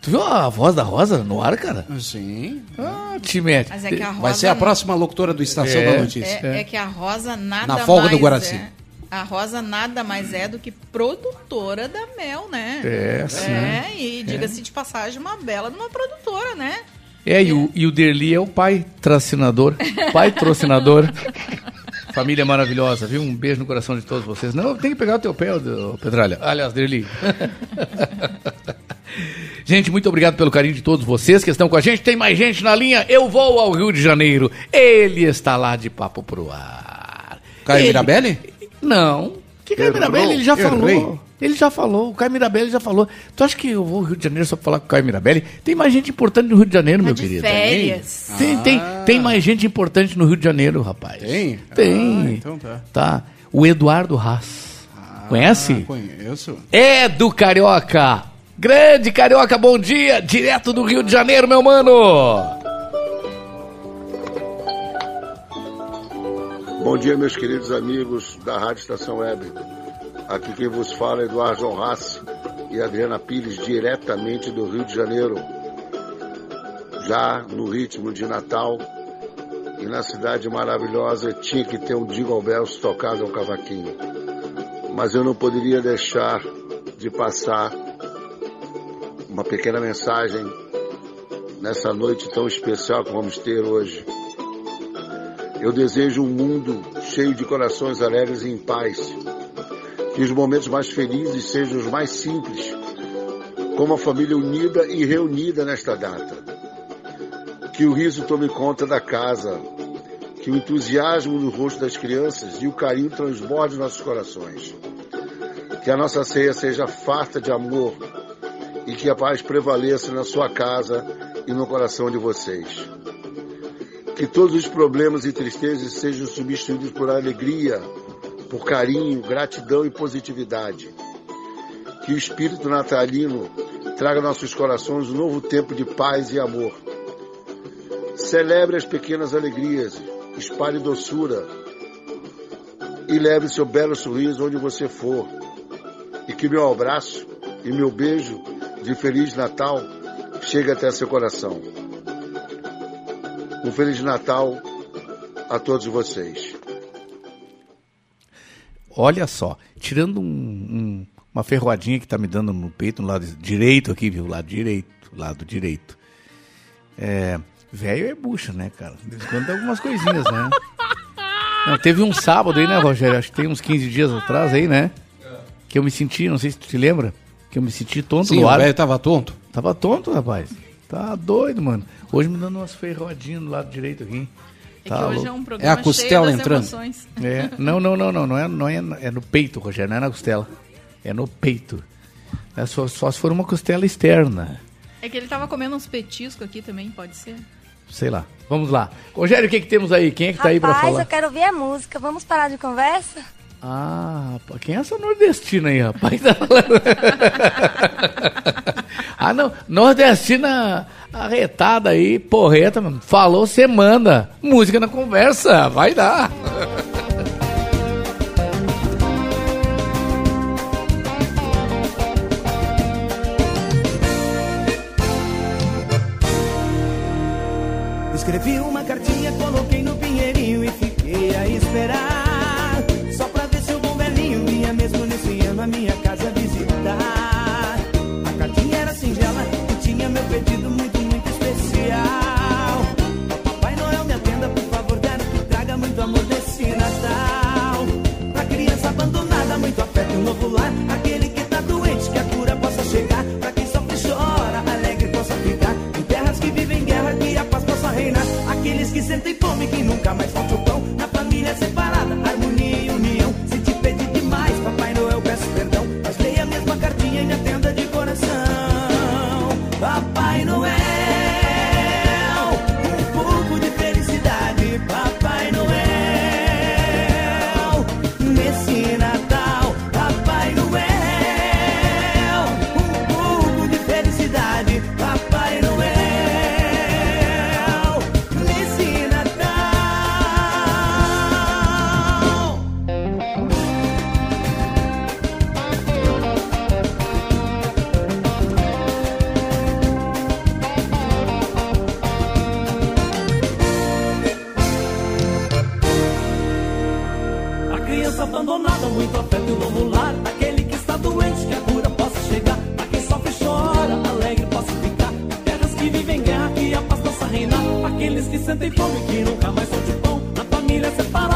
Tu viu a voz da Rosa no ar, cara? Sim. Ah, te mete. Mas é que a Vai Rosa ser a próxima locutora do Estação É. da Notícia. É, é que a Rosa nada Na folga mais do Guaraci. é. A Rosa nada mais é do que produtora da Mel, né? É, sim. É, e diga-se de passagem, uma bela de uma produtora, né? É, e o, e o Derli é o pai tracinador, pai trocinador. Família maravilhosa, viu? Um beijo no coração de todos vocês. Não, tem que pegar o teu pé, ô, Petralha. Aliás, Derli. Gente, muito obrigado pelo carinho de todos vocês que estão com a gente. Tem mais gente na linha. Eu vou ao Rio de Janeiro. Ele está lá de papo pro ar. Caio Ele- Mirabelli? Não. Que Caio. Mirabelli? Ele já Errei. falou. Ele já falou. O Caio Mirabelli já falou. Tu acha que eu vou ao Rio de Janeiro só pra falar com o Caio Mirabelli? Tem mais gente importante no Rio de Janeiro, meu de querido. férias. Tem, tem, tem mais gente importante no Rio de Janeiro, rapaz. Tem? Tem. Ah, então tá. Tá. O Eduardo Haas. Conhece? Ah, conheço. É do Carioca. Grande Carioca, bom dia. Direto do Rio de Janeiro, meu mano. Bom dia, meus queridos amigos da Rádio Estação Web. Aqui quem vos fala é Eduardo Honrace e Adriana Pires, diretamente do Rio de Janeiro. Já no ritmo de Natal e na cidade maravilhosa tinha que ter um Jingle Bells tocado ao cavaquinho. Mas eu não poderia deixar de passar uma pequena mensagem nessa noite tão especial que vamos ter hoje. Eu desejo um mundo cheio de corações alegres e em paz. Que os momentos mais felizes sejam os mais simples, como a família unida e reunida nesta data. Que o riso tome conta da casa, que o entusiasmo no rosto das crianças e o carinho transborde nossos corações. Que a nossa ceia seja farta de amor e que a paz prevaleça na sua casa e no coração de vocês. Que todos os problemas e tristezas sejam substituídos por alegria, por carinho, gratidão e positividade. Que o espírito natalino traga nossos corações um novo tempo de paz e amor. Celebre as pequenas alegrias, espalhe doçura e leve seu belo sorriso onde você for. E que meu abraço e meu beijo de Feliz Natal chegue até seu coração. Um Feliz Natal a todos vocês. Olha só, tirando um- um- uma ferroadinha que tá me dando no peito, no lado direito aqui, viu? Lado direito, lado direito. É, velho é bucha, né, cara? De vez em quando tem algumas coisinhas, né? Não, teve um sábado aí, né, Rogério? Acho que tem uns 15 dias atrás aí, né? Que eu me senti, não sei se tu te lembra, que eu me senti tonto Sim, no o ar. velho tava tonto. Tava tonto, rapaz. Tá doido, mano. Hoje me dando umas ferroadinhas do lado direito aqui. É Tá que hoje louco. é um programa É a costela cheio das entrando. emoções. É. Não, não, não, não. Não é, não é, é no peito, Rogério. Não é na costela. É no peito. É só, só se for uma costela externa. É que ele tava comendo uns petiscos aqui também, pode ser? Sei lá. Vamos lá. Rogério, o que, que temos aí? Quem é que tá aí pra Rapaz, falar? eu quero ouvir a música. Vamos parar de conversa? Ah, rapaz, quem é essa nordestina aí, rapaz? Tá ah, não. Nordestina arretada aí, porreta, mano. Falou, você manda. Música na conversa. Vai dar. Escrevi uma amor nesse Natal. Pra criança abandonada, muito afeto e um novo lar. Aquele que tá doente, que a cura possa chegar. Pra quem sofre chora, alegre possa ficar. Em terras que vivem guerra, que a paz possa reinar. Aqueles que sentem fome, que nunca mais falte o pão. Na família separada, Sentem fome, que nunca mais de pão. Na família separada,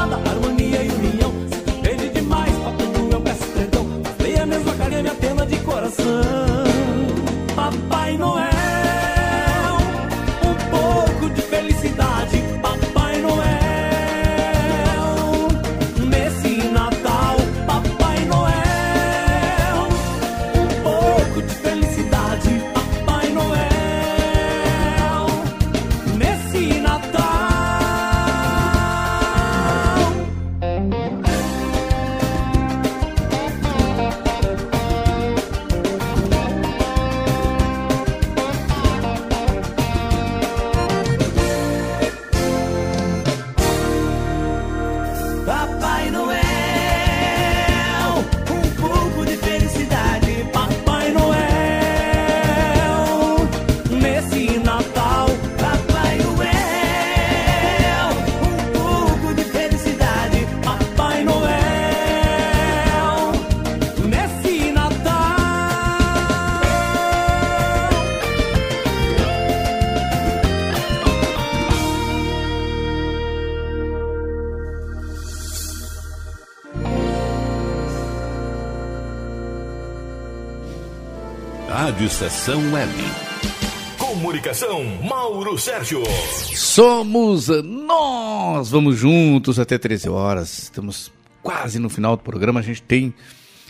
Estação Web. Comunicação, Mauro Sérgio. Somos nós! Vamos juntos até 13 horas. Estamos quase no final do programa. A gente tem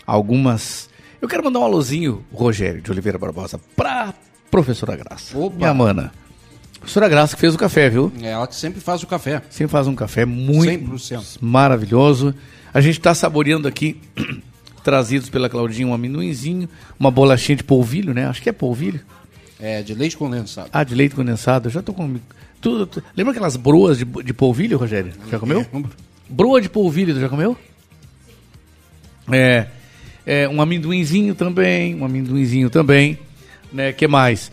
algumas. Eu quero mandar um alôzinho, Rogério de Oliveira Barbosa, pra professora Graça. Opa. Minha mana. Professora Graça que fez o café, viu? É ela que sempre faz o café. Sempre faz um café muito 100%. maravilhoso. A gente está saboreando aqui, trazidos pela Claudinha, um amendoinzinho, uma bolachinha de polvilho, né? Acho que é polvilho. É, de leite condensado. Ah, de leite condensado. Eu já tô com. Tudo, tu- Lembra aquelas broas de, de polvilho, Rogério? Já comeu? Broa de polvilho, tu já comeu? É, é, um amendoinzinho também, um amendoinzinho também, né? Que mais?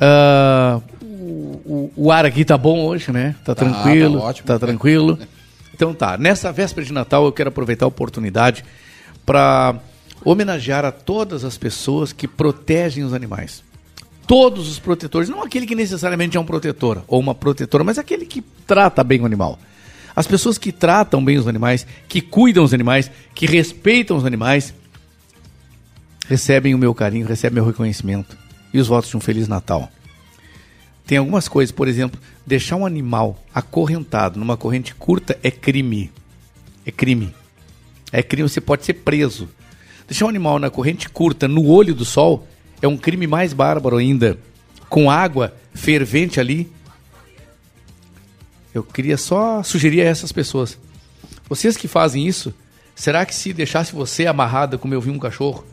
Ah, o, o- o ar aqui tá bom hoje, né? Tá Tá, tranquilo, tá ótimo. tá tranquilo. Então tá, nessa véspera de Natal eu quero aproveitar a oportunidade para homenagear a todas as pessoas que protegem os animais. Todos os protetores, não aquele que necessariamente é um protetor ou uma protetora, mas aquele que trata bem o animal. As pessoas que tratam bem os animais, que cuidam os animais, que respeitam os animais, recebem o meu carinho, recebem meu reconhecimento e os votos de um Feliz Natal. Tem algumas coisas, por exemplo, deixar um animal acorrentado numa corrente curta é crime. É crime. É crime, você pode ser preso. Deixar um animal na corrente curta, no olho do sol, é um crime mais bárbaro ainda. Com água fervente ali. Eu queria só sugerir a essas pessoas. Vocês que fazem isso, será que se deixasse você amarrado, como eu vi um cachorro,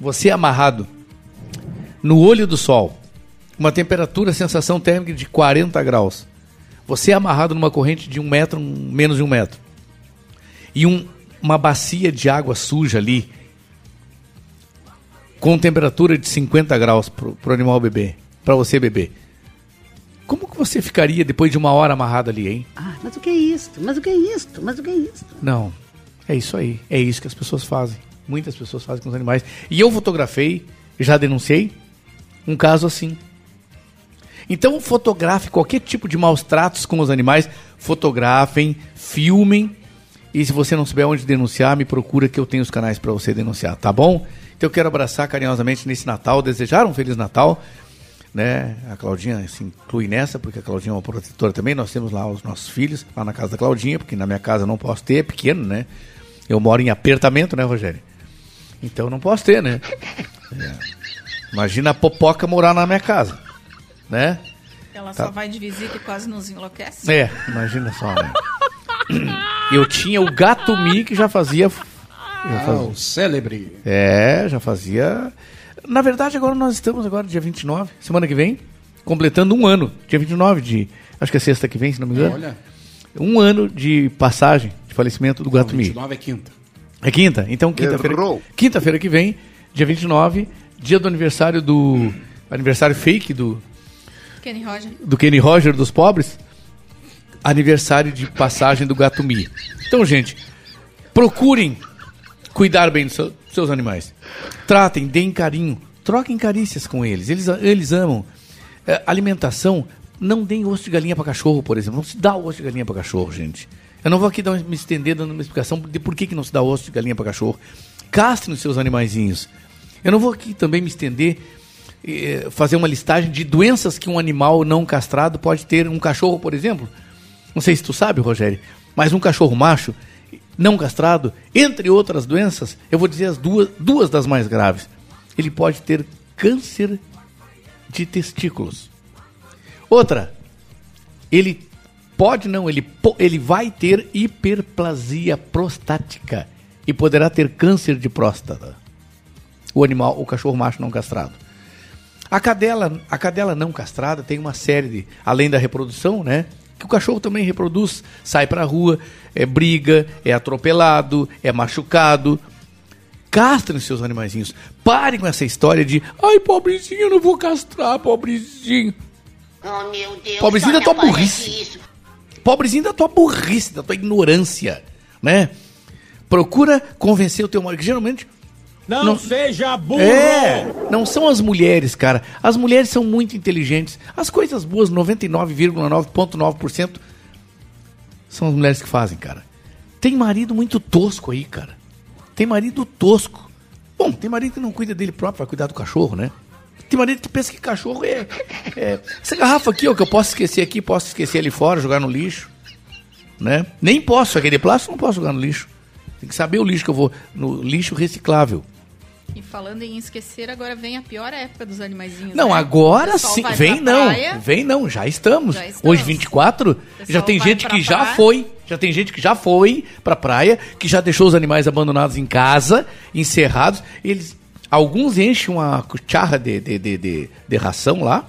você amarrado no olho do sol, uma temperatura, sensação térmica de 40 graus, você amarrado numa corrente de um metro, menos de um metro, e um- uma bacia de água suja ali, com temperatura de 50 graus pro, pro animal beber, para você beber. Como que você ficaria depois de uma hora amarrado ali, hein? Ah, mas o que é isto? Mas o que é isto? Mas o que é isto? Não. É isso aí. É isso que as pessoas fazem. Muitas pessoas fazem com os animais. E eu fotografei, já denunciei, um caso assim. Então fotografe qualquer tipo de maus tratos com os animais, fotografem, filmem. E se você não souber onde denunciar, me procura que eu tenho os canais para você denunciar, tá bom? Então eu quero abraçar carinhosamente nesse Natal, desejar um Feliz Natal. Né? A Claudinha se inclui nessa, porque a Claudinha é uma protetora também. Nós temos lá os nossos filhos, lá na casa da Claudinha, porque na minha casa não posso ter, é pequeno, né? Eu moro em apertamento, né, Rogério? Então não posso ter, né? É. Imagina a popoca morar na minha casa, né? Ela Tá. só vai de visita e quase nos enlouquece. É, imagina só, né? Eu tinha o Gato Mi que já fazia. já Ah, fazia- o célebre. É, já fazia. Na verdade, agora nós estamos agora dia 29, semana que vem, completando um ano, dia 29 de. Acho que é sexta que vem, se não me engano. Olha. Um ano de passagem, de falecimento do Gato Mi. 29 é quinta. É quinta? Então quinta-feira. Quinta-feira que vem, dia 29, dia do aniversário do. Aniversário fake do, Kenny Roger. do Kenny Roger dos pobres. Aniversário de passagem do Gato Mi. Então, gente, procurem cuidar bem dos seu- dos seus animais. Tratem, deem carinho, troquem carícias com eles. Eles, eles amam. É, alimentação, não deem osso de galinha para cachorro, por exemplo. Não se dá osso de galinha para cachorro, gente. Eu não vou aqui dar, me estender dando uma explicação de por que, que não se dá osso de galinha para cachorro. Castrem os seus animaizinhos. Eu não vou aqui também me estender, eh, fazer uma listagem de doenças que um animal não castrado pode ter. Um cachorro, por exemplo. Não sei se tu sabe, Rogério, mas um cachorro macho não castrado, entre outras doenças, eu vou dizer as duas, duas das mais graves. Ele pode ter câncer de testículos. Outra, ele pode não, ele, ele vai ter hiperplasia prostática e poderá ter câncer de próstata. O animal, o cachorro macho não castrado. A cadela, a cadela não castrada tem uma série de, além da reprodução, né? Que o cachorro também reproduz, sai pra rua, é briga, é atropelado, é machucado. Castrem seus animaizinhos. Parem com essa história de, ai, pobrezinho, eu não vou castrar, pobrezinho. Oh, meu Deus. Pobrezinho da tua burrice. Isso. Pobrezinho da tua burrice, da tua ignorância, né? Procura convencer o teu marido, que geralmente Não, seja burro! é, não são as mulheres, cara. As mulheres são muito inteligentes. As coisas boas, 99,9,9% são as mulheres que fazem, cara. Tem marido muito tosco aí, cara. Tem marido tosco. Bom, tem marido que não cuida dele próprio, vai cuidar do cachorro, né? Tem maneira que pensa que cachorro é, é- Essa garrafa aqui, ó, que eu posso esquecer aqui, posso esquecer ali fora, jogar no lixo. Né? Nem posso, aquele plástico não posso jogar no lixo. Tem que saber o lixo que eu vou. No lixo reciclável. E falando em esquecer, agora vem a pior época dos animaizinhos. Não, né? Agora sim. Vem não. praia, Vem não, já estamos. Já estamos. Hoje 24, já tem gente que já foi, já tem gente que já foi pra praia, que já deixou os animais abandonados em casa, encerrados. Eles alguns enchem uma cucharra de, de, de, de, de ração lá,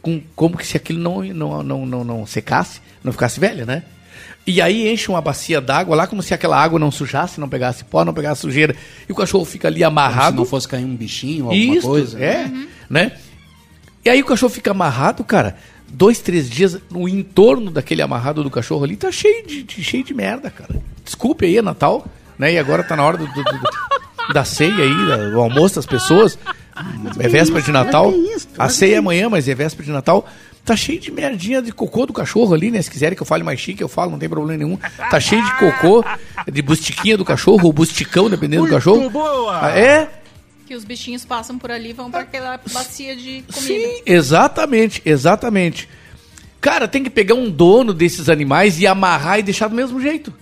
com, como que se aquilo não, não, não, não, não secasse, não ficasse velha, né? E aí enche uma bacia d'água lá, como se aquela água não sujasse, não pegasse pó, não pegasse sujeira. E o cachorro fica ali amarrado. Se não fosse cair um bichinho, alguma Isso, coisa. É, né? E aí o cachorro fica amarrado, cara. Dois, três dias, no entorno daquele amarrado do cachorro ali, tá cheio de, de- cheio de merda, cara. Desculpe aí, é Natal, né? E agora tá na hora do, do- do- da ceia aí, da- do almoço das pessoas. É véspera de Natal. A ceia é amanhã, mas é véspera de Natal. Tá cheio de merdinha de cocô do cachorro ali, né? Se quiserem que eu fale mais chique, eu falo, não tem problema nenhum. Tá cheio de cocô, de bustiquinha do cachorro, ou busticão, dependendo do cachorro. Ah, É, Que os bichinhos passam por ali e vão pra aquela bacia de comida. Sim, exatamente, exatamente. Cara, tem que pegar um dono desses animais e amarrar e deixar do mesmo jeito.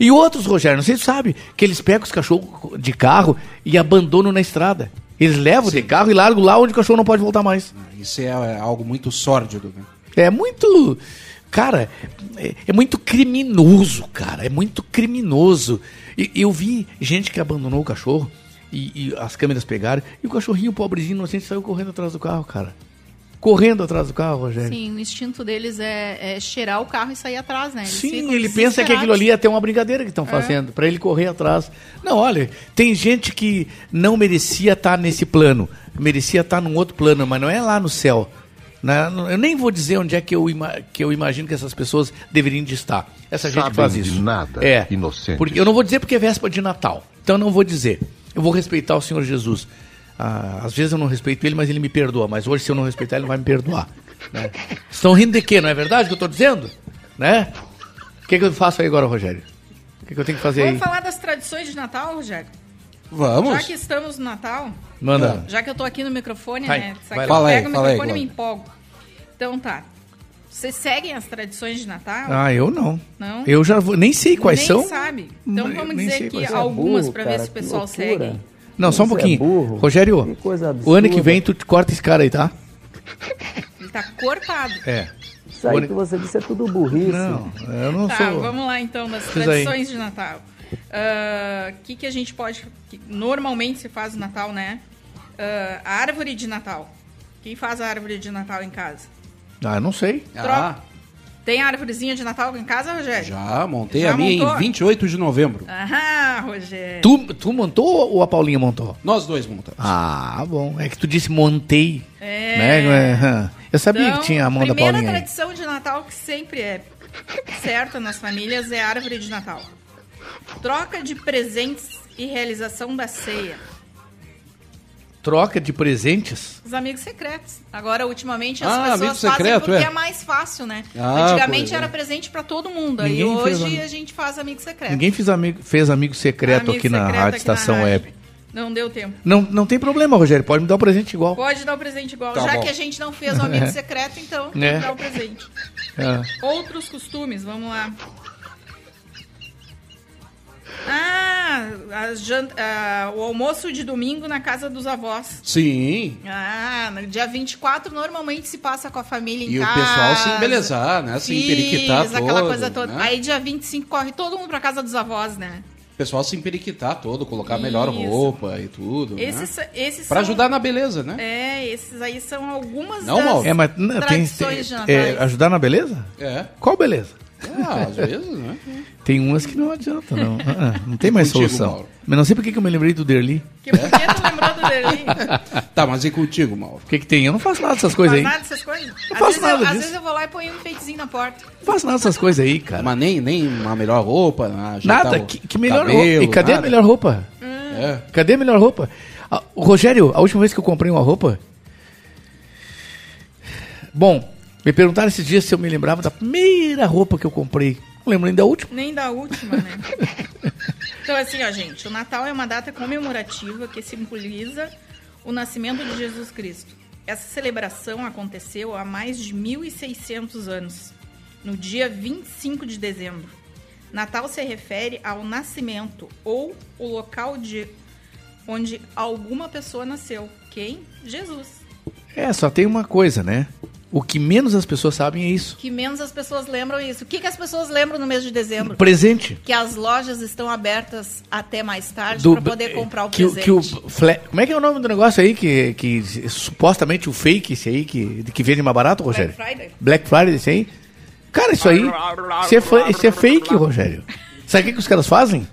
E outros, Rogério, não sei se você sabe, que eles pegam os cachorros de carro e abandonam na estrada. Eles levam de carro e largam lá onde o cachorro não pode voltar mais. Isso é é algo muito sórdido, né? É muito. Cara, é, é muito criminoso, cara. É muito criminoso. E eu vi gente que abandonou o cachorro e, e as câmeras pegaram e o cachorrinho pobrezinho inocente saiu correndo atrás do carro, cara. Correndo atrás do carro, Rogério. Sim, o instinto deles é, é cheirar o carro e sair atrás, né? Eles Sim, ficam ele pensa que aquilo ali é até uma brincadeira que estão É. fazendo, pra ele correr atrás. Não, olha, tem gente que não merecia estar nesse plano, merecia estar num outro plano, mas não é lá no céu. Né? Eu nem vou dizer onde é que eu, que eu imagino que essas pessoas deveriam de estar. Essa gente Sabem faz de isso. nada, é, inocentes. Porque eu não vou dizer porque é véspera de Natal. Então eu não vou dizer. Eu vou respeitar o Senhor Jesus. Ah, às vezes eu não respeito ele, mas ele me perdoa. Mas hoje, se eu não respeitar, ele não vai me perdoar. né? Estão rindo de quê? Não é verdade o que eu estou dizendo? Né? O que, que eu faço aí agora, Rogério? O que, que eu tenho que fazer aí? Vamos falar das tradições de Natal, Rogério? Vamos. Já que estamos no Natal, Manda. já que eu tô aqui no microfone, Vai, né? Sabe vai que lá. eu Fala aí, pego o fala aí, microfone e me empolgo. Então tá. Vocês seguem as tradições de Natal? Ah, eu não. Não? Eu já vou, nem sei quais Nem são. sabe. Então Nem- vamos nem dizer sei aqui são. algumas pra ver se o pessoal loucura. segue. Não, só um Você é pouquinho. burro. Rogério, Que coisa o ano que vem tu corta esse cara aí, tá? Ele tá cortado. É. Isso aí que você disse é tudo burrice. Não, eu não tá, sou. vamos lá então das tradições de Natal. O que, que a gente pode. que normalmente se faz no Natal, né? Ah, a árvore de Natal. Quem faz a árvore de Natal em casa? Ah, eu não sei. Troca. Tem a árvorezinha de Natal em casa, Rogério? Já montei Já a minha montou? em 28 de novembro. Ah, Rogério. Tu, tu montou ou a Paulinha montou? Nós dois montamos. Ah, bom. É que tu disse montei. É. Né? Aham. Eu sabia Então, que tinha a mão da primeira Paulinha aí. tradição de Natal que sempre é certa nas famílias é a árvore de Natal. Troca de presentes e realização da ceia. Troca de presentes. Os amigos secretos. Agora, ultimamente, as Ah, pessoas fazem secreto, porque é. é. mais fácil, né? Ah, Antigamente é. era presente pra todo mundo. Aí Ninguém fez hoje amigo. a gente faz amigo secreto. Ninguém fez amigo, fez amigo secreto Amigo aqui na secreto Rádio aqui na Estação rádio. Web. Não deu tempo. Não, não tem problema, Rogério. Pode me dar o presente igual. Pode dar o presente igual. Tá Já bom. que a gente não fez o amigo secreto, então tem É. que dar o presente. É. Outros costumes, vamos lá. Ah, jan- ah, o almoço de domingo na casa dos avós. Sim. Ah, no dia 24 normalmente se passa com a família em E o casa. pessoal se embelezar, né? Se emperiquitar Fiz, aquela todo, coisa toda. né? Aí dia 25 corre todo mundo pra casa dos avós, né? O pessoal se emperiquitar todo, colocar a melhor Isso. roupa e tudo. Esses, né? esses Pra são- ajudar na beleza, né? É, esses aí são algumas Não, das? É, mas não, tem, tradições tem- de Natal. é, ajudar na beleza? É. Qual beleza? Ah, às vezes, né? Tem umas que não adianta, não. Ah, ah, não tem mais Contigo, solução. Mauro. Mas não sei por que que eu me lembrei do Derli. Que por que tu lembrou do Derli? Tá, mas e contigo, Mauro? O que, que tem? Eu não faço nada dessas coisas aí. Faz nada dessas coisas? Às, faço vezes, nada eu, às disso. vezes eu vou lá e ponho um enfeitezinho na porta. Não faço nada dessas coisas aí, cara. Mas nem, nem uma melhor roupa. ajeitar Nada. o Que, que melhor cabelo, roupa? E cadê nada. a melhor roupa? É. Cadê a melhor roupa? Ah, Rogério, a última vez que eu comprei uma roupa. Bom, me perguntaram esses dias se eu me lembrava da primeira roupa que eu comprei. Não lembro nem da última. Nem da última, né? então, assim, ó, gente, o Natal é uma data comemorativa que simboliza o nascimento de Jesus Cristo. Essa celebração aconteceu há mais de 1.600 anos, no dia 25 de dezembro. Natal se refere ao nascimento ou o local de onde alguma pessoa nasceu. Quem? Jesus. É, só tem uma coisa, né? O que menos as pessoas sabem é isso. Que menos as pessoas lembram isso. O que, que as pessoas lembram no mês de dezembro? Presente. Que as lojas estão abertas até mais tarde para poder comprar o que, o- presente. que o fle- Como é que é o nome do negócio aí que, que supostamente o fake esse aí que, que vende mais barato, Rogério? Friday. Black Friday, esse aí? Cara, isso aí, isso é, fa- isso é fake, Rogério. Sabe o que, que os caras fazem?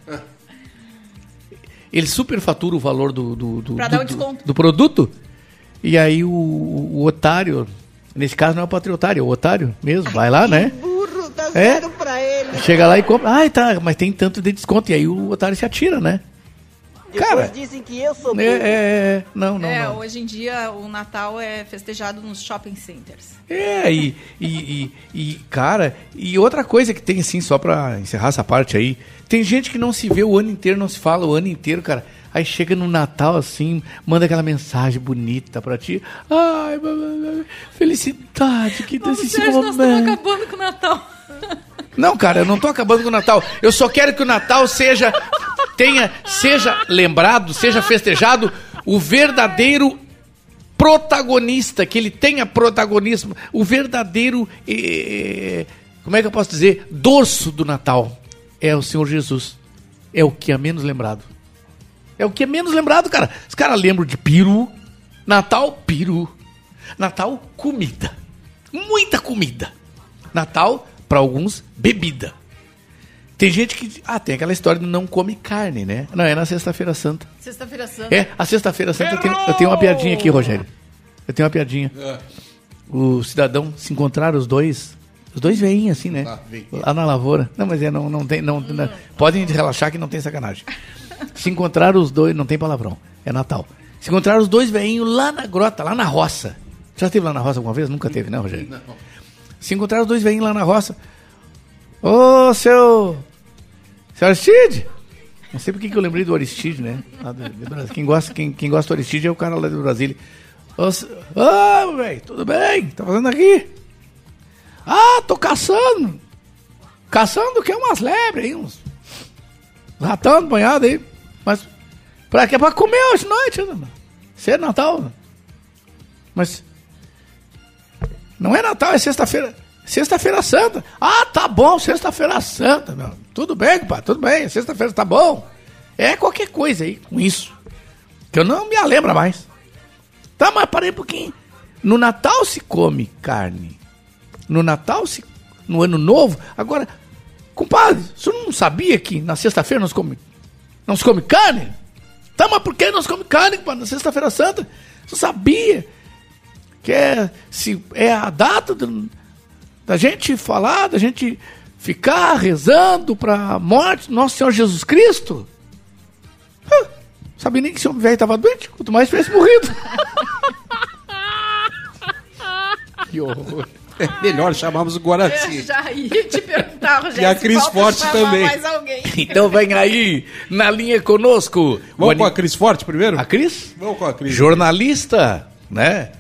Eles superfaturam o valor do, do, do, do- o desconto. do produto e aí o, o otário, nesse caso não é o patriotário, é o otário mesmo, vai lá, né? Burro, tá É. zero pra ele. Chega lá e compra. Ai, tá, mas tem tanto de desconto. E aí o otário se atira, né? Depois Cara, dizem que eu sou É, burro. é, é. não, não, é, não. hoje em dia o Natal é festejado nos shopping centers. É, e, e, e, e, cara, e outra coisa que tem assim, só pra encerrar essa parte aí, tem gente que não se vê o ano inteiro, não se fala o ano inteiro, cara. Aí chega no Natal assim, manda aquela mensagem bonita pra ti. Ai, blá, blá, blá, felicidade, que desse Sérgio, nós estamos momento. acabando com o Natal. Não, cara, eu não tô acabando com o Natal. Eu só quero que o Natal seja tenha seja lembrado, seja festejado o verdadeiro protagonista, que ele tenha protagonismo, o verdadeiro eh, como é que eu posso dizer, dorso do Natal é o Senhor Jesus. É o que é menos lembrado. É o que é menos lembrado, cara. Os caras lembram de peru, Natal, peru. Natal, comida. Muita comida. Natal, para alguns, bebida. Tem gente que. Ah, tem aquela história do não come carne, né? Não, é na Sexta-feira Santa. Sexta-feira Santa. É, a Sexta-feira Santa eu tenho, eu tenho uma piadinha aqui, Rogério. Eu tenho uma piadinha. O cidadão se encontraram os dois. Os dois veinhos, assim, né? Ah. Lá na lavoura. Não, mas é, não, não tem. Não, não- podem relaxar que não tem sacanagem. Se encontraram os dois, não tem palavrão. É Natal. Se encontraram os dois veinhos lá na grota, lá na roça. Já esteve lá na roça alguma vez? Nunca teve, né, Rogério? Não. Se encontraram os dois veinhos lá na roça. Ô, seu. Seu Aristide! Não sei por que eu lembrei do Aristide, né? Quem gosta, quem, quem gosta do Aristide é o cara lá do Brasília. Ô, se- Ô, velho, tudo bem? Tá fazendo aqui? Ah, tô caçando. Caçando que é umas lebres aí, uns ratão banhado aí. Mas pra quê? Pra comer hoje noite, né? Isso é Natal. Mas não é Natal, é sexta-feira. Sexta-feira Santa. Ah, tá bom, sexta-feira Santa, meu. Tudo bem, pai, tudo bem. Sexta-feira tá bom. É qualquer coisa aí com isso. Que eu não me lembro mais. Tá, mas parei um pouquinho. No Natal se come carne. No Natal se. No Ano Novo. Agora, compadre, senhor não sabia que na sexta-feira não se come. Não se come carne? Tá, mas por que não se come carne, na sexta-feira santa? Você sabia que é, se, é a data do- da gente falar, da gente ficar rezando para a morte do nosso Senhor Jesus Cristo? Hã, sabia nem que esse homem velho estava doente, quanto mais tivesse morrido. que horror. É melhor chamarmos o Guaraci. Eu já ia te perguntar, Rogério. E a Cris Forte também. mais alguém. Então vem aí, na linha conosco. Vamos com a Cris Forte primeiro? A Cris? Vamos com a Cris. jornalista, né?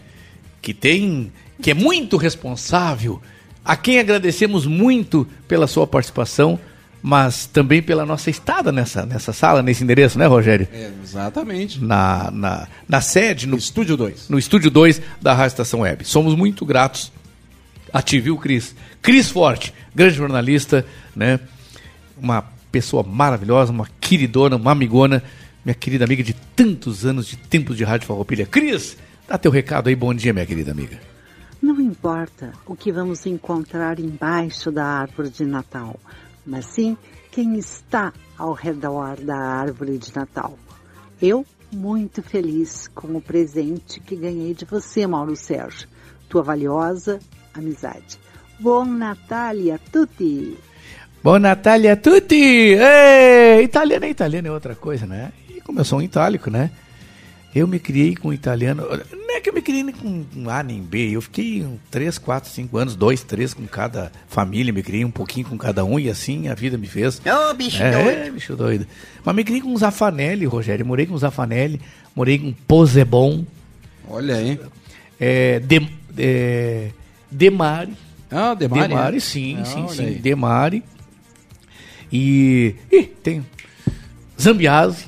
Que tem, que é muito responsável, a quem agradecemos muito pela sua participação, mas também pela nossa estada nessa, nessa sala, nesse endereço, né, Rogério? É, exatamente. Na, na, na sede, no, Estúdio 2. no estúdio 2 da Rádio Estação Web. Somos muito gratos a ti, viu, Cris? Cris Forte, grande jornalista, né? Uma pessoa maravilhosa, uma queridona, uma amigona, minha querida amiga de tantos anos de tempos de Rádio Farroupilha. Cris, dá teu recado aí, bom dia, minha querida amiga. Não importa o que vamos encontrar embaixo da árvore de Natal, mas sim quem está ao redor da árvore de Natal. Eu, muito feliz com o presente que ganhei de você, Mauro Sérgio. Tua valiosa amizade. Bom Natal a tutti! Bom Natália a tutti! Ei, italiano é italiano é outra coisa, né? E como eu sou um itálico, né? Eu me criei com italiano. Não é que eu me criei nem com um A nem B. Eu fiquei 3, 4, 5 anos, 2, 3 com cada família. Me criei um pouquinho com cada um e assim a vida me fez. Ô, bicho é, doido. É, bicho doido. Mas me criei com Zafanelli, Rogério. Morei com Zafanelli, morei com Posebon. Olha aí. É, de, é, Demari. Ah, Demari. Demari, sim, Ah, sim, sim. aí. Demari. E. Ih, tem. Zambiase.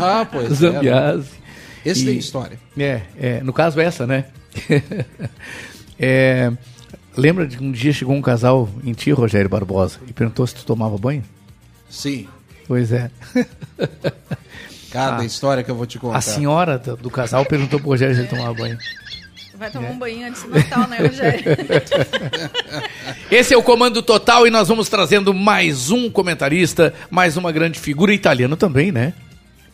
Ah, pois é. Zambiase. Esse E- tem história. É, é, no caso essa, né? É, lembra de que um dia chegou um casal em ti, Rogério Barbosa, e perguntou se tu tomava banho? Sim. Pois é. Cada Ah, história que eu vou te contar. A senhora do, do casal perguntou pro Rogério se ele tomava banho. Vai tomar É. um banho antes do Natal, né, Rogério? Esse é o Comando Total e nós vamos trazendo mais um comentarista, mais uma grande figura, italiano também, né?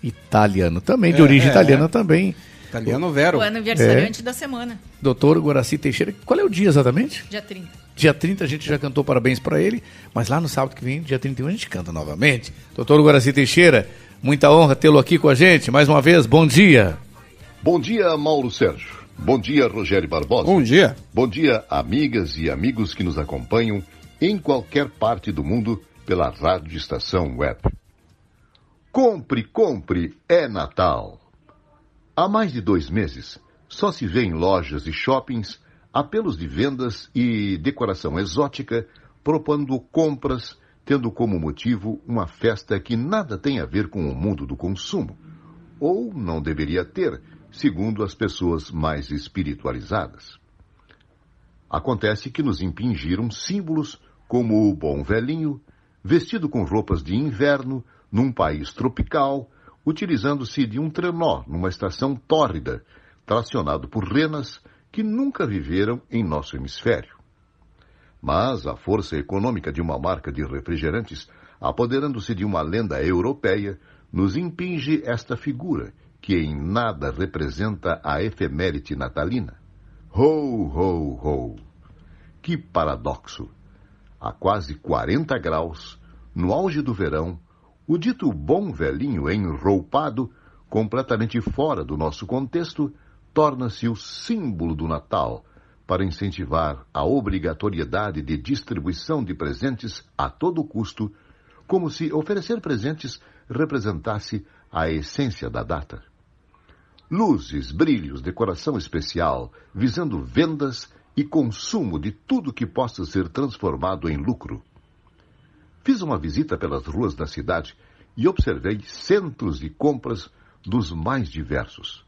Italiano também, de É, origem é, italiana é. também. Italiano Vero. o aniversariante da semana, Doutor Guaraci Teixeira. Qual é o dia exatamente? dia 30. Dia 30 a gente já cantou parabéns para ele, mas lá no sábado que vem, dia 31, a gente canta novamente. Doutor Guaraci Teixeira, muita honra tê-lo aqui com a gente. Mais uma vez, bom dia. Bom dia, Mauro Sérgio. Bom dia, Rogério Barbosa. Bom dia. Bom dia, amigas e amigos que nos acompanham em qualquer parte do mundo pela Rádio Estação Web. Compre, compre, é Natal. Há mais de dois meses, só se vê em lojas e shoppings apelos de vendas e decoração exótica propondo compras, tendo como motivo uma festa que nada tem a ver com o mundo do consumo. Ou não deveria ter, segundo as pessoas mais espiritualizadas. Acontece que nos impingiram símbolos como o bom velhinho, vestido com roupas de inverno, num país tropical, utilizando-se de um trenó numa estação tórrida, tracionado por renas que nunca viveram em nosso hemisfério. Mas a força econômica de uma marca de refrigerantes, apoderando-se de uma lenda europeia, nos impinge esta figura, que em nada representa a efeméride natalina. Ho, ho, ho! Que paradoxo! A quase 40 graus, no auge do verão, o dito bom velhinho enroupado, completamente fora do nosso contexto, torna-se o símbolo do Natal para incentivar a obrigatoriedade de distribuição de presentes a todo custo, como se oferecer presentes representasse a essência da data. Luzes, brilhos, decoração especial, visando vendas e consumo de tudo que possa ser transformado em lucro. Fiz uma visita pelas ruas da cidade e observei centros de compras dos mais diversos.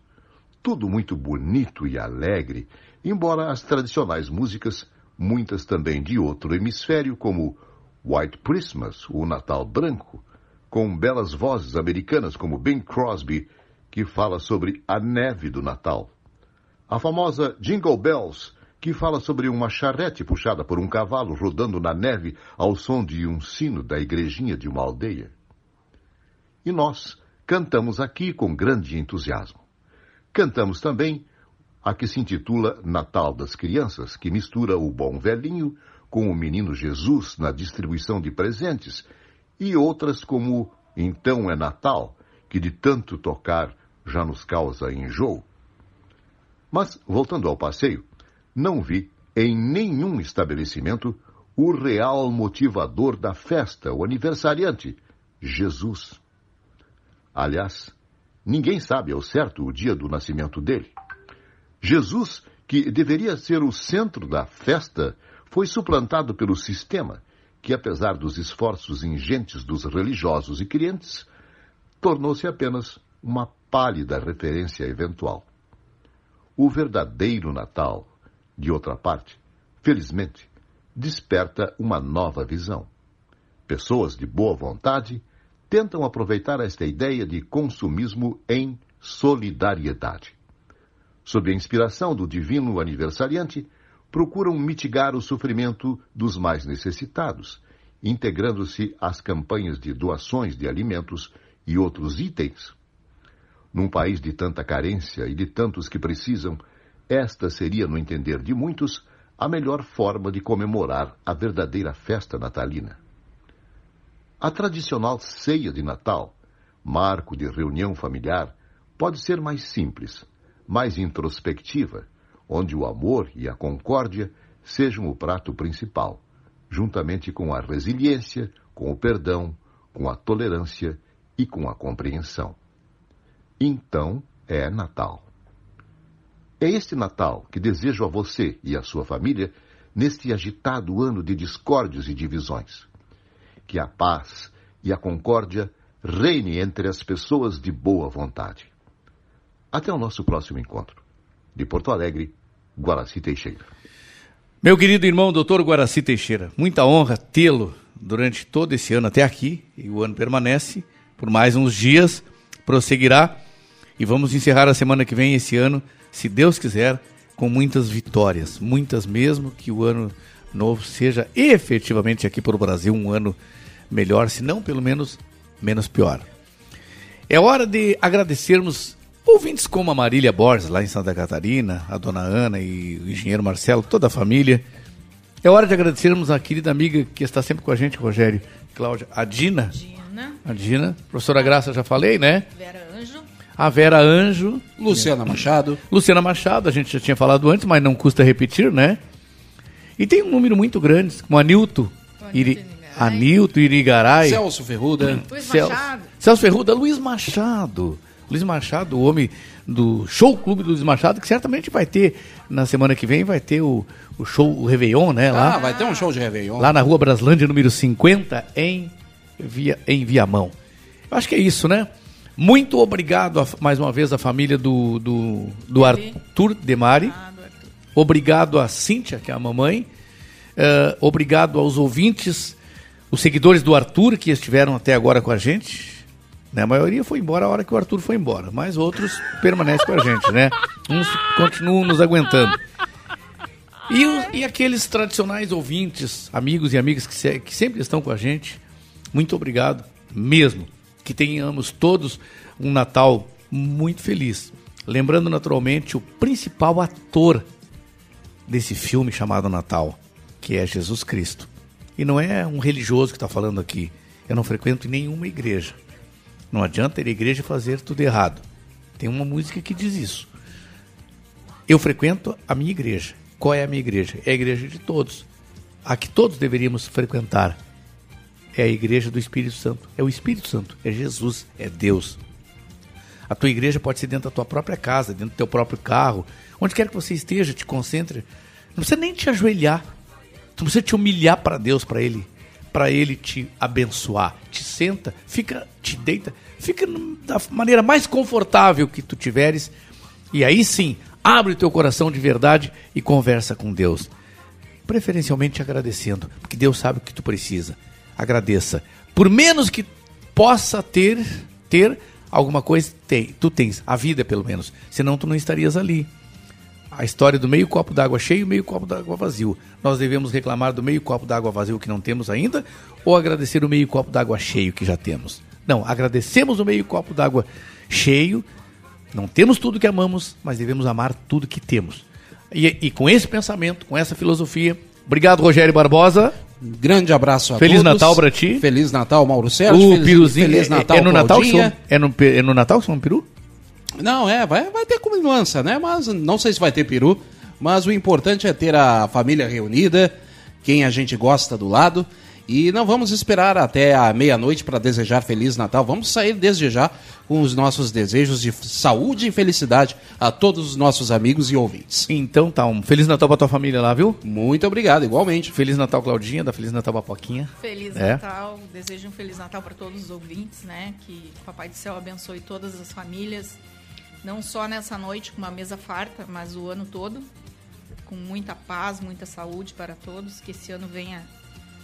Tudo muito bonito e alegre, embora as tradicionais músicas, muitas também de outro hemisfério, como White Christmas, o Natal Branco, com belas vozes americanas como Bing Crosby, que fala sobre a neve do Natal. A famosa Jingle Bells, que fala sobre uma charrete puxada por um cavalo rodando na neve ao som de um sino da igrejinha de uma aldeia. E nós cantamos aqui com grande entusiasmo. Cantamos também a que se intitula Natal das Crianças, que mistura o bom velhinho com o menino Jesus na distribuição de presentes, e outras como Então é Natal, que de tanto tocar já nos causa enjoo. Mas, voltando ao passeio, não vi em nenhum estabelecimento o real motivador da festa, o aniversariante, Jesus. Aliás, ninguém sabe ao certo o dia do nascimento dele. Jesus, que deveria ser o centro da festa, foi suplantado pelo sistema, que, apesar dos esforços ingentes dos religiosos e crentes, tornou-se apenas uma pálida referência eventual. O verdadeiro Natal, de outra parte, felizmente, desperta uma nova visão. Pessoas de boa vontade tentam aproveitar esta ideia de consumismo em solidariedade. Sob a inspiração do divino aniversariante, procuram mitigar o sofrimento dos mais necessitados, integrando-se às campanhas de doações de alimentos e outros itens. Num país de tanta carência e de tantos que precisam, esta seria, no entender de muitos, a melhor forma de comemorar a verdadeira festa natalina. A tradicional ceia de Natal, marco de reunião familiar, pode ser mais simples, mais introspectiva, onde o amor e a concórdia sejam o prato principal, juntamente com a resiliência, com o perdão, com a tolerância e com a compreensão. Então é Natal. É este Natal que desejo a você e a sua família neste agitado ano de discórdias e divisões. Que a paz e a concórdia reine entre as pessoas de boa vontade. Até o nosso próximo encontro. De Porto Alegre, Guaraci Teixeira. Meu querido irmão, doutor Guaraci Teixeira, muita honra tê-lo durante todo esse ano até aqui, e o ano permanece por mais uns dias, prosseguirá, e vamos encerrar a semana que vem esse ano, se Deus quiser, com muitas vitórias, muitas mesmo, que o ano novo seja efetivamente aqui para o Brasil um ano melhor, se não pelo menos menos pior. É hora de agradecermos ouvintes como a Marília Borges, lá em Santa Catarina, a dona Ana e o engenheiro Marcelo, toda a família. É hora de agradecermos a querida amiga que está sempre com a gente, Rogério, Cláudia, a Dina. Dina. A Dina. Professora Graça, já falei, né? Vera. A Vera Anjo. Luciana Machado. Luciana Machado, a gente já tinha falado antes, mas não custa repetir, né? E tem um número muito grande, como Anilto, Iri, Anilto Irigaray. Celso Ferruda. Luiz Celso, Machado. Celso Ferruda, Luiz Machado. Luiz Machado, o homem do show clube do Luiz Machado, que certamente vai ter, na semana que vem, vai ter o, o show, o Réveillon, né? Lá, Ah, vai ter um show de Réveillon. lá na rua Braslândia, número 50, em, Via, em Viamão. Eu acho que é isso, né? Muito obrigado a- mais uma vez à família do, do, do Arthur Demari. Obrigado a Cíntia, que é a mamãe. Eh, obrigado aos ouvintes, os seguidores do Arthur que estiveram até agora com a gente. Né? A maioria foi embora a hora que o Arthur foi embora, mas outros permanecem com a gente, né? Uns continuam nos aguentando. E, os- e aqueles tradicionais ouvintes, amigos e amigas que, se- que sempre estão com a gente, muito obrigado mesmo. Que tenhamos todos um Natal muito feliz. Lembrando naturalmente o principal ator desse filme chamado Natal, que é Jesus Cristo. E não é um religioso que está falando aqui. Eu não frequento nenhuma igreja. Não adianta ir à igreja fazer tudo errado. Tem uma música que diz isso. Eu frequento a minha igreja. Qual é a minha igreja? É a igreja de todos. A que todos deveríamos frequentar. É a igreja do Espírito Santo. É o Espírito Santo. É Jesus. É Deus. A tua igreja pode ser dentro da tua própria casa, dentro do teu próprio carro. Onde quer que você esteja, te concentre. Não precisa nem te ajoelhar. Não precisa te humilhar para Deus, para Ele. Para Ele te abençoar. Te senta, fica, te deita. Fica da maneira mais confortável que tu tiveres. E aí sim, abre o teu coração de verdade e conversa com Deus. Preferencialmente agradecendo, porque Deus sabe o que tu precisa. Agradeça. Por menos que possa ter, ter alguma coisa, tem, tu tens. A vida, pelo menos. Senão tu não estarias ali. A história do meio copo d'água cheio meio copo d'água vazio. Nós devemos reclamar do meio copo d'água vazio que não temos ainda ou agradecer o meio copo d'água cheio que já temos? Não, agradecemos o meio copo d'água cheio. Não temos tudo que amamos, mas devemos amar tudo que temos. E, e com esse pensamento, com essa filosofia, obrigado Rogério Barbosa. Um grande abraço a Feliz todos. Natal pra ti. Feliz Natal, Mauro Sérgio. o Feliz- piruzinho Feliz é- Natal, é, no Natal que são, é, no, é no Natal que são um peru? Não, é, vai, vai ter comilança, né? Mas não sei se vai ter peru. Mas o importante é ter a família reunida, quem a gente gosta do lado. E não vamos esperar até a meia-noite para desejar Feliz Natal. Vamos sair desde já com os nossos desejos de saúde e felicidade a todos os nossos amigos e ouvintes. Então tá, um Feliz Natal pra tua família lá, viu? Muito obrigado, igualmente. Feliz Natal, Claudinha, da Feliz Natal pra Poquinha. Feliz É. Natal, desejo um Feliz Natal para todos os ouvintes, né? Que o Papai do Céu abençoe todas as famílias, não só nessa noite com uma mesa farta, mas o ano todo, com muita paz, muita saúde para todos, que esse ano venha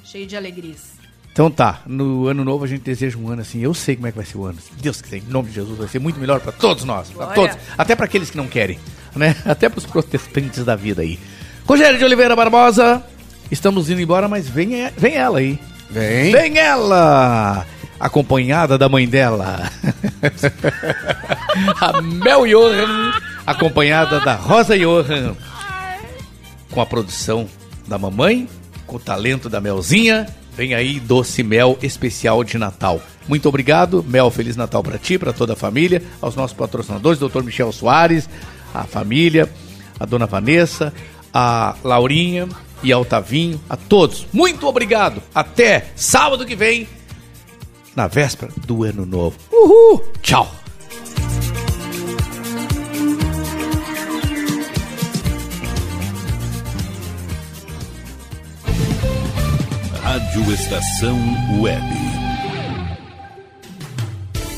cheio de alegrias. Então tá, no ano novo a gente deseja um ano assim, eu sei como é que vai ser o ano. Deus quiser, em nome de Jesus, vai ser muito melhor pra todos nós, pra Glória. todos, até pra aqueles que não querem, né? Até pros protestantes da vida aí. Rogério de Oliveira Barbosa, estamos indo embora, mas vem, vem ela aí. Vem. Vem ela! Acompanhada da mãe dela. a Mel Johan, acompanhada da Rosa Johan. Com a produção da mamãe, com o talento da Melzinha Vem aí doce mel especial de Natal. Muito obrigado, Mel, Feliz Natal para ti, para toda a família, aos nossos patrocinadores, Dr. Michel Soares, a família, a dona Vanessa, a Laurinha e ao Tavinho, a todos. Muito obrigado. Até sábado que vem, na véspera do ano novo. Uhul! Tchau! Rádio Estação Web.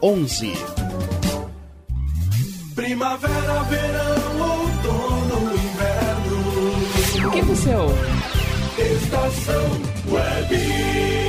11. Primavera, verão, outono, inverno. O que você ouve? Estação Web.